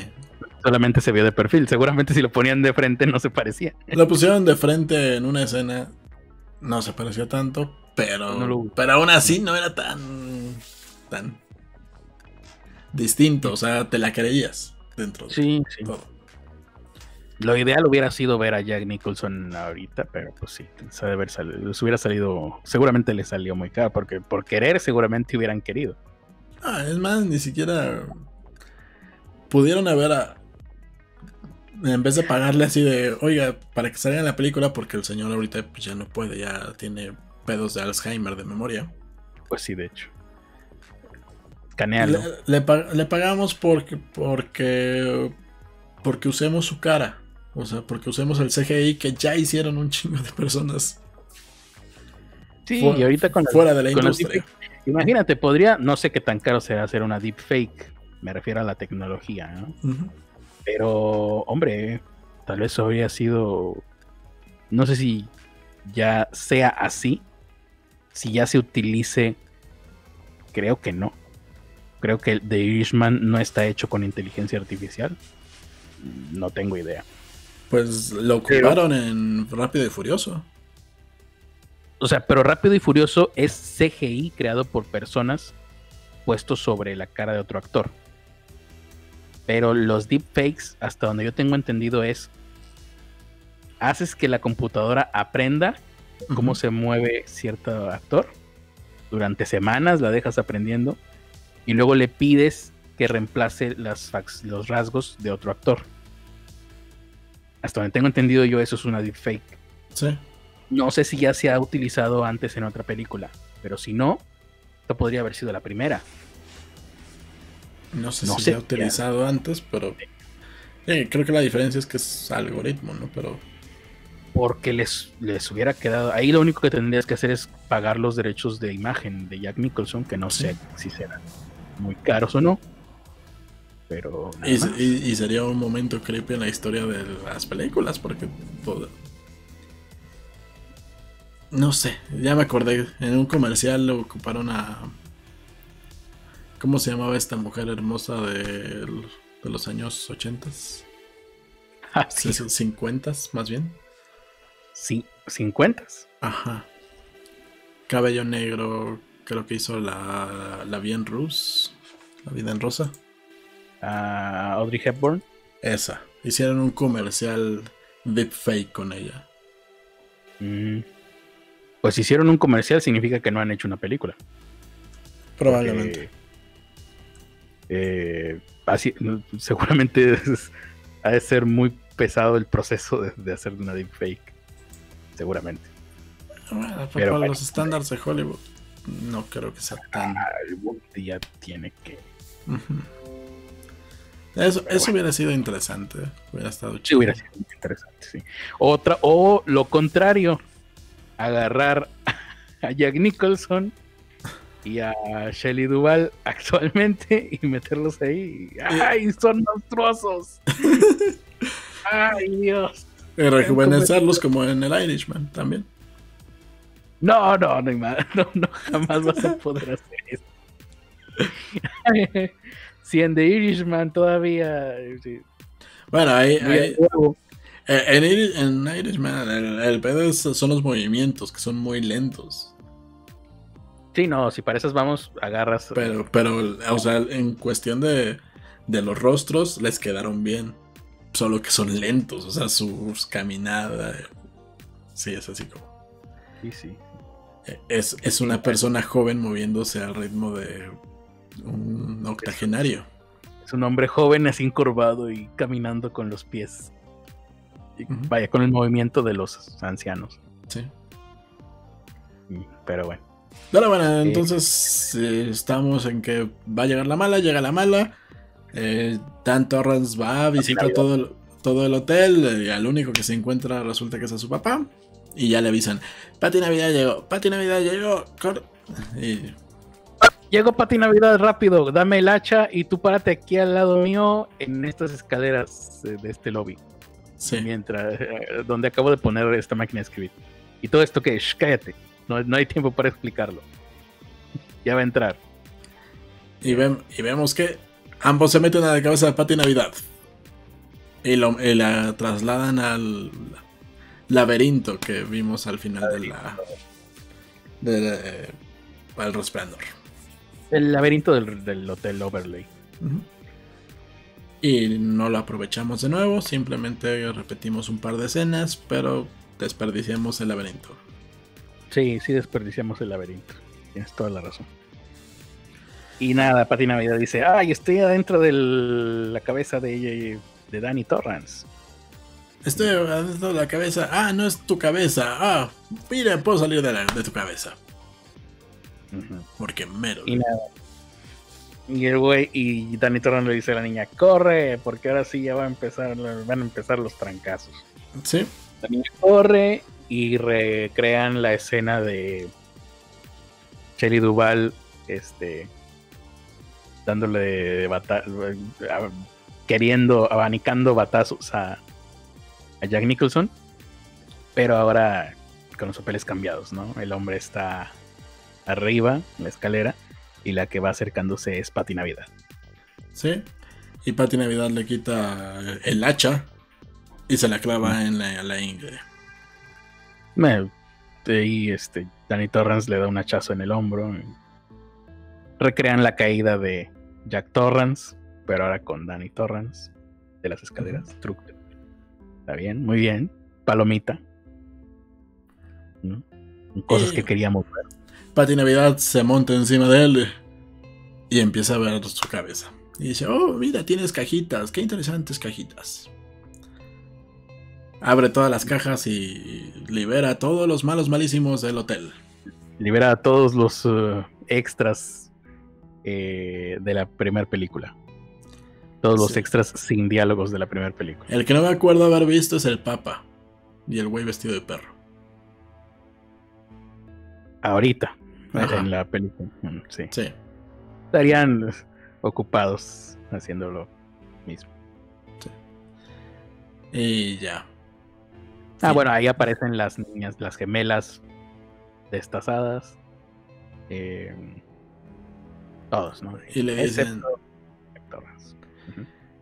Solamente se vio de perfil. Seguramente si lo ponían de frente no se parecía. Lo pusieron de frente en una escena. No se parecía tanto. Pero. Pero aún así no era tan. tan. distinto. O sea, te la creías dentro de sí, sí. Lo ideal hubiera sido ver a Jack Nicholson ahorita, pero pues sí, se haber salido, les hubiera salido, seguramente le salió muy caro, porque por querer seguramente hubieran querido. Ah, es más, ni siquiera pudieron haber, a, en vez de pagarle así de, oiga, para que salga en la película, porque el señor ahorita pues, ya no puede, ya tiene pedos de Alzheimer de memoria. Pues sí, de hecho. Canealo. Le, le pagamos porque, porque, porque usemos su cara. O sea, porque usemos el CGI que ya hicieron un chingo de personas. Sí, y ahorita con fuera de la industria. imagínate, podría, no sé qué tan caro será hacer una deepfake. Me refiero a la tecnología, ¿no? Pero, hombre, tal vez habría sido. No sé si ya sea así. Si ya se utilice. Creo que no. Creo que el The Irishman no está hecho con inteligencia artificial. No tengo idea. Pues lo ocuparon en Rápido y Furioso. O sea, pero Rápido y Furioso es CGI creado por personas puestos sobre la cara de otro actor. Pero los deepfakes, hasta donde yo tengo entendido, es haces que la computadora aprenda cómo se mueve cierto actor. Durante semanas la dejas aprendiendo y luego le pides que reemplace las los rasgos de otro actor hasta donde tengo entendido yo, eso es una deepfake. Sí. No sé si ya se ha utilizado antes en otra película, pero si no, esto podría haber sido la primera. No sé si se ha utilizado antes, pero creo que la diferencia es que es algoritmo, ¿no? Pero porque les, les hubiera quedado. Ahí lo único que tendrías que hacer es pagar los derechos de imagen de Jack Nicholson, que no sé si serán muy caros o no. Pero. Y, sería un momento creepy en la historia de las películas, porque No sé, ya me acordé. En un comercial lo ocuparon a. ¿Cómo se llamaba esta mujer hermosa de, de los años 80? Ah, sí. 50 más bien. Sí, 50 Ajá. Cabello negro, creo que hizo la, la bien Rus, la vida en rosa a Audrey Hepburn. Esa. Hicieron un comercial fake con ella. Mm. Pues hicieron un comercial significa que no han hecho una película. Probablemente. Eh, así, seguramente <laughs> ha de ser muy pesado el proceso de, hacer una deepfake. Seguramente. Bueno, pero para los estándares de Hollywood, no creo que sea tan. ya tiene que. Eso, hubiera sido interesante. Hubiera estado chido. Sí, hubiera sido interesante, sí. Otra, o lo contrario, agarrar a Jack Nicholson y a Shelly Duval actualmente y meterlos ahí. ¡Ay, son monstruosos! <laughs> ¡Ay, Dios! Y rejuvenecerlos como en el Irishman también. No, no, no, <laughs> no, no jamás vas a poder hacer eso. <laughs> si en The Irishman todavía. Bueno, ahí. en, Irishman, el, pedo son los movimientos, que son muy lentos. Sí, no, si para esas vamos, agarras. Pero, pero, o sea, en cuestión de, de los rostros, les quedaron bien. Solo que son lentos, o sea, sus caminadas. Sí, es así como. Sí, sí. Es, es una persona joven moviéndose al ritmo de un octogenario. Es un hombre joven así encorvado y caminando con los pies. Vaya, con el movimiento de los ancianos. Sí. Pero bueno. Pero bueno, entonces eh, estamos en que va a llegar la mala, llega la mala. Eh, Dan Torrance va, visita todo el, todo el hotel y al único que se encuentra resulta que es a su papá. Y ya le avisan, Pati Navidad llegó, Pati Navidad llegó. Y Llego Pati Navidad rápido, dame el hacha y tú párate aquí al lado mío en estas escaleras de este lobby. Sí. Mientras, eh, donde acabo de poner esta máquina de escribir. Y todo esto que, es, cállate, no, no, hay tiempo para explicarlo. Ya va a entrar. Y, y vemos que ambos se meten a la cabeza de Pati Navidad. Y, lo, la trasladan al laberinto que vimos al final de la. del eh, resplandor. El laberinto del, Hotel Overlay. Y no lo aprovechamos de nuevo, simplemente repetimos un par de escenas, pero desperdiciamos el laberinto. Sí, sí desperdiciamos el laberinto. Tienes toda la razón. Y nada, Pati Navidad dice, ay, estoy adentro de la cabeza de, de Danny Torrance. Estoy adentro de la cabeza. Ah, no es tu cabeza. Ah, mira, puedo salir de, de tu cabeza. Porque mero. Y nada. Y el güey, y Danny Torrance le dice a la niña, corre, porque ahora sí ya va a empezar, van a empezar los trancazos. Sí. La niña corre y recrean la escena de Shelly Duval, este, dándole queriendo, abanicando batazos a, a Jack Nicholson, pero ahora con los papeles cambiados, ¿no? El hombre está arriba, la escalera, y la que va acercándose es Pati Navidad. Sí, y Pati Navidad le quita el hacha y se la clava en la, la ingle. Y este, Danny Torrance le da un hachazo en el hombro. Recrean la caída de Jack Torrance, pero ahora con Danny Torrance de las escaleras. Está bien, muy bien. Palomita. Cosas que queríamos ver. Pati Navidad se monta encima de él y empieza a ver su cabeza. Y dice, oh, mira, tienes cajitas, qué interesantes cajitas. Abre todas las cajas y libera a todos los malos malísimos del hotel. Libera a todos los uh, extras eh, de la primera película. Todos los extras sin diálogos de la primera película. El que no me acuerdo haber visto es el Papa y el güey vestido de perro. Ahorita en la película. Mm, sí. sí. Estarían ocupados haciendo lo mismo. Sí. Y ya. Ah, bueno, ahí aparecen las niñas, las gemelas destazadas. Eh, todos, ¿no? Y le dicen.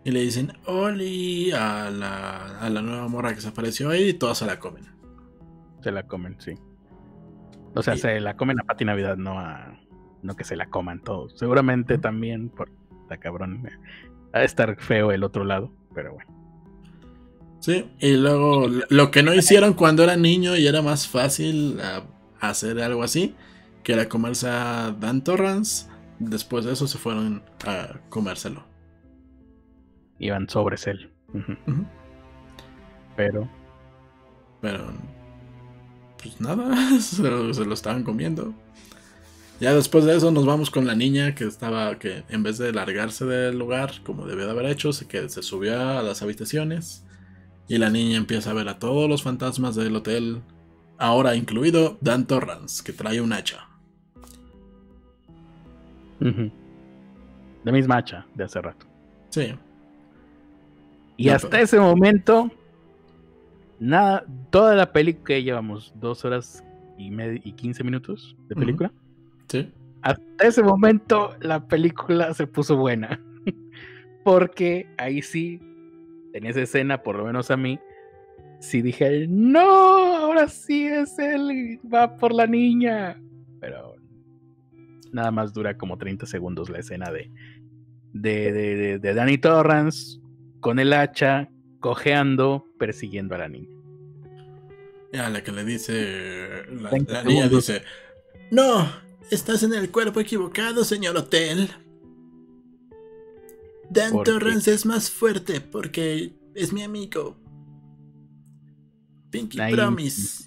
Y le dicen Oli a la, a la nueva morra que se apareció ahí y todas se la comen. Se la comen, sí. O sea, se la comen a Pati Navidad, no a. No que se la coman todos. Seguramente también por la cabrón. Va a estar feo el otro lado, pero bueno. Sí, y luego lo que no hicieron cuando era niño y era más fácil ah, hacer algo así, que era comerse a Dan Torrance, después de eso se fueron a comérselo. Iban sobre él. Pero. Pero pues nada, <laughs> se lo, estaban comiendo. Ya después de eso nos vamos con la niña que estaba, que en vez de largarse del lugar, como debió de haber hecho, se, que se subió a las habitaciones. Y la niña empieza a ver a todos los fantasmas del hotel, ahora incluido Dan Torrance, que trae un hacha. La misma hacha de hace rato. Sí. Y hasta ese momento, nada, toda la película que llevamos, dos horas y, y 15 minutos de película. Sí. Hasta ese momento la película se puso buena. <laughs> Porque ahí sí, en esa escena, por lo menos a mí, sí dije, no, ahora sí es él, va por la niña. Pero nada más dura como 30 segundos la escena de, de, de, Danny Torrance con el hacha, cojeando, persiguiendo a la niña. Ya, la que le dice, la, niña dice, no, estás en el cuerpo equivocado, señor Hotel. Dan Torrance es más fuerte porque es mi amigo. Pinky Promise.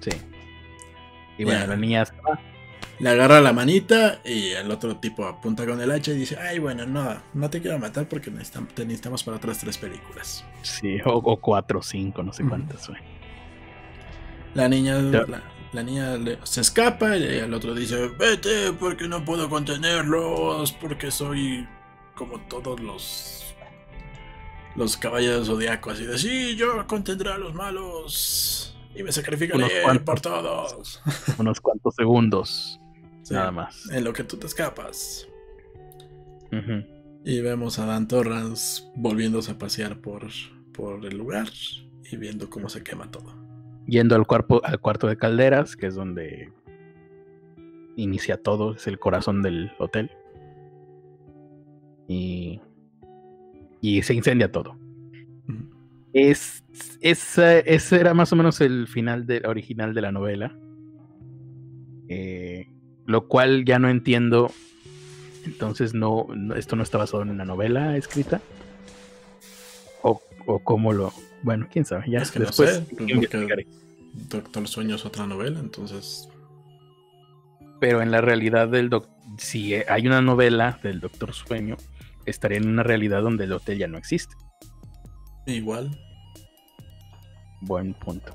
Sí. Y bueno, la niña Le agarra la manita y el otro tipo apunta con el hacha y dice, ay, bueno, no, no te quiero matar porque te necesitamos para otras tres películas. Sí, o, cuatro o cinco, no sé cuántas. La niña, la, niña se escapa y el otro dice, vete porque no puedo contenerlos, porque soy como todos los los caballeros zodiacos, así de sí, yo contendré a los malos y me sacrificaré por todos. Unos cuantos segundos, nada más. En lo que tú te escapas. Y vemos a Dan Torrance volviéndose a pasear por, por el lugar y viendo cómo se quema todo. Yendo al, cuerpo, al cuarto de calderas, que es donde inicia todo, es el corazón del hotel. Y y se incendia todo. Es, ese era más o menos el final de, original de la novela. Eh, lo cual ya no entiendo. Entonces, no, esto no está basado en una novela escrita. O, o cómo lo. Bueno, quién sabe. Ya es que después. Doctor Sueño es otra novela, entonces. Pero en la realidad del Doctor. Si hay una novela del Doctor Sueño, estaría en una realidad donde el hotel ya no existe. Igual. Buen punto.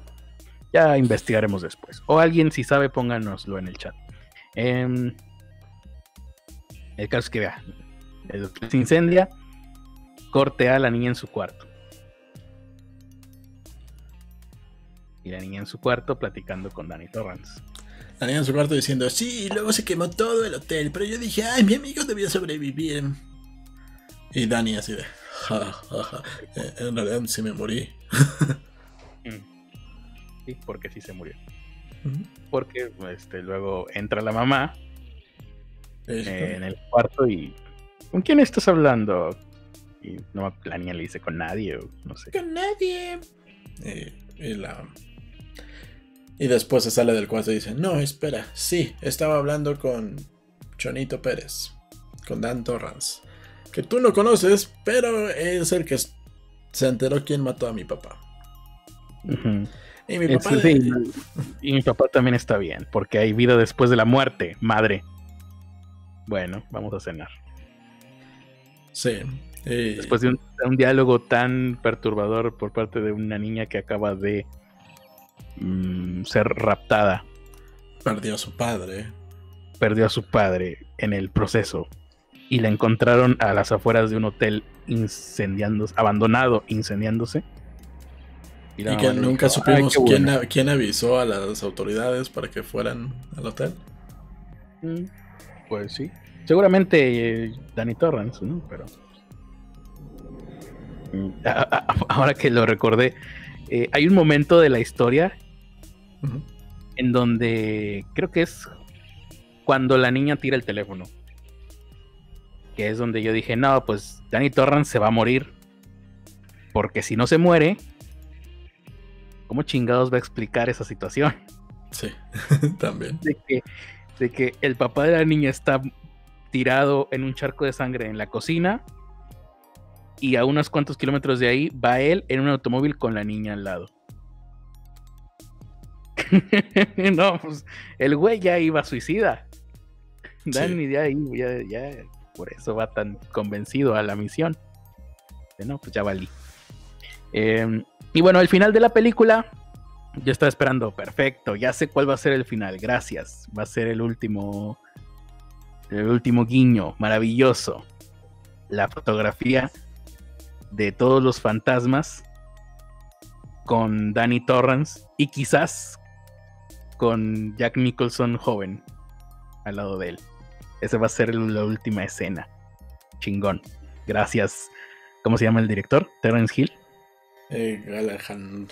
Ya investigaremos después. O alguien, si sabe, pónganoslo en el chat. Em, el caso es que vea. El hotel se incendia. Corte a la niña en su cuarto. Y la niña en su cuarto platicando con Danny Torrance. La niña en su cuarto diciendo, sí, luego se quemó todo el hotel, pero yo dije, ay, mi amigo debía sobrevivir. Y Dani así de, ja, eh, en realidad sí me morí. <laughs> Sí, porque sí se murió. Porque este, luego entra la mamá eh, en el cuarto y ¿con quién estás hablando? Y no, la niña le dice con nadie o no sé. Con nadie. Y, la... y después se sale del cuarto y dice, no, espera, sí, estaba hablando con Chonito Pérez, con Dan Torrance que tú no conoces, pero es el que se enteró quién mató a mi papá. Y mi papá. y mi papá también está bien, porque hay vida después de la muerte, madre. Bueno, vamos a cenar. Sí. Después de un, diálogo tan perturbador por parte de una niña que acaba de mm, ser raptada. Perdió a su padre. Perdió a su padre en el proceso y la encontraron a las afueras de un hotel incendiándose, abandonado, incendiándose. Y, que nunca supimos quién, avisó a las autoridades para que fueran al hotel. Mm, pues sí. Seguramente eh, Danny Torrance, ¿no? Pero. Mm, ahora que lo recordé, eh, hay un momento de la historia en donde creo que es cuando la niña tira el teléfono que es donde yo dije, no, pues Danny Torrance se va a morir. Porque si no se muere, ¿cómo chingados va a explicar esa situación? Sí, <laughs> también. De que, de que el papá de la niña está tirado en un charco de sangre en la cocina y a unos cuantos kilómetros de ahí va él en un automóvil con la niña al lado. <laughs> no, pues el güey ya iba suicida. Danny ya, ya, ya por eso va tan convencido a la misión. no, pues ya valí. Em, y bueno, el final de la película, yo estaba esperando, perfecto, ya sé cuál va a ser el final, gracias. Va a ser el último, el último guiño, maravilloso. La fotografía de todos los fantasmas con Danny Torrance y quizás con Jack Nicholson joven al lado de él. Esa va a ser la última escena. Chingón. Gracias. ¿Cómo se llama el director? Terence Hill. Eh, Gallaghan,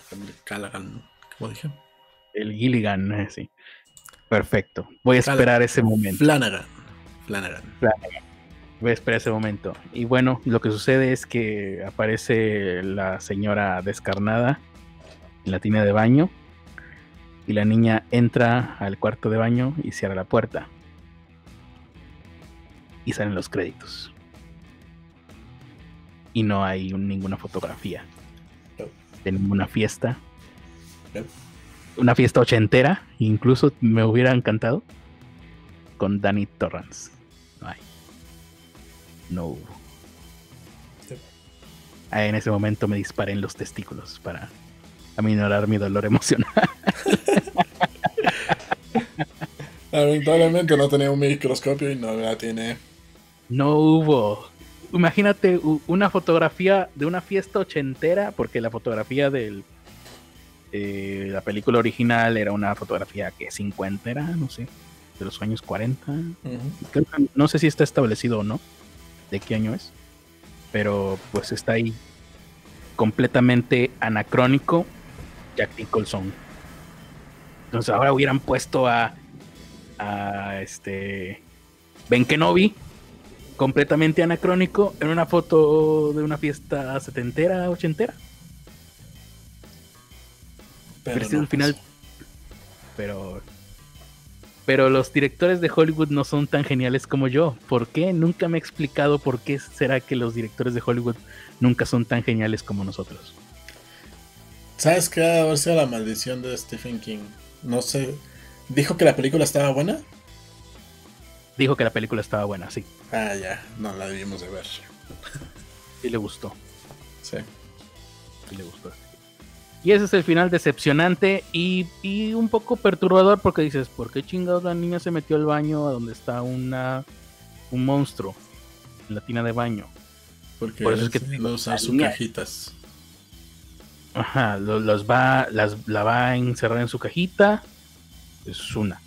¿cómo dije? El Gilligan, eh, sí. Perfecto. Voy a esperar ese momento. Flanagan. Flanagan. Flanagan. Voy a esperar ese momento. Y bueno, lo que sucede es que aparece la señora descarnada en la tina de baño. Y la niña entra al cuarto de baño y cierra la puerta. Y salen los créditos. Y no hay ninguna fotografía de ninguna fiesta. Una fiesta ochentera, incluso me hubiera encantado. Con Danny Torrance. No hay. No hubo. En ese momento me disparé en los testículos para aminorar mi dolor emocional. <laughs> Lamentablemente no tenía un microscopio y no la tiene. No hubo. Imagínate una fotografía de una fiesta ochentera, porque la fotografía de eh, la película original era una fotografía que 50 era, no sé, de los años 40. no sé si está establecido o no de qué año es, pero pues está ahí completamente anacrónico Jack Nicholson. Entonces ahora hubieran puesto a, a este Ben Kenobi completamente anacrónico en una foto de una fiesta setentera, ochentera. Pero, al final. Pero. Pero los directores de Hollywood no son tan geniales como yo. ¿Por qué? Nunca me he explicado por qué será que los directores de Hollywood nunca son tan geniales como nosotros. ¿Sabes qué? A ver si la maldición de Stephen King. No sé. ¿Dijo que la película estaba buena? Dijo que la película estaba buena, sí. Ah, ya, no la debimos de ver. Sí le gustó. Sí. Sí le gustó. Y ese es el final decepcionante y, un poco perturbador porque dices, ¿por qué chingados la niña se metió al baño a donde está una un monstruo? En la tina de baño. Porque Por eso es que no usar sus cajitas. Ajá, los, va, las, la va a encerrar en su cajita. Es una.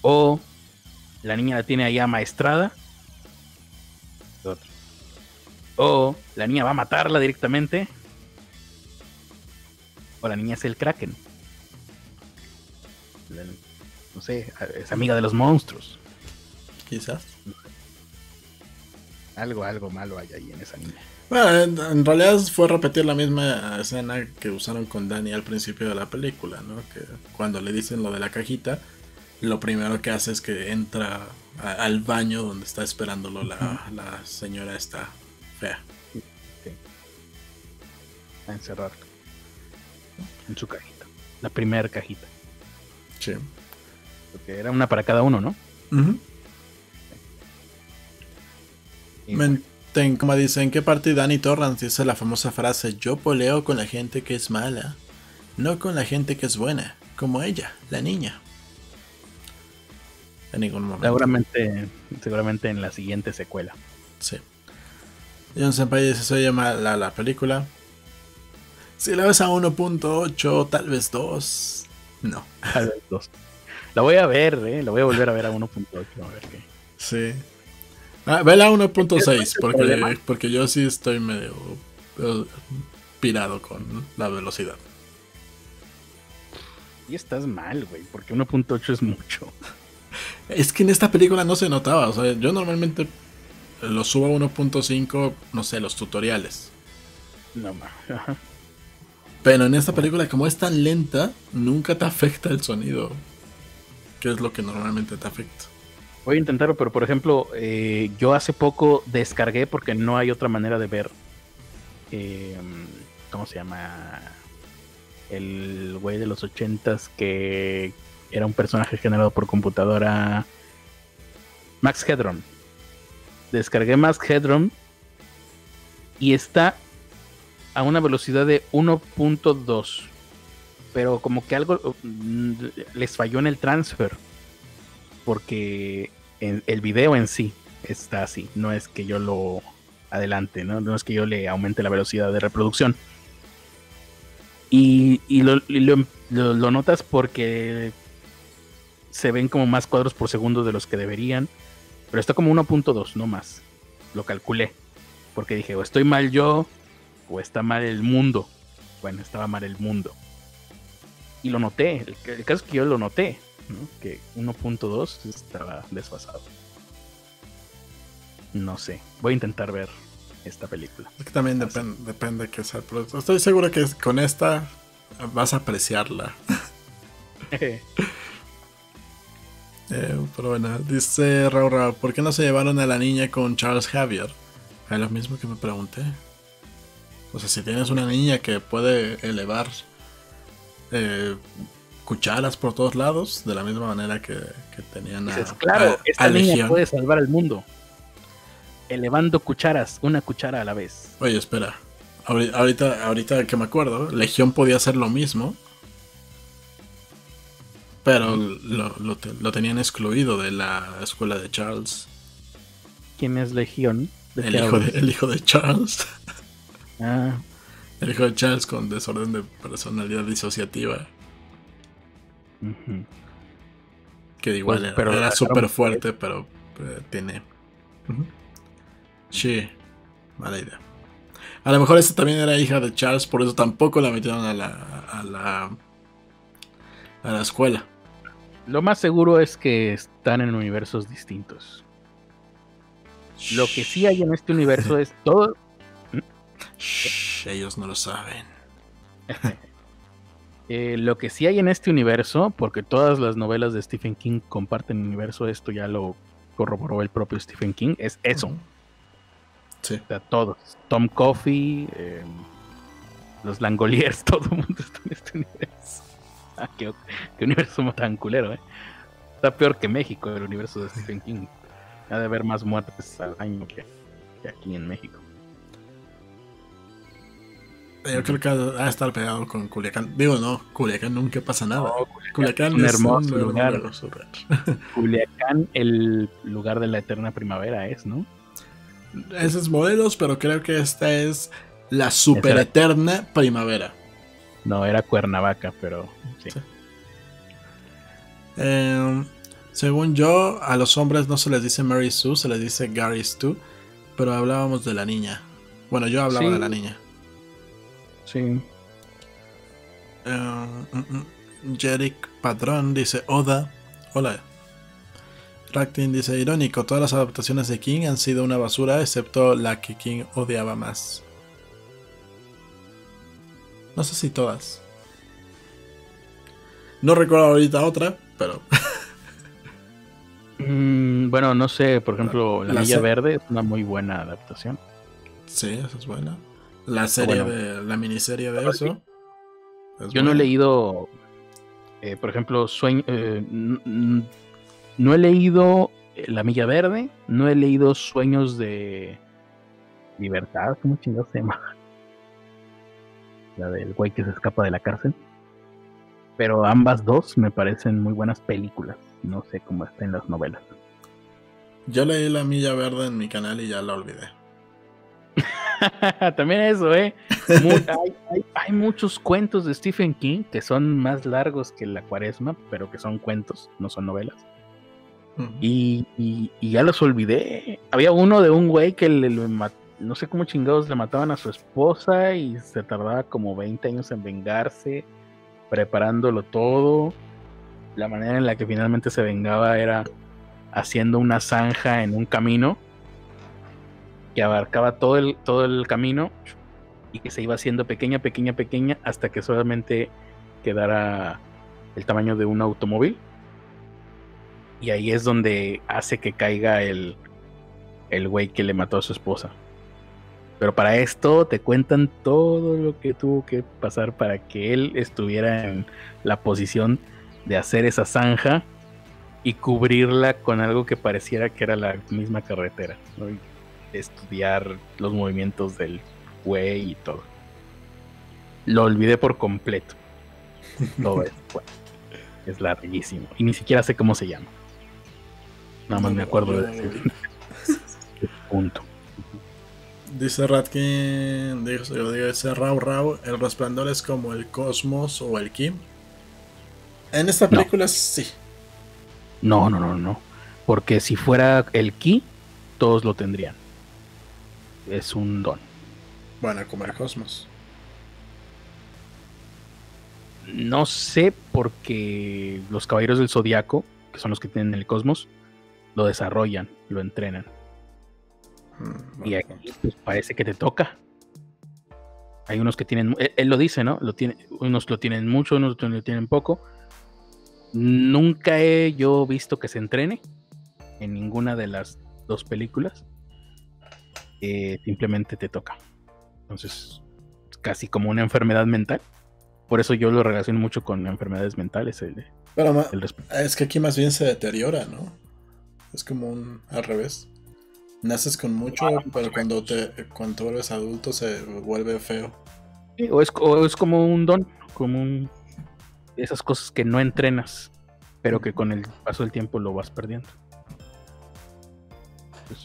O la niña la tiene ahí amaestrada. O la niña va a matarla directamente. O la niña es el Kraken. No sé, es amiga de los monstruos. Quizás. Algo, algo malo hay ahí en esa niña. Bueno, en, realidad fue repetir la misma escena que usaron con Danny al principio de la película, ¿no? Que cuando le dicen lo de la cajita, lo primero que hace es que entra al baño donde está esperándolo la, señora esta fea. A encerrar en su cajita. La primera cajita. Sí. Porque era una para cada uno, ¿no? como dice, ¿en qué parte Danny Torrance dice la famosa frase, yo poleo con la gente que es mala, no con la gente que es buena, como ella, la niña? En ningún momento. Seguramente, seguramente en la siguiente secuela. Sí. John Senpai dice, se llama la, la película. Si la ves a 1.8, tal vez 2. No. Tal vez 2. La voy a ver, ¿eh? La voy a volver a ver a 1.8. A ver qué. Sí. Ah, vela a 1.6, porque, porque yo sí estoy medio pirado con la velocidad. Y estás mal, güey, porque 1.8 es mucho. Es que en esta película no se notaba. O sea, yo normalmente lo subo a 1.5, no sé, los tutoriales. No más. Pero en esta película, como es tan lenta, nunca te afecta el sonido. Que es lo que normalmente te afecta. Voy a intentarlo, pero por ejemplo, eh, yo hace poco descargué porque no hay otra manera de ver. Eh, ¿Cómo se llama? El güey de los ochentas que era un personaje generado por computadora. Max Headroom. Descargué Max Headroom y está a una velocidad de 1.2. Pero como que algo mm, les falló en el transfer. Porque el video en sí está así, no es que yo lo adelante, ¿no? es que yo le aumente la velocidad de reproducción. Y, lo, lo, notas porque se ven como más cuadros por segundo de los que deberían, pero está como 1.2, no más. Lo calculé, porque dije, o estoy mal yo, o está mal el mundo. Bueno, estaba mal el mundo. Y lo noté, el, caso es que yo lo noté, que 1.2 estaba desfasado. No sé, voy a intentar ver esta película. Es que también depende, depende de qué sea el producto. Estoy seguro que con esta vas a apreciarla. <laughs> Eh, pero bueno, dice Raúl Raúl, ¿por qué no se llevaron a la niña con Charles Javier? Es lo mismo que me pregunté. O sea, si tienes una niña que puede elevar eh, cucharas por todos lados, de la misma manera que, tenían a, claro, esta niña puede salvar el mundo elevando cucharas, una cuchara a la vez. Oye, espera. Ahorita, ahorita que me acuerdo, Legión podía hacer lo mismo. Pero lo, tenían excluido de la escuela de Charles. ¿Quién es Legión? El hijo, de, el hijo, de, Charles. Ah. El hijo de Charles con desorden de personalidad disociativa. Que igual pues, era, era súper fuerte, pero eh, tiene. Sí, mala idea. A lo mejor esta también era hija de Charles, por eso tampoco la metieron a la, a la, a la escuela. Lo más seguro es que están en universos distintos. Lo que sí hay en este universo <laughs> es todo. ellos no lo saben. <laughs> Eh, lo que sí hay en este universo, porque todas las novelas de Stephen King comparten universo, esto ya lo corroboró el propio Stephen King, es eso. Sí. O sea, todos. Tom Coffey, em, los Langoliers, <laughs> todo el mundo está en este universo. <laughs> Ah, qué, universo tan culero, ¿eh? Está peor que México, el universo de Stephen King. Ha de haber más muertes al año que, aquí en México. Yo creo que ha de estar pegado con Culiacán. Digo, no, Culiacán nunca pasa nada. Culiacán, es un hermoso lugar. <laughs> Culiacán, el lugar de la eterna primavera es, ¿no? Ese es modelos, pero creo que esta es la super eterna primavera. No, era Cuernavaca, pero sí. Em, según yo, a los hombres no se les dice Mary Sue, se les dice Gary Stu, pero hablábamos de la niña. Bueno, yo hablaba de la niña. Sí. Um, Jerick Padrón dice Oda. Hola. Ractin dice, irónico, todas las adaptaciones de King han sido una basura, excepto la que King odiaba más. No sé si todas. No recuerdo ahorita otra, pero... <laughs> Mm, bueno, no sé, por ejemplo, La, Milla Verde es una muy buena adaptación. Sí, esa es buena. La serie de la miniserie de eso. Yo no he leído, eh, por ejemplo, Sueño... Eh, no he leído eh, La Milla Verde, no he leído Sueños de Libertad, ¿cómo chingados se llama? La del güey que se escapa de la cárcel. Pero ambas dos me parecen muy buenas películas. No sé cómo está en las novelas. Yo leí La Milla Verde en mi canal y ya la olvidé. <laughs> También eso, ¿eh? <laughs> hay, muchos cuentos de Stephen King que son más largos que la cuaresma, pero que son cuentos, no son novelas y, ya los olvidé. Había uno de un güey que le, no sé cómo chingados le mataban a su esposa y se tardaba como 20 años en vengarse, preparándolo todo. La manera en la que finalmente se vengaba era haciendo una zanja en un camino que abarcaba todo el, todo el camino y que se iba haciendo pequeña, pequeña, pequeña hasta que solamente quedara el tamaño de un automóvil y ahí es donde hace que caiga el, el güey que le mató a su esposa. Pero para esto te cuentan todo lo que tuvo que pasar para que él estuviera en la posición de hacer esa zanja y cubrirla con algo que pareciera que era la misma carretera. estudiar los movimientos del güey y todo. Lo olvidé por completo. <laughs> Todo es, es larguísimo. Y ni siquiera sé cómo se llama. Nada más me acuerdo de decir. <laughs> Punto. Dice Ratkin, dice Rau Rau, el resplandor es como el cosmos o el Kim. En esta película sí. No, no, no, no. Porque si fuera el Ki, todos lo tendrían. Es un don. Bueno, como el cosmos. No sé porque los caballeros del zodiaco, que son los que tienen el cosmos, lo desarrollan, lo entrenan. Mm, y aquí pues, parece que te toca. Hay unos que tienen, él, lo dice, ¿no? Lo tiene, unos lo tienen mucho, unos lo tienen poco. Nunca he yo visto que se entrene en ninguna de las dos películas. Eh, simplemente te toca. Entonces, casi como una enfermedad mental. Por eso yo lo relaciono mucho con enfermedades mentales. El, Pero es que aquí más bien se deteriora, ¿no? Es como un al revés. Naces con mucho, ah, pero cuando te cuando vuelves adulto se vuelve feo. o, es, o, es, como un don, como un, esas cosas que no entrenas, pero que con el paso del tiempo lo vas perdiendo.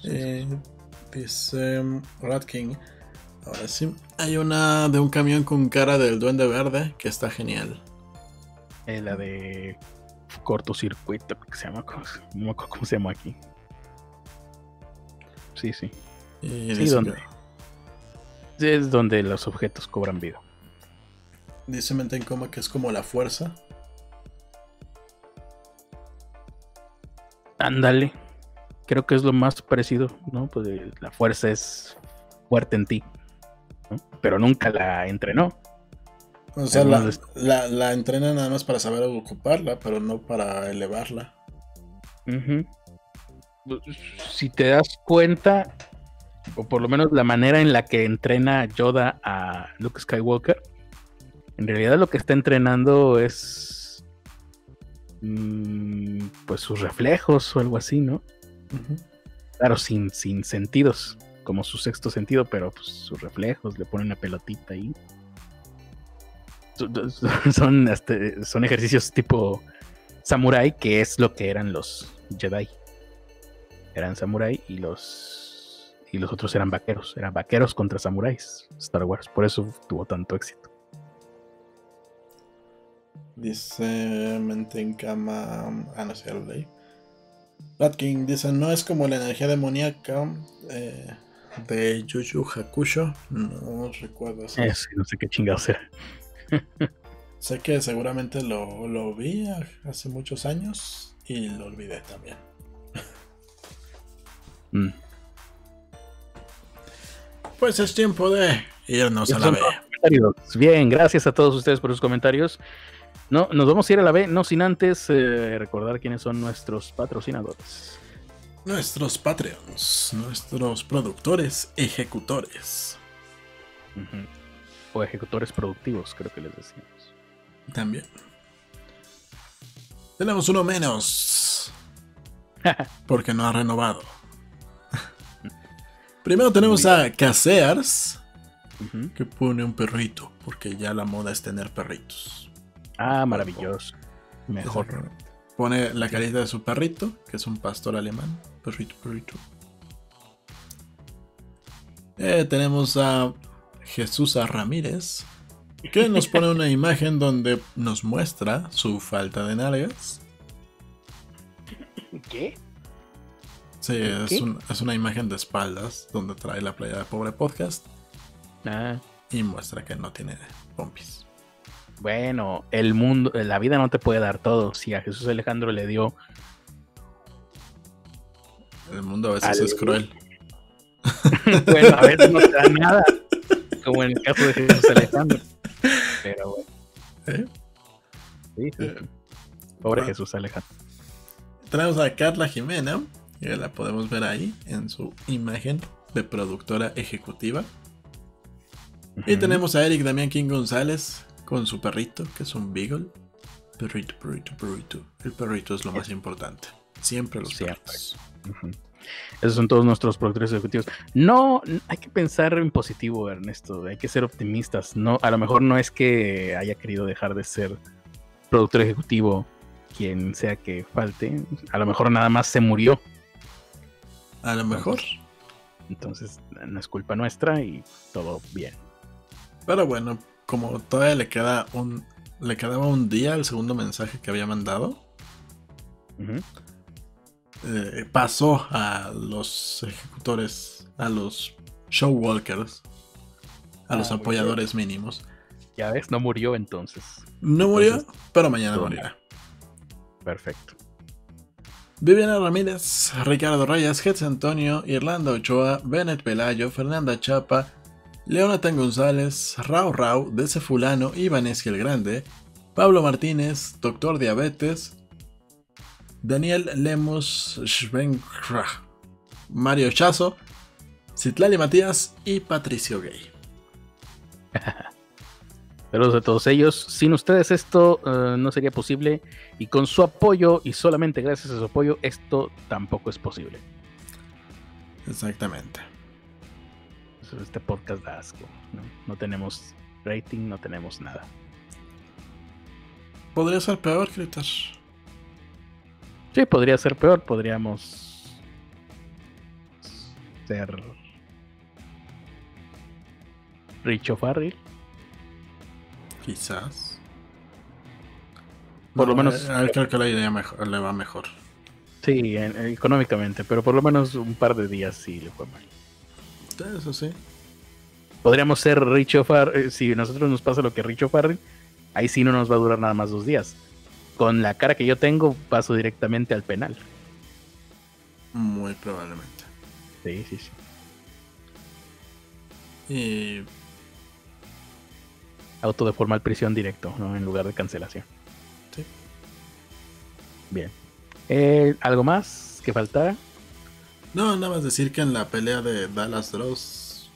Eh, dice Ratking. Ahora sí. Hay una de un camión con cara del duende verde que está genial. Eh, la de cortocircuito, que se llama, no cómo se llama aquí. Sí, sí. sí, donde, es donde los objetos cobran vida. Dice Mente en coma que es como la fuerza. Ándale. Creo que es lo más parecido, ¿no? Pues la fuerza es fuerte en ti. Pero nunca la entrenó. O sea, la, la, entrena nada más para saber ocuparla, pero no para elevarla. Si te das cuenta, o por lo menos la manera en la que entrena Yoda a Luke Skywalker, en realidad lo que está entrenando es mm, pues sus reflejos o algo así, ¿no? Claro, sin, sin sentidos como su sexto sentido, pero pues, sus reflejos, le ponen una pelotita ahí. <laughs> Son, este, son ejercicios tipo samurai, que es lo que eran los Jedi. Eran samurai y los y los otros eran vaqueros, eran vaqueros contra samuráis. Star Wars, por eso tuvo tanto éxito. Dice mente en cama. Ah, no sé, lo leí. Ratking dice: No es como la energía demoníaca. Eh, de Yuyu Hakusho. No recuerdo. Eso. no sé qué chingados sea. sé que seguramente lo, vi hace muchos años y lo olvidé también. Mm. Pues es tiempo de irnos a la B. Bien, gracias a todos ustedes por sus comentarios. No, nos vamos a ir a la B, no sin antes eh, recordar quiénes son nuestros patrocinadores nuestros Patreons, nuestros productores ejecutores. O ejecutores productivos, creo que les decimos. También. Tenemos uno menos. <laughs> porque no ha renovado. Primero tenemos a Casears, que pone un perrito, porque ya la moda es tener perritos. Ah, maravilloso. Mejor. Pone la carita de su perrito, que es un pastor alemán. Perrito, perrito. Eh, tenemos a Jesús Ramírez, que nos pone una <laughs> imagen donde nos muestra su falta de nalgas. ¿Qué? Sí, es, es, una imagen de espaldas donde trae la playa de pobre podcast. Ah. Y muestra que no tiene pompis. Bueno, el mundo, la vida no te puede dar todo. Si a Jesús Alejandro le dio. El mundo a veces es cruel. <laughs> bueno, a veces no te da nada. Como en el caso de Jesús Alejandro. Pero bueno. ¿Eh? Sí, sí. Eh, Pobre Jesús Alejandro. Tenemos a Carla Jimena, que la podemos ver ahí en su imagen de productora ejecutiva. Y tenemos a Eric Damián King González, con su perrito, que es un beagle. Perrito, perrito, perrito. El perrito es lo más importante. Siempre los perritos. Esos son todos nuestros productores ejecutivos. No, hay que pensar en positivo, Ernesto. Hay que ser optimistas. No, a lo mejor no es que haya querido dejar de ser productor ejecutivo quien sea que falte. A lo mejor nada más se murió. A lo mejor. Entonces no es culpa nuestra y todo bien. Pero bueno, como todavía le queda un. Le quedaba un día el segundo mensaje que había mandado. Eh, pasó a los ejecutores, a los showwalkers, a los ah, apoyadores mínimos. Ya ves, no murió entonces. No murió, pero mañana morirá. Perfecto. Viviana Ramírez, Ricardo Reyes, Hetz Antonio, Irlanda Ochoa, Bennett Pelayo, Fernanda Chapa, Leonatan González, Rao Rao, Dese Fulano y el Grande, Pablo Martínez, Doctor Diabetes, Daniel Lemos Schwenkra, Mario Chazo, Citlali Matías y Patricio Gay. <laughs> Saludos a todos ellos. Sin ustedes esto eh, no sería posible y con su apoyo y solamente gracias a su apoyo esto tampoco es posible. Exactamente. Este podcast da asco. ¿no? tenemos rating, no tenemos nada. Podría ser peor, Critter. Sí, podría ser peor. Podríamos ser Richo Farrell. Quizás. Por lo menos. A creo que la idea mejor, le va mejor. Sí, económicamente, pero por lo menos un par de días sí le fue mal. Eso sí. Podríamos ser Richo Farrell. Eh, si a nosotros nos pasa lo que Richo Farrell, ahí sí no nos va a durar nada más dos días con la cara que yo tengo, paso directamente al penal. Muy probablemente. Sí, sí, sí. Y. Auto de formal prisión directo, ¿no? En lugar de cancelación. Sí. Bien. Eh, ¿Algo más que faltara? No, nada más decir que en la pelea de Dallas Dross,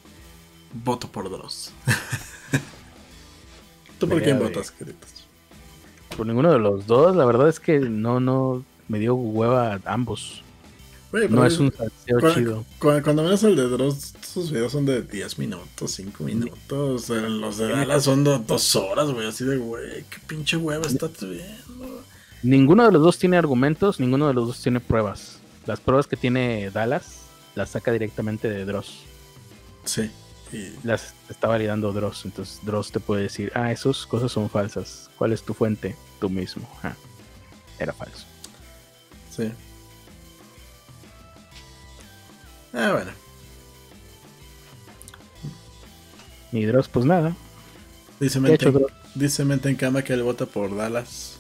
voto por Dross. <laughs> ¿Tú por quién votas, queridos? Por ninguno de los dos, la verdad es que no, no, me dio hueva a ambos. No es un salseo chido. Cuando, menos el de Dross, sus videos son de 10 minutos, 5 minutos. Los de Dallas son de 2 horas, güey. Así de, güey, qué pinche hueva estás viendo. Ninguno de los dos tiene argumentos, ninguno de los dos tiene pruebas. Las pruebas que tiene Dallas las saca directamente de Dross. Sí. Las está validando Dross. Entonces Dross te puede decir, ah, esas cosas son falsas. ¿Cuál es tu fuente? Tú mismo. Ah, era falso. Sí. Ah, bueno. Y Dross, pues nada. Dice Mente, dice Mente en cama que él vota por Dallas.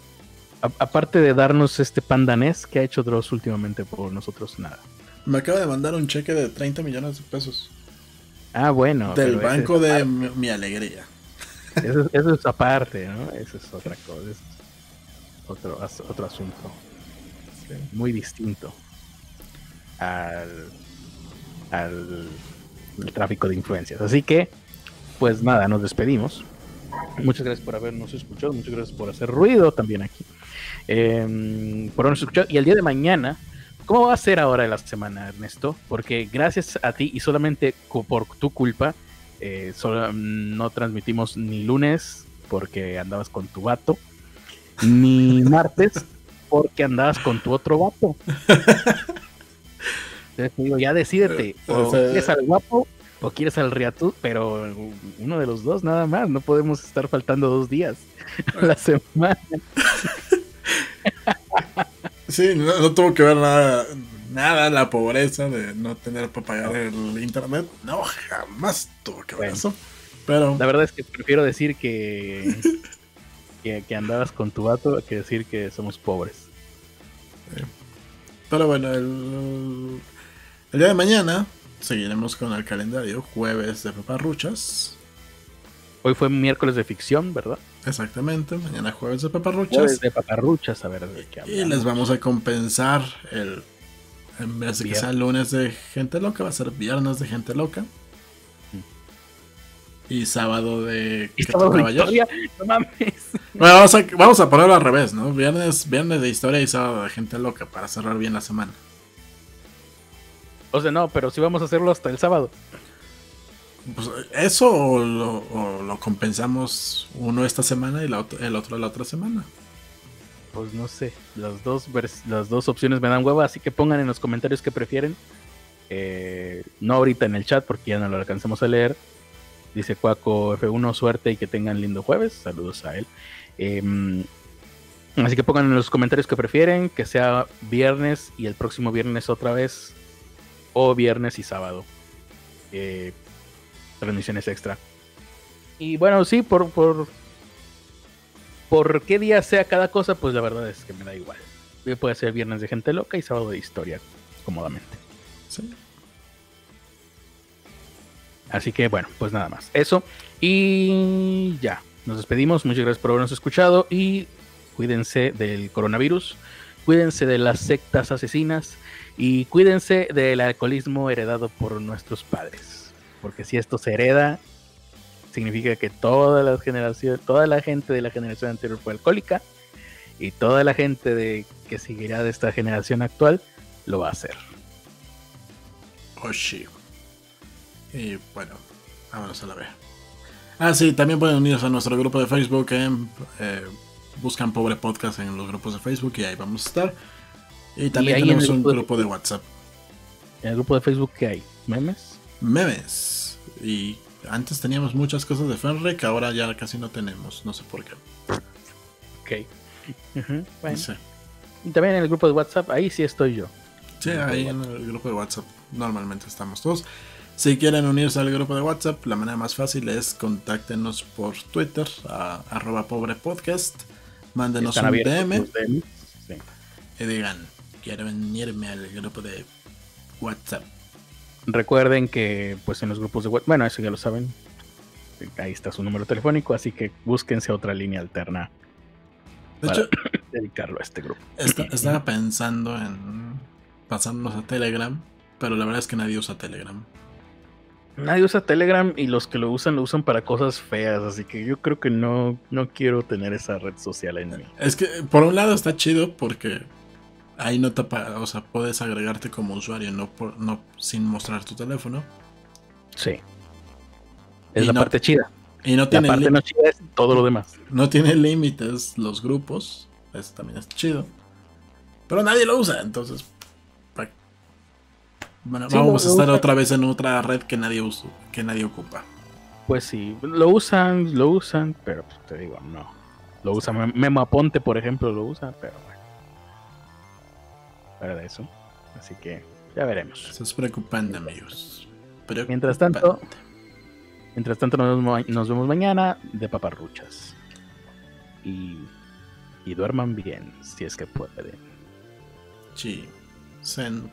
aparte de darnos este pandanés, ¿qué ha hecho Dross últimamente por nosotros? Nada. Me acaba de mandar un cheque de 30 millones de pesos. Ah, bueno. Del banco de mi, alegría. Eso, es aparte, ¿no? Eso es otra cosa. es otro, otro asunto. Muy distinto al, al tráfico de influencias. Así que, pues nada, nos despedimos. Muchas gracias por habernos escuchado. Muchas gracias por hacer ruido también aquí. Em, por habernos escuchado. Y el día de mañana ¿Cómo va a ser ahora la semana, Ernesto? Porque gracias a ti y solamente por tu culpa, eh, no transmitimos ni lunes porque andabas con tu vato, ni <laughs> martes porque andabas con tu otro vato. <laughs> Entonces digo, ya decídete, o quieres al guapo o quieres al riatú, pero uno de los dos nada más, no podemos estar faltando dos días <laughs> a la semana. Sí, no, tuvo que ver nada, nada la pobreza de no tener para pagar el internet. No, jamás tuvo que ver eso. Pero... La verdad es que prefiero decir <laughs> que, que, andabas con tu vato que decir que somos pobres. Pero bueno, el, el día de mañana seguiremos con el calendario. Jueves de paparruchas. Hoy fue miércoles de ficción, ¿verdad? Exactamente, mañana jueves de paparruchas. Jueves de paparruchas, a ver de qué Y les vamos a compensar el. En vez de que sea lunes de gente loca, va a ser viernes de gente loca. Mm. Y sábado de. ¿Y sábado de historia? No mames. Bueno, vamos a, vamos a ponerlo al revés, ¿no? Viernes, viernes de historia y sábado de gente loca para cerrar bien la semana. O sea, no, pero sí vamos a hacerlo hasta el sábado. Pues, ¿Eso o lo, compensamos uno esta semana y el otro la otra semana? pues no sé, las dos, las dos opciones me dan hueva, así que pongan en los comentarios qué prefieren. Eh, no ahorita en el chat porque ya no lo alcanzamos a leer. Dice Cuaco F1, suerte y que tengan lindo jueves. Saludos a él. Em, así que pongan en los comentarios qué prefieren, que sea viernes y el próximo viernes otra vez, o viernes y sábado. Eh, transmisiones extra. Y bueno, sí, por, por por qué día sea cada cosa, pues la verdad es que me da igual. Puede ser viernes de gente loca y sábado de historia, cómodamente. Sí. Así que bueno, pues nada más. Eso. Y ya. Nos despedimos. Muchas gracias por habernos escuchado. Y cuídense del coronavirus. Cuídense de las sectas asesinas. Y cuídense del alcoholismo heredado por nuestros padres. Porque si esto se hereda, significa que toda la generación, toda la gente de la generación anterior fue alcohólica y toda la gente de que seguirá de esta generación actual lo va a hacer. Oh, sí. Y bueno, vámonos a la vez. Ah, sí, también pueden unirse a nuestro grupo de Facebook. Eh, buscan Pobre Podcast en los grupos de Facebook y ahí vamos a estar. Y también tenemos un grupo de, de WhatsApp. ¿En el grupo de Facebook qué hay? ¿Memes? Memes. Y antes teníamos muchas cosas de Fenrek, ahora ya casi no tenemos, no sé por qué. Ok. bueno. Y también en el grupo de WhatsApp, ahí sí estoy yo. Sí, ahí en el grupo de WhatsApp normalmente estamos todos. Si quieren unirse al grupo de WhatsApp, la manera más fácil es contáctenos por Twitter a arroba pobre podcast. Mándenos un DM y digan, quiero unirme al grupo de WhatsApp. Recuerden que pues en los grupos de web, bueno, eso ya lo saben. Ahí está su número telefónico, así que búsquense otra línea alterna. De hecho, <laughs> dedicarlo a este grupo. estaba pensando en pasarnos a Telegram, pero la verdad es que nadie usa Telegram. Nadie usa Telegram y los que lo usan lo usan para cosas feas, así que yo creo que no, no quiero tener esa red social en mí. Es que por un lado está chido porque ahí no te o sea, puedes agregarte como usuario, no, por, no sin mostrar tu teléfono. Sí. Es la parte chida. Y no tiene la parte no chida es todo lo demás. No tiene límites los grupos. Eso también es chido. Pero nadie lo usa, entonces. Bueno, vamos a estar otra vez en otra red que nadie usa, que nadie ocupa. Pues sí, lo usan, lo usan, pero pues, te digo, no. Lo usa Memo Aponte, por ejemplo, lo usa, pero de eso. Así que ya veremos. Eso es preocupante, amigos. Mientras tanto, mientras tanto nos vemos, mañana de paparruchas. Y, y duerman bien, si es que pueden. Sí. Zen